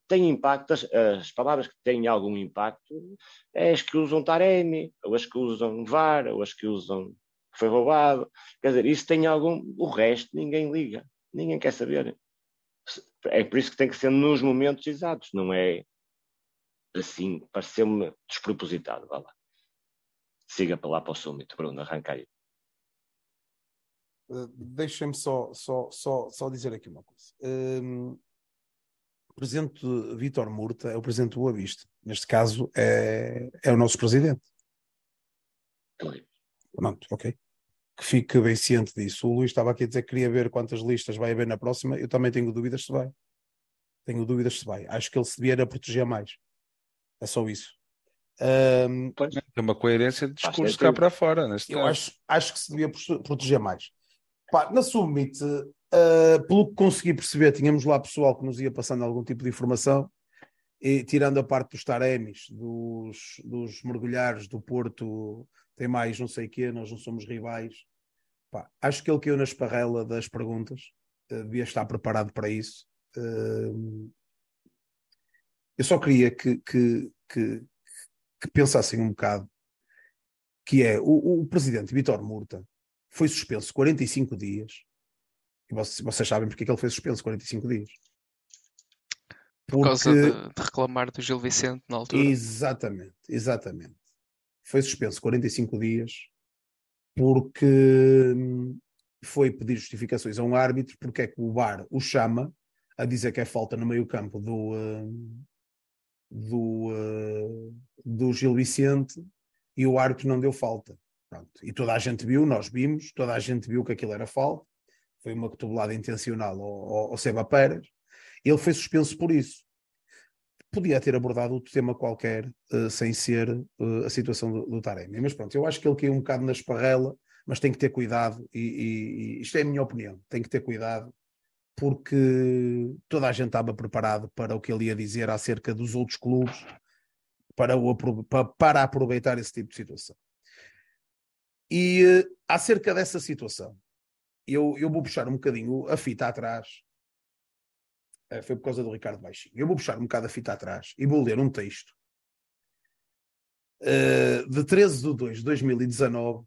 D: têm impacto, as, as, palavras que têm algum impacto é as que usam Taremi, ou as que usam VAR, ou as que usam foi roubado. Quer dizer, isso tem algum. O resto ninguém liga, ninguém quer saber. É por isso que tem que ser nos momentos exatos, não é assim, pareceu-me despropositado. Vá lá. Siga para lá para o súmito, Bruno, arranca aí.
B: Uh, Deixem-me só, só, só, só dizer aqui uma coisa. Uh, o presidente Vítor Murta é o presidente do Boa Vista. Neste caso, é, é o nosso presidente. Pronto, ok. Que fique bem ciente disso. O Luís estava aqui a dizer que queria ver quantas listas vai haver na próxima. Eu também tenho dúvidas se vai. Tenho dúvidas se vai. Acho que ele se devia a proteger mais. É só isso. Um,
A: Tem uma coerência de discurso cá para fora. Neste
B: eu acho, acho que se devia proteger mais. Pá, na Summit, uh, pelo que consegui perceber, tínhamos lá pessoal que nos ia passando algum tipo de informação, e tirando a parte dos taremis, dos, dos mergulhares do Porto, tem mais não sei o quê, nós não somos rivais. Pá, acho que ele caiu na esparrela das perguntas, uh, devia estar preparado para isso. Uh, eu só queria que, que, que, que pensassem um bocado que é o, o presidente Vitor Murta foi suspenso 45 dias. E vocês, vocês sabem porque é que ele foi suspenso 45 dias.
C: Por causa de, de, reclamar do Gil Vicente na altura.
B: Exatamente, exatamente. Foi suspenso 45 dias porque hum, foi pedir justificações a um árbitro porque é que o VAR o chama a dizer que é falta no meio campo do, uh, do, uh, do Gil Vicente e o árbitro não deu falta. Pronto. E toda a gente viu, nós vimos, toda a gente viu que aquilo era falta, foi uma cotovelada intencional ao, ao Seba Pérez, ele foi suspenso por isso. Podia ter abordado outro tema qualquer uh, sem ser uh, a situação do, do Taremi. Mas pronto, eu acho que ele caiu um bocado na esparrela, mas tem que ter cuidado, e, e, e isto é a minha opinião, tem que ter cuidado, porque toda a gente estava preparado para o que ele ia dizer acerca dos outros clubes, para, o, para, para aproveitar esse tipo de situação. E uh, acerca dessa situação, eu, eu vou puxar um bocadinho a fita atrás. Uh, foi por causa do Ricardo Baixinho. Eu vou puxar um bocado a fita atrás e vou ler um texto uh, de 13 de 2 de 2019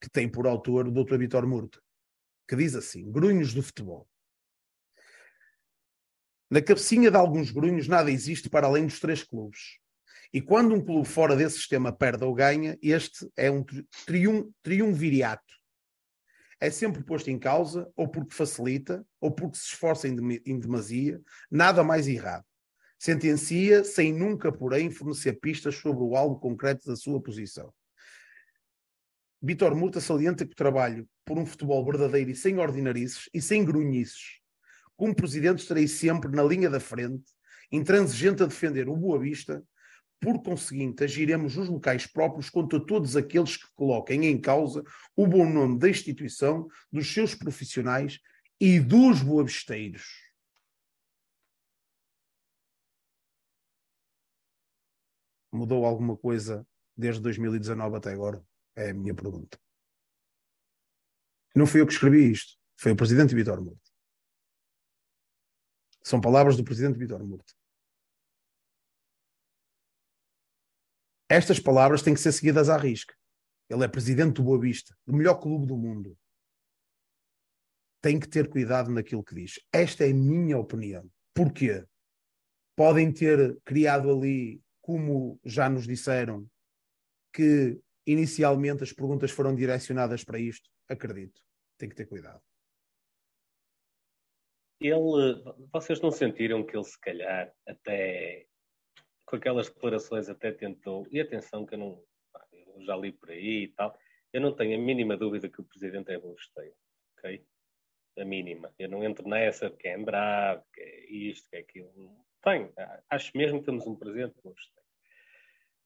B: que tem por autor o Dr. Vitor Murta, que diz assim: Grunhos do futebol. Na cabecinha de alguns grunhos nada existe para além dos três clubes. E quando um clube fora desse sistema perde ou ganha, este é um triun, triunviriato. É sempre posto em causa, ou porque facilita, ou porque se esforça em demasia, nada mais errado. Sentencia sem nunca, porém, fornecer pistas sobre o algo concreto da sua posição. Vitor Murta salienta que o trabalho por um futebol verdadeiro e sem ordinarices e sem grunhices. Como presidente estarei sempre na linha da frente, intransigente a defender o Boa Vista, por conseguinte, agiremos nos locais próprios contra todos aqueles que coloquem em causa o bom nome da instituição, dos seus profissionais e dos boavisteiros. Mudou alguma coisa desde 2019 até agora? É a minha pergunta. Não fui eu que escrevi isto, foi o presidente Vitor Murto. São palavras do presidente Vitor Murto. Estas palavras têm que ser seguidas à risca. Ele é presidente do Boa Vista, do melhor clube do mundo. Tem que ter cuidado naquilo que diz. Esta é a minha opinião. Porquê? Podem ter criado ali, como já nos disseram, que inicialmente as perguntas foram direcionadas para isto. Acredito. Tem que ter cuidado.
E: Ele, vocês não sentiram que ele se calhar até com aquelas declarações até tentou, e atenção que eu não eu já li por aí e tal, eu não tenho a mínima dúvida que o presidente é bosteiro, ok? A mínima. Eu não entro nessa porque é bravo, que é isto, que é aquilo. Tenho. Acho mesmo que temos um presidente bosteiro.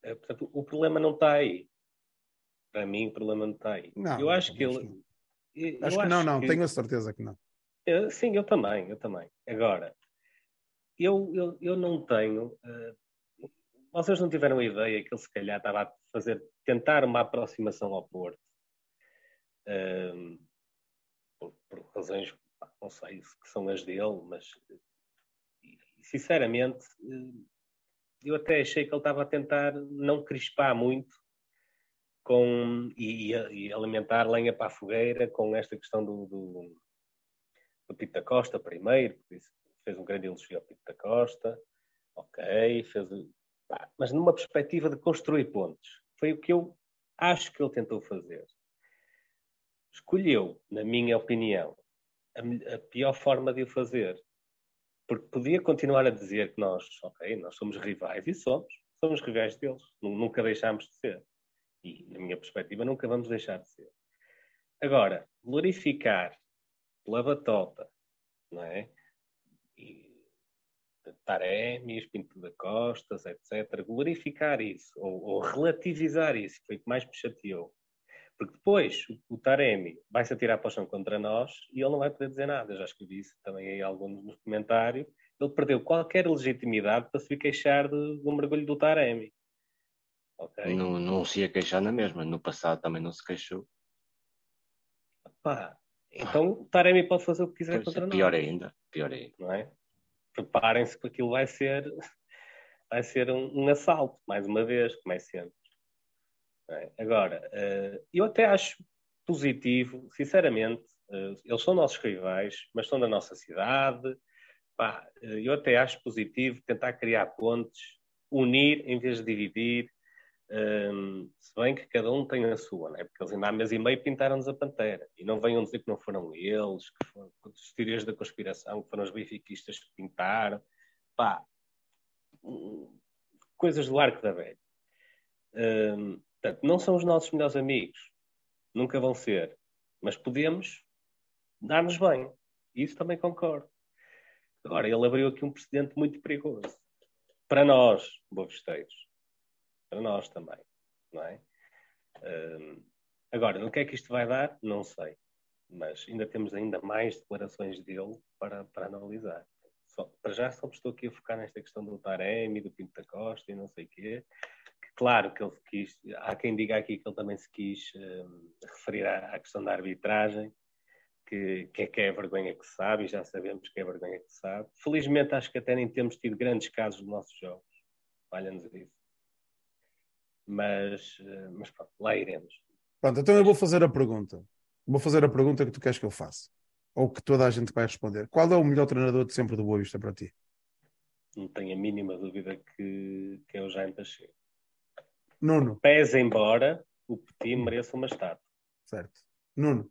E: Eh, portanto, o problema não está aí. Para mim, o problema não está aí.
B: Não,
E: eu acho que ele.
B: Eu acho que não, não, que... tenho a certeza que não.
E: Eu, sim, eu também, eu também. Agora, eu, eu, eu não tenho. Uh, vocês não tiveram ideia que ele se calhar estava a fazer, tentar uma aproximação ao Porto? Um, por, por, razões, não sei se são as dele, mas sinceramente eu até achei que ele estava a tentar não crispar muito com, e, e alimentar lenha para a fogueira com esta questão do, do, do Pito da Costa primeiro, fez um grande elogio ao Pito da Costa, ok, fez, mas numa perspectiva de construir pontes. Foi o que eu acho que ele tentou fazer. Escolheu, na minha opinião, a, a pior forma de o fazer. Porque podia continuar a dizer que nós, ok, nós somos rivais, e somos, somos rivais deles, nunca deixámos de ser. E, na minha perspectiva, nunca vamos deixar de ser. Agora, glorificar pela batota, não é? Tarémias, Pinto da Costas, etc. Glorificar isso, ou, ou, relativizar isso, foi o que mais me chateou. Porque depois o, o Taremi vai se atirar para o chão contra nós e ele não vai poder dizer nada. Eu já escrevi isso também aí alguns nos comentários. Ele perdeu qualquer legitimidade para se queixar do, do mergulho do Taremi.
D: Okay? Não, não se ia queixar na mesma. No passado também não se queixou.
E: Pá, então o Taremi pode fazer o que quiser pois, contra
D: nós. Pior ainda, pior ainda.
E: Não é? Preparem-se que aquilo vai ser, vai ser um, um, assalto, mais uma vez, como é sempre. É? Agora, uh, eu até acho positivo, sinceramente, uh, eles são nossos rivais, mas são da nossa cidade. Pá, uh, eu até acho positivo tentar criar pontes, unir em vez de dividir. Um, se bem que cada um tem a sua, né? porque eles ainda há mês e meio pintaram-nos a pantera. E não venham dizer que não foram eles, que foram as teorias da conspiração, que foram os benfiquistas que pintaram. Pá, coisas do arco da velha. Um, portanto, não são os nossos melhores amigos. Nunca vão ser. Mas podemos dar-nos bem. Isso também concordo. Agora, ele abriu aqui um precedente muito perigoso. Para nós, bovisteiros para nós também, não é? Um, agora, no que é que isto vai dar? Não sei, mas ainda temos ainda mais declarações dele para, para analisar. Só, para já só estou aqui a focar nesta questão do Taremi, do Pinto da Costa e não sei o quê. Que, claro que ele quis, há quem diga aqui que ele também se quis um, referir à, à, questão da arbitragem, que, que, é que é a vergonha que sabe, e já sabemos que é a vergonha que sabe. Felizmente acho que até nem temos tido grandes casos nos nossos jogos. Olha-nos isso mas, eh, mas pronto, lá iremos.
B: Pronto, então eu vou fazer a pergunta. Vou fazer a pergunta que tu queres que eu faça. Ou que toda a gente vai responder. Qual é o melhor treinador de sempre do Boa Vista para ti?
E: Não tenho a mínima dúvida que, que é o Jaime Pacheco.
B: Nuno.
E: Pese embora o Petit mereça uma estátua.
B: Certo. Nuno.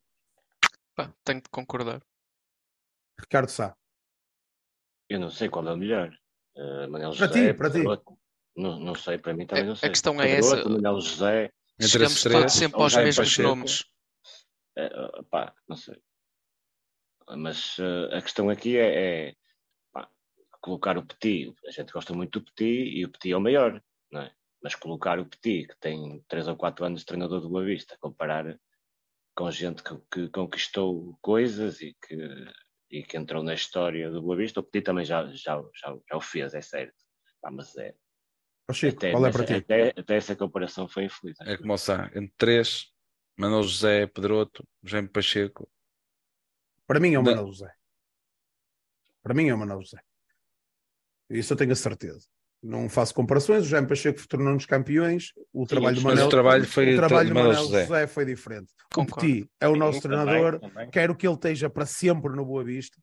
C: Pá, tenho de concordar.
B: Ricardo Sá.
D: Eu não sei qual é o melhor. Uh,
B: Manel para José, ti, para ti.
D: Não, não sei, para mim também não sei.
C: A questão é essa.
D: Manuel José.
C: Chegamos todos sempre aos mesmos Pacheco. nomes.
D: É, pá, não sei. Mas uh, a questão aqui é, é pá, colocar o Petit. A gente gosta muito do Petit e o Petit é o maior, não é? Mas colocar o Petit, que tem 3 ou 4 anos de treinador do Boa Vista, comparar com gente que, que conquistou coisas e que, e que entrou na história do Boa Vista, o Petit também já, já, já, já o fez, é certo. Pá, mas é,
B: Chico, até, qual é para ti?
D: Até, até, essa comparação foi infeliz.
A: É como está, entre três, Manuel José, Pedroto, Jaime Pacheco.
B: Para mim é o Manuel José. Para mim é o Manuel José. Isso eu tenho a certeza. Não faço comparações, o Jaime Pacheco tornou-nos campeões, o Sim, trabalho do Manuel,
A: o trabalho, foi
B: o trabalho do Manuel José. José. foi diferente. Concordo. O Petit é o nosso Sim, treinador, também, também. quero que ele esteja para sempre no Boa Vista.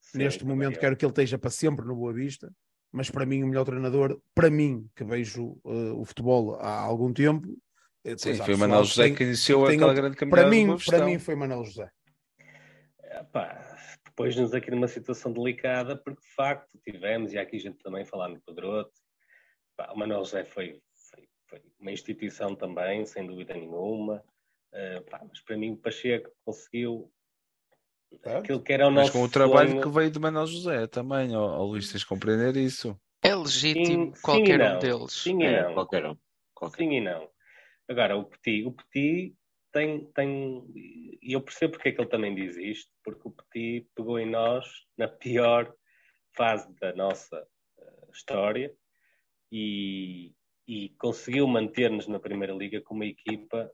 B: Sim, Neste momento quero que ele esteja para sempre no Boa Vista mas para mim o melhor treinador, para mim, que vejo uh, o futebol há algum tempo.
A: Eh, Sim, foi o Manuel José tem, que iniciou aquela outro, grande caminhada.
B: Para mim, para mim foi Manuel José.
E: Epá, Pôs-nos aqui numa situação delicada, porque de facto tivemos, e aqui a gente também falar no Pedroto, o Manuel José foi, foi, foi, uma instituição também, sem dúvida nenhuma, uh, pá, mas para mim o Pacheco conseguiu Aquilo que era o Mas
A: com o trabalho sonho... que veio de Manuel José também, ó, ó Luís, tens de compreender isso.
C: É legítimo sim, qualquer sim um deles.
E: Sim e é, não. Qualquer um. Qualquer. Sim e não. Agora, o Petit, o Petit tem, tem. E eu percebo porque é que ele também diz isto, porque o Petit pegou em nós na pior fase da nossa uh, história e, e conseguiu manter-nos na Primeira Liga com uma equipa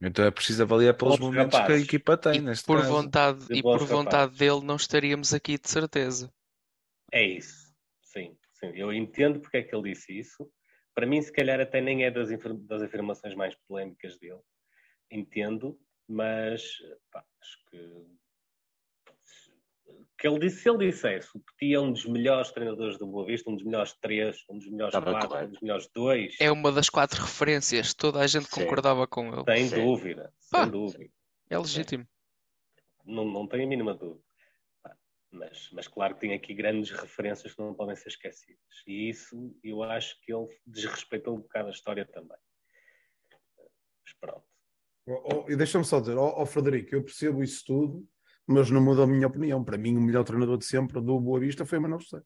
A: então é preciso avaliar pelos momentos rapazes. que a equipa tem,
C: e
A: neste
C: por
A: caso.
C: Vontade, e por rapazes. vontade dele não estaríamos aqui de certeza.
E: É isso, sim, sim. Eu entendo porque é que ele disse isso. Para mim, se calhar até nem é das, das afirmações mais polémicas dele. Entendo, mas pá, acho que que ele disse, se ele dissesse o Petit é um dos melhores treinadores do Boa Vista, um dos melhores três, um dos melhores Estava quatro, correto. um dos melhores dois.
C: É uma das quatro referências, toda a gente Sim. concordava com ele.
E: Sem Sim. dúvida, Pá, sem dúvida.
C: É legítimo.
E: Não, não tenho a mínima dúvida. Mas, mas claro que tem aqui grandes referências que não podem ser esquecidas. E isso eu acho que ele desrespeitou um bocado a história também. Mas pronto.
B: Oh, oh, e deixa-me só dizer, oh, oh Frederico, eu percebo isso tudo, mas não muda a minha opinião. Para mim, o melhor treinador de sempre do Boa Vista foi o Manuel José.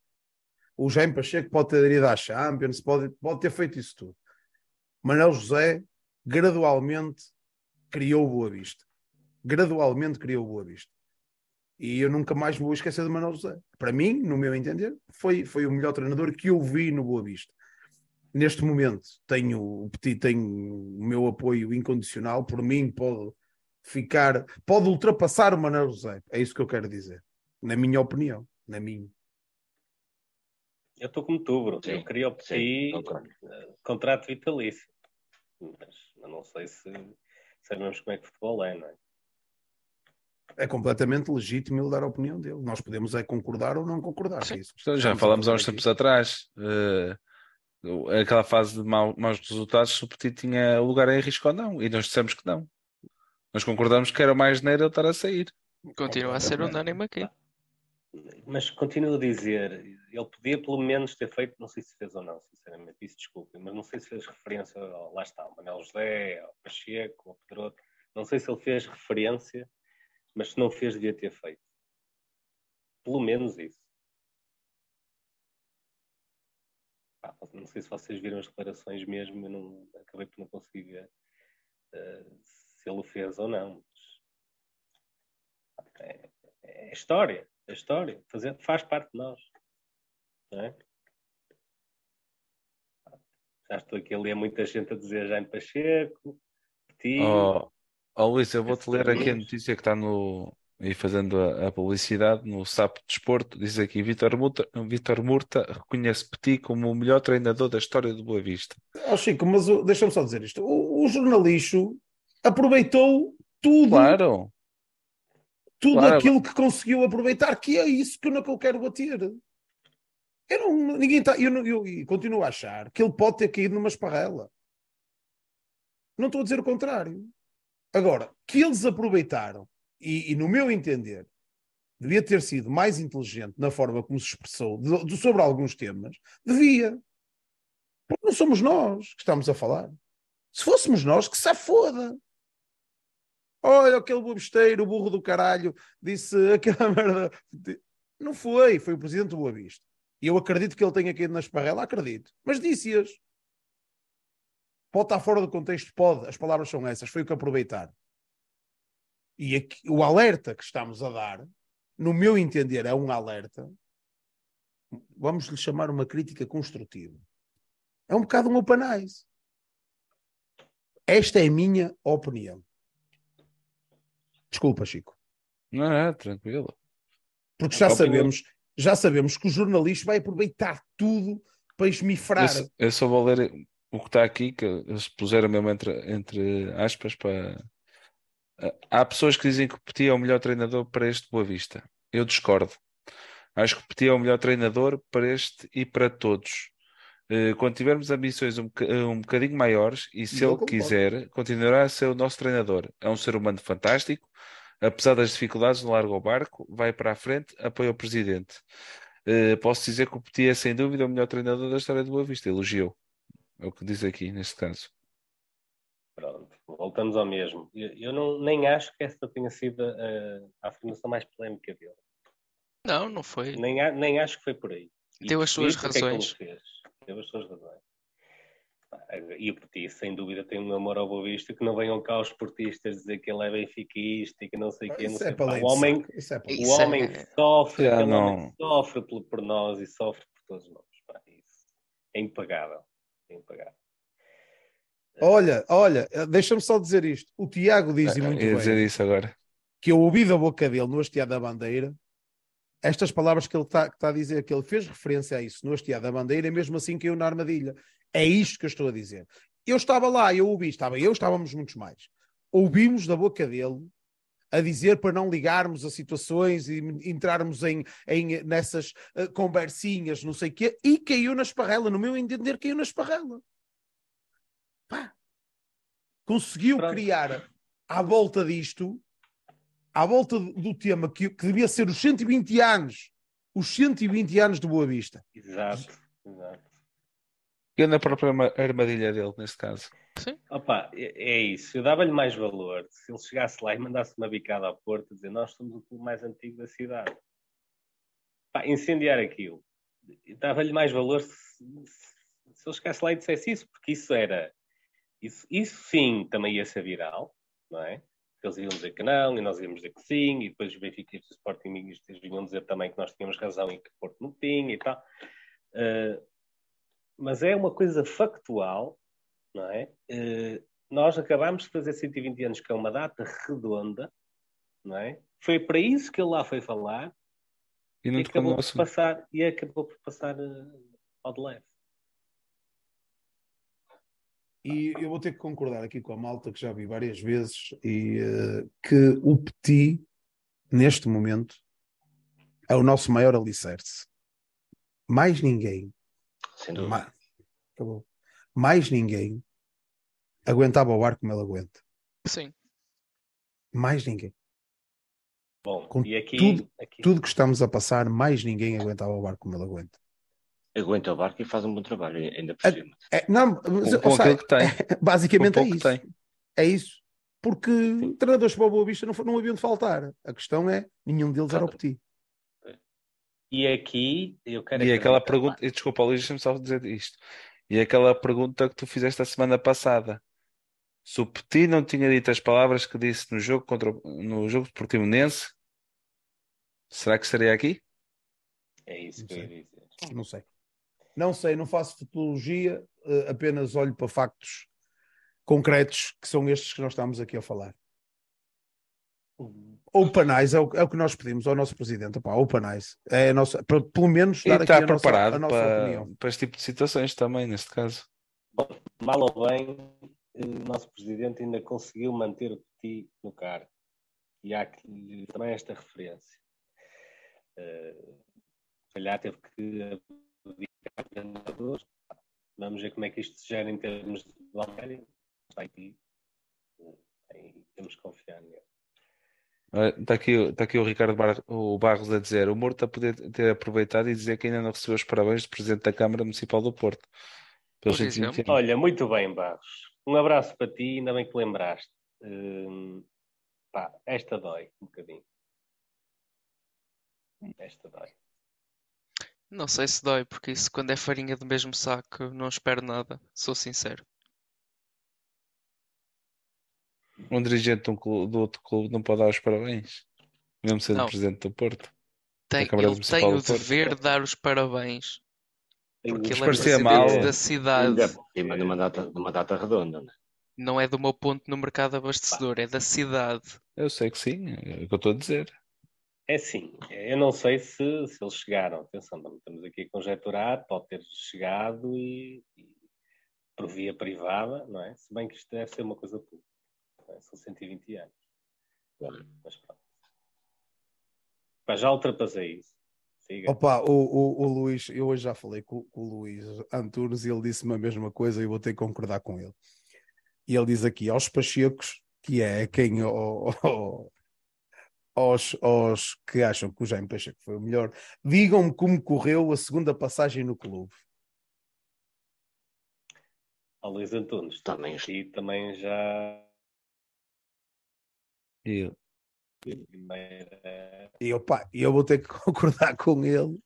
B: O Jaime Pacheco pode ter ido à Champions, pode, pode ter feito isso tudo. Manuel José gradualmente criou o Boa Vista. Gradualmente criou o Boa Vista. E eu nunca mais vou esquecer de Manuel José. Para mim, no meu entender, foi, foi o melhor treinador que eu vi no Boa Vista. Neste momento, tenho o meu apoio incondicional. Por mim, pode ficar, pode ultrapassar o Manuel José. É isso que eu quero dizer. Na minha opinião. Na minha.
E: Eu estou como tu, Bruno. Sim, eu queria obter uh, contrato vitalício. Mas, mas, não sei se sabemos como é que o futebol é, não é?
B: É completamente legítimo ele dar a opinião dele. Nós podemos é concordar ou não concordar.
A: É isso. Já falámos há uns tempos atrás. Uh, aquela fase de mau, maus resultados se o Petit tinha lugar em risco ou não. E nós dissemos que não. Nós concordamos que era mais neiro ele estar a sair.
C: Continua a ser unânime aqui.
E: Mas continuo a dizer, ele podia pelo menos ter feito, não sei se fez ou não, sinceramente, isso desculpe, mas não sei se fez referência, ao, lá está, ao Manel José, ao Pacheco, ao Pedroto, não sei se ele fez referência, mas se não fez, devia ter feito. Pelo menos isso. não sei se vocês viram as declarações mesmo, eu não, acabei por não conseguir ver uh, se ele o fez ou não. É, é história, é história, fazer, faz parte de nós. Não é? Já estou aqui a ler muita gente a dizer Jaime Pacheco, Petit.
A: Oh, oh Luís, eu vou-te ler aqui a notícia que está no, e fazendo a, a, publicidade no SAP Desporto, diz aqui Vitor Murta, Vitor Murta reconhece Petit como o melhor treinador da história do Boa Vista.
B: Oh, Chico, mas deixa-me só dizer isto: o, o jornalista aproveitou tudo.
A: Claro.
B: Tudo claro. aquilo que conseguiu aproveitar, que é isso que eu não quero bater. Eu não, ninguém tá, eu, não, eu, eu continuo a achar que ele pode ter caído numa esparrela. Não estou a dizer o contrário. Agora, que eles aproveitaram e, e, no meu entender, devia ter sido mais inteligente na forma como se expressou de, de, sobre alguns temas, devia. Porque não somos nós que estamos a falar. Se fôssemos nós, que se foda. Olha, aquele bobisteiro, burro do caralho, disse aquela [laughs] merda. Não foi, foi o presidente do Boa Vista. E eu acredito que ele tenha caído na esparrela, acredito. Mas disse-as. Pode estar fora do contexto? Pode. As palavras são essas. Foi o que aproveitaram. E aqui, o alerta que estamos a dar, no meu entender, é um alerta. Vamos lhe chamar uma crítica construtiva. É um bocado um open eyes. Esta é a minha opinião. Desculpa, Chico.
A: Não, é, tranquilo.
B: Porque já sabemos, já sabemos que o jornalista vai aproveitar tudo para esmifrar.
A: Eu, eu só vou ler o que está aqui, que eles puseram mesmo entre, entre aspas para, Há pessoas que dizem que o Petit é o melhor treinador para este Boa Vista. Eu discordo. Acho que o Petit é o melhor treinador para este e para todos. Eh, quando tivermos ambições um, um bocadinho maiores, e se ele quiser, continuará a ser o nosso treinador. É um ser humano fantástico, apesar das dificuldades, no largo ao barco, vai para a frente, apoia o presidente. Uh, posso dizer que o Petit é sem dúvida o melhor treinador da história do Boa Vista, elogiou. É o que diz aqui neste caso.
E: Pronto, voltamos ao mesmo. Eu, eu não, nem acho que esta tenha sido a, a afirmação mais polémica dele.
C: Não, não foi.
E: Nem, nem acho que foi por aí.
C: Deu as suas razões.
E: É Deu as suas razões. E o Petit, sem dúvida, tem um amor ao Boa Vista que não venham cá os portistas dizer que ele é benfiquista e que não sei o quê. Não sei. É o homem, é o homem é... sofre, é, homem sofre por, por, nós e sofre por todos nós. Isso é impagável. É impagável.
B: Olha, olha, deixa-me só dizer isto. O Tiago diz
A: muito
B: bem
A: dizer isso agora.
B: que eu ouvi da boca dele no hasteado da bandeira estas palavras que ele está tá a dizer, que ele fez referência a isso no hasteado da bandeira, mesmo assim que eu na armadilha. É isto que eu estou a dizer. Eu estava lá, eu ouvi, estava eu, estávamos muitos mais. Ouvimos da boca dele a dizer para não ligarmos a situações e entrarmos em, em nessas uh, conversinhas, não sei o quê, e caiu na esparrela. No meu entender, caiu na esparrela. Pá, conseguiu Pronto. criar à volta disto, à volta do tema que, que devia ser os 120 anos, os 120 anos de Boa Vista.
E: Exato, exato.
A: E na própria armadilha dele, neste caso.
E: Sim. Opa, é, é isso. Eu dava-lhe mais valor se ele chegasse lá e mandasse uma bicada à porta, dizer nós somos o clube mais antigo da cidade. Pá, incendiar aquilo. Dava-lhe mais valor se, se, se ele chegasse lá e dissesse isso, porque isso era isso, isso sim também ia ser viral, não é? Eles iam dizer que não, e nós íamos dizer que sim, e depois os benfiquistas e sportingistas vinham dizer também que nós tínhamos razão e que o Porto não tinha e tal. Uh, mas é uma coisa factual, não é? Uh, nós acabámos de fazer 120 anos, que é uma data redonda, não é? Foi para isso que ele lá foi falar e, e acabou, por passar, e acabou por passar uh, ao de leve.
B: E eu vou ter que concordar aqui com a malta que já vi várias vezes e uh, que o Petit, neste momento, é o nosso maior alicerce. Mais ninguém.
E: Sem dúvida.
B: Acabou. Mais ninguém aguentava o ar como ele aguenta.
C: Sim.
B: Mais ninguém.
E: Bom,
B: Com
E: e aqui,
B: tudo-
E: aqui
B: Tudo que estamos a passar, mais ninguém aguentava o ar como ele aguenta.
D: Aguenta o barco e faz um bom trabalho, ainda por
B: É-
D: cima.
B: É, não,
A: Com,
B: mas,
A: com aquilo que tem. [laughs]
B: basicamente
A: Com
B: é isso.
A: que tem.
B: É isso. Porque treinadores para o Boa Vista não, não haviam de faltar. A questão é, nenhum deles era o Petit.
E: E aqui eu quero
A: E aquela
E: acreditar-
A: pergunta, e desculpa, Luís, deixa-me só dizer isto. E aquela pergunta que tu fizeste a semana passada. Se o Petit não tinha dito as palavras que disse no jogo contra o- no jogo de Portimonense, será que estaria aqui?
E: É isso que eu ia dizer.
B: Não sei. Não sei, não faço futurologia, eh, apenas olho para factos concretos que são estes que nós estamos aqui a falar. Open eyes é o, é o que nós pedimos ao nosso presidente. Opá, open eyes. É a nossa, para, pelo menos dar aqui
A: está preparado
B: a nossa
A: para,
B: opinião.
A: para este tipo de situações também, neste caso.
E: Mal ou bem, o nosso presidente ainda conseguiu manter o Petit no cargo. E há aqui também esta referência. Uh, calhar teve que. Vamos ver como é que isto se gera em termos de Valkyrie. Está aqui. Eh, temos que confiar nele.
A: Está aqui, está aqui o Ricardo Bar- o Barros a dizer: o Morto a poder ter aproveitado e dizer que ainda não recebeu os parabéns do Presidente da Câmara Municipal do Porto. Pelos
C: Por
A: 120
C: exemplo.
A: anos.
E: Olha, muito bem, Barros. Um abraço para ti, ainda bem que lembraste. Hum, pá, esta dói um bocadinho. Esta dói.
C: Não sei se dói, porque isso quando é farinha do mesmo saco, não espero nada, sou sincero.
A: Um dirigente de um clube- do outro clube não pode dar os parabéns, mesmo sendo
C: Não.
A: Presidente do Porto.
C: Tem,
A: Câmara
C: ele
A: Municipal
C: tem
A: do
C: o
A: Porto.
C: dever de dar os parabéns, porque ele é
A: parecia
C: presidente
A: mal.
C: da cidade.
D: Ainda por cima numa data, numa data redonda, né?
C: Não é do meu ponto no mercado abastecedor, é da cidade.
A: Eu sei que sim, é o que eu estou a dizer.
E: É assim, eu não sei se, se eles chegaram. Atenção, estamos aqui a conjecturar, pode ter chegado e, e por via privada, não é? Se bem que isto deve ser uma coisa pública. é? São 120 anos. Mas pronto. Pá, já ultrapassei isso. Siga.
B: Opa, o, o, o Luís, eu hoje já falei com, com o Luís Antunes e ele disse-me a mesma coisa e eu vou ter que concordar com ele. E ele diz aqui, aos Pachecos, que é quem o- o- aos, aos que acham que o Jaime Pacheco foi o melhor, digam-me como correu a segunda passagem no clube.
E: Ao Luís Antunes.
D: Também
E: E também já.
A: E
E: Primeira.
B: E opa, eu vou ter que [laughs] concordar com ele.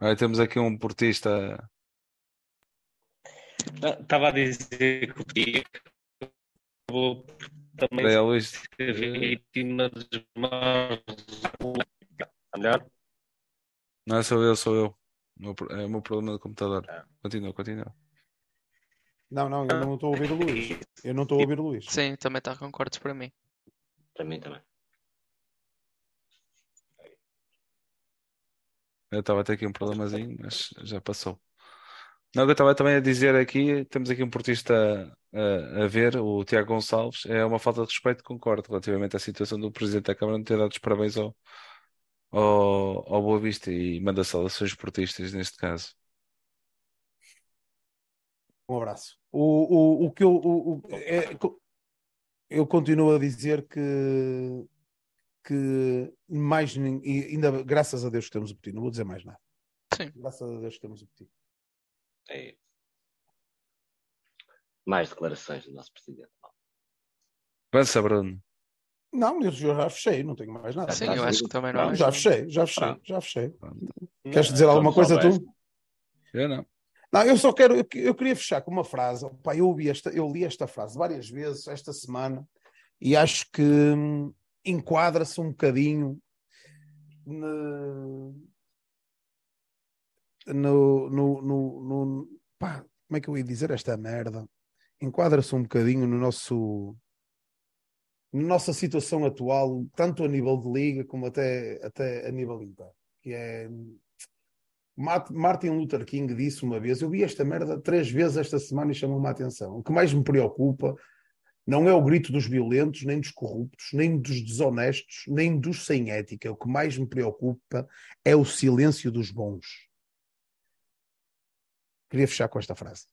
A: olha, temos aqui um portista.
E: Ah, Estava a dizer que o acabou também
A: É, Luís,
E: ser vítima dos maus. Melhor?
A: não é sou eu, sou eu. Meu É o meu problema do computador.
E: Ah.
A: Continua, continua.
B: Não, não, eu não estou a ouvir o Luís. Eu não estou a ouvir o Luís.
C: Sim, também está com cortes para mim.
D: Para mim também.
A: Eu estava a ter aqui um problemazinho, mas já passou. Não, o que eu estava também a dizer aqui, temos aqui um portista a, a ver, o Tiago Gonçalves, é uma falta de respeito, concordo, relativamente à situação do Presidente da Câmara não ter dado os parabéns ao, ao, ao Boa Vista e manda saudações portistas neste caso.
B: Um abraço. O, o, o que eu, o, o- é- eu continuo a dizer que, que mais e ainda graças a Deus que temos o Petit, não vou dizer mais nada.
C: Sim.
B: Graças a Deus que temos o Petit.
D: É isso. Mais declarações do nosso presidente.
A: Avança, Bruno.
B: Não, eu já fechei, não tenho mais nada.
C: Sim, eu acho que também não é
D: Não,
C: mais
B: já fechei, já fechei,
D: Ah.
B: já fechei.
A: Pronto.
B: Queres dizer alguma coisa tu?
A: Eu não.
B: Não, eu só quero, eu, eu queria fechar com uma frase. Pá, eu, ouvi esta, eu li esta frase várias vezes esta semana e acho que hum, enquadra-se um bocadinho no, no, no, no- pá, como é que eu ia dizer esta merda? Enquadra-se um bocadinho no nosso na nossa situação atual, tanto a nível de liga como até, até a nível interno, que é Mart- Martin Luther King disse uma vez, eu vi esta merda três vezes esta semana e chamou-me a atenção. O que mais me preocupa não é o grito dos violentos, nem dos corruptos, nem dos desonestos, nem dos sem ética. O que mais me preocupa é o silêncio dos bons. Queria fechar com esta frase.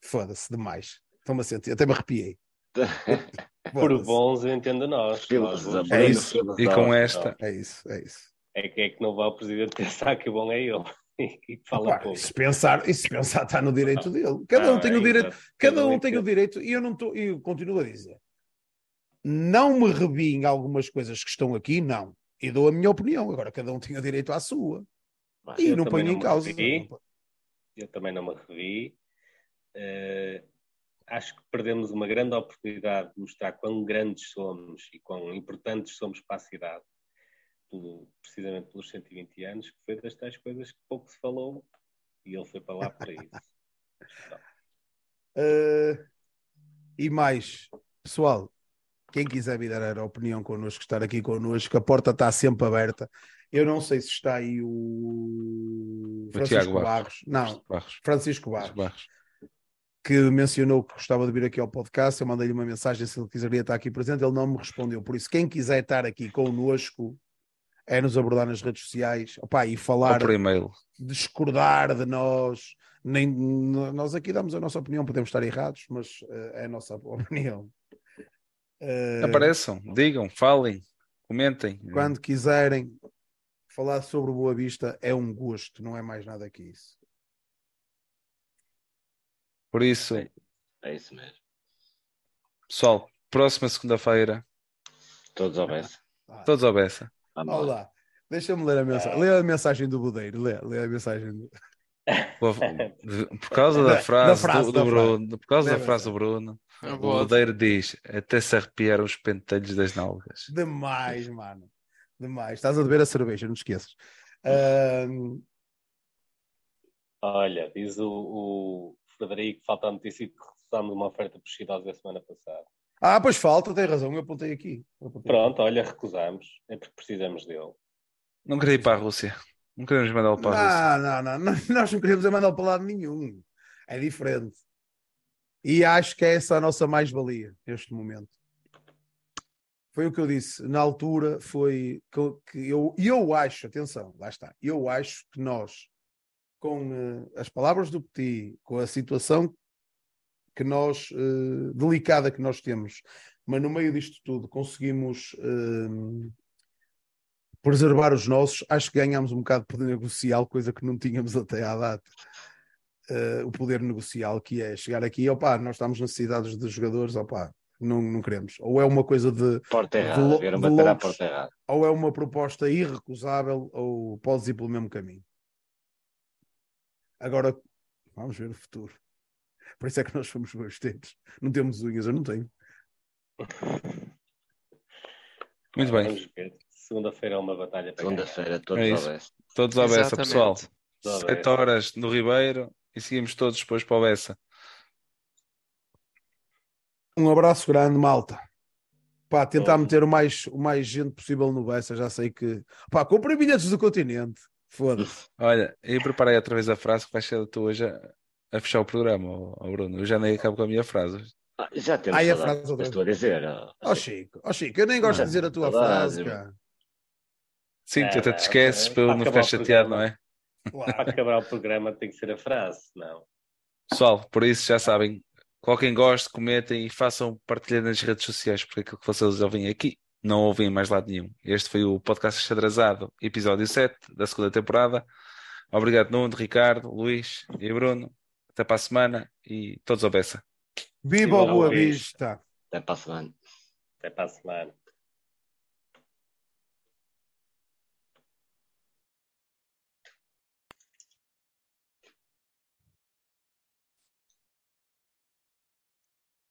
B: Foda-se demais. Estou-me a sentir, até me arrepiei. [laughs]
E: Por bons entendo nós.
B: nós é isso.
A: E com esta.
B: É isso, é isso.
E: É que é que não vai o presidente pensar que bom é ele. [laughs] E fala pouco.
B: Se pensar, e se pensar está no direito dele. Cada um ah, tem o direito, cada um tem o direito, e eu não estou, e eu continuo a dizer. Não me revi em algumas coisas que estão aqui, não. E dou a minha opinião. Agora cada um tem o direito à sua. Mas e não ponho em causa.
E: Revi, eu também não me revi. Uh, acho que perdemos uma grande oportunidade de mostrar quão grandes somos e quão importantes somos para a cidade pelo, precisamente pelos 120 anos, que foi das tais coisas que pouco se falou e ele foi para lá para isso.
B: uh, [laughs] e mais, pessoal, quem quiser vir dar a opinião connosco, estar aqui connosco, a porta está sempre aberta. Eu não sei se está aí o Francisco Barros. Barros. Não, Barros. Francisco Barros. Barros. Que mencionou que gostava de vir aqui ao podcast. Eu mandei-lhe uma mensagem se ele quiseria estar aqui presente. Ele não me respondeu. Por isso, quem quiser estar aqui connosco, é nos abordar nas redes sociais opa, e falar, discordar de nós. Nem, nós aqui damos a nossa opinião, podemos estar errados, mas uh, é a nossa [laughs] opinião.
A: Uh, Apareçam, digam, falem, comentem.
B: Quando quiserem falar sobre Boa Vista, é um gosto, não é mais nada que isso.
A: Por isso,
D: é, é isso mesmo.
A: Pessoal, próxima segunda-feira.
D: Todos ao beça.
A: Todos ao beça.
B: Olá, deixa-me ler a mensagem. Lê a mensagem do Budeiro, lê, lê a mensagem do...
A: Por causa da frase, da frase do, do Bruno, por causa da frase do Bruno, o Budeiro diz até se arrepiaram os pentelhos das nalgas.
B: Demais, mano. Demais. Estás a beber a cerveja, não te esqueças. Uh...
E: Olha, diz o, o Frederico, falta a notícia que recebemos uma oferta por da semana passada.
B: Ah, pois falta, tem razão, eu apontei aqui. Eu apontei
E: Pronto, aqui. olha, recusamos, é porque precisamos dele.
A: Não queria ir para a Rússia. Não queremos mandá-lo para a
B: Rússia. Não, não, não, nós não queremos é mandá-lo para lado nenhum. É diferente. E acho que é essa a nossa mais-valia neste momento. Foi o que eu disse na altura, foi que, eu, eu acho, atenção, lá está, eu acho que nós, com uh, as palavras do Petit, com a situação que nós, uh, delicada que nós temos, mas no meio disto tudo conseguimos uh, preservar os nossos, acho que ganhamos um bocado de poder negocial, coisa que não tínhamos até à data. O poder negocial que é chegar aqui, opá, nós estamos necessitados de jogadores, opá, não, não queremos. Ou é uma coisa de.
D: Porta errada, de, de bater porta errada.
B: Ou é uma proposta irrecusável, ou podes ir pelo mesmo caminho. Agora, vamos ver o futuro. Por isso é que nós somos gosteiros. Não temos unhas, eu não tenho. [laughs]
A: Muito bem.
E: Segunda-feira é uma batalha
D: Segunda-feira, todos é ao Bessa.
A: Todos ao Bessa, pessoal. Sete horas no Ribeiro e seguimos todos depois para o Bessa.
B: Um abraço grande, malta. Pá, tentar meter o mais, o mais gente possível no Bessa. Já sei que. Pá, comprei bilhetes do continente. Foda-se. [laughs]
A: Olha, e preparei outra vez a frase que vai ser a tua hoje a fechar o programa, oh, Bruno. Eu já nem acabo com a minha frase.
D: Ah, já temos Ai, a frase outra estou a dizer. Ó
B: oh, Chico, oh, Chico, eu nem gosto de dizer a tua frase, cara.
A: Sim, tu até te esqueces para eu não ficar chateado, não é?
E: Para acabar o programa tem que ser a frase, não.
A: Pessoal, por isso já sabem, coloquem gosto, comentem e façam partilhar nas redes sociais, porque aquilo que vocês ouvem aqui não ouvem mais lado nenhum. Este foi o podcast Xadrezado, episódio 7 da segunda temporada. Obrigado, Nuno, Ricardo, Luís e Bruno. Até para a semana e todos a beça.
B: Viva o Boa Vista!
D: Até para a semana.
E: Até para a semana.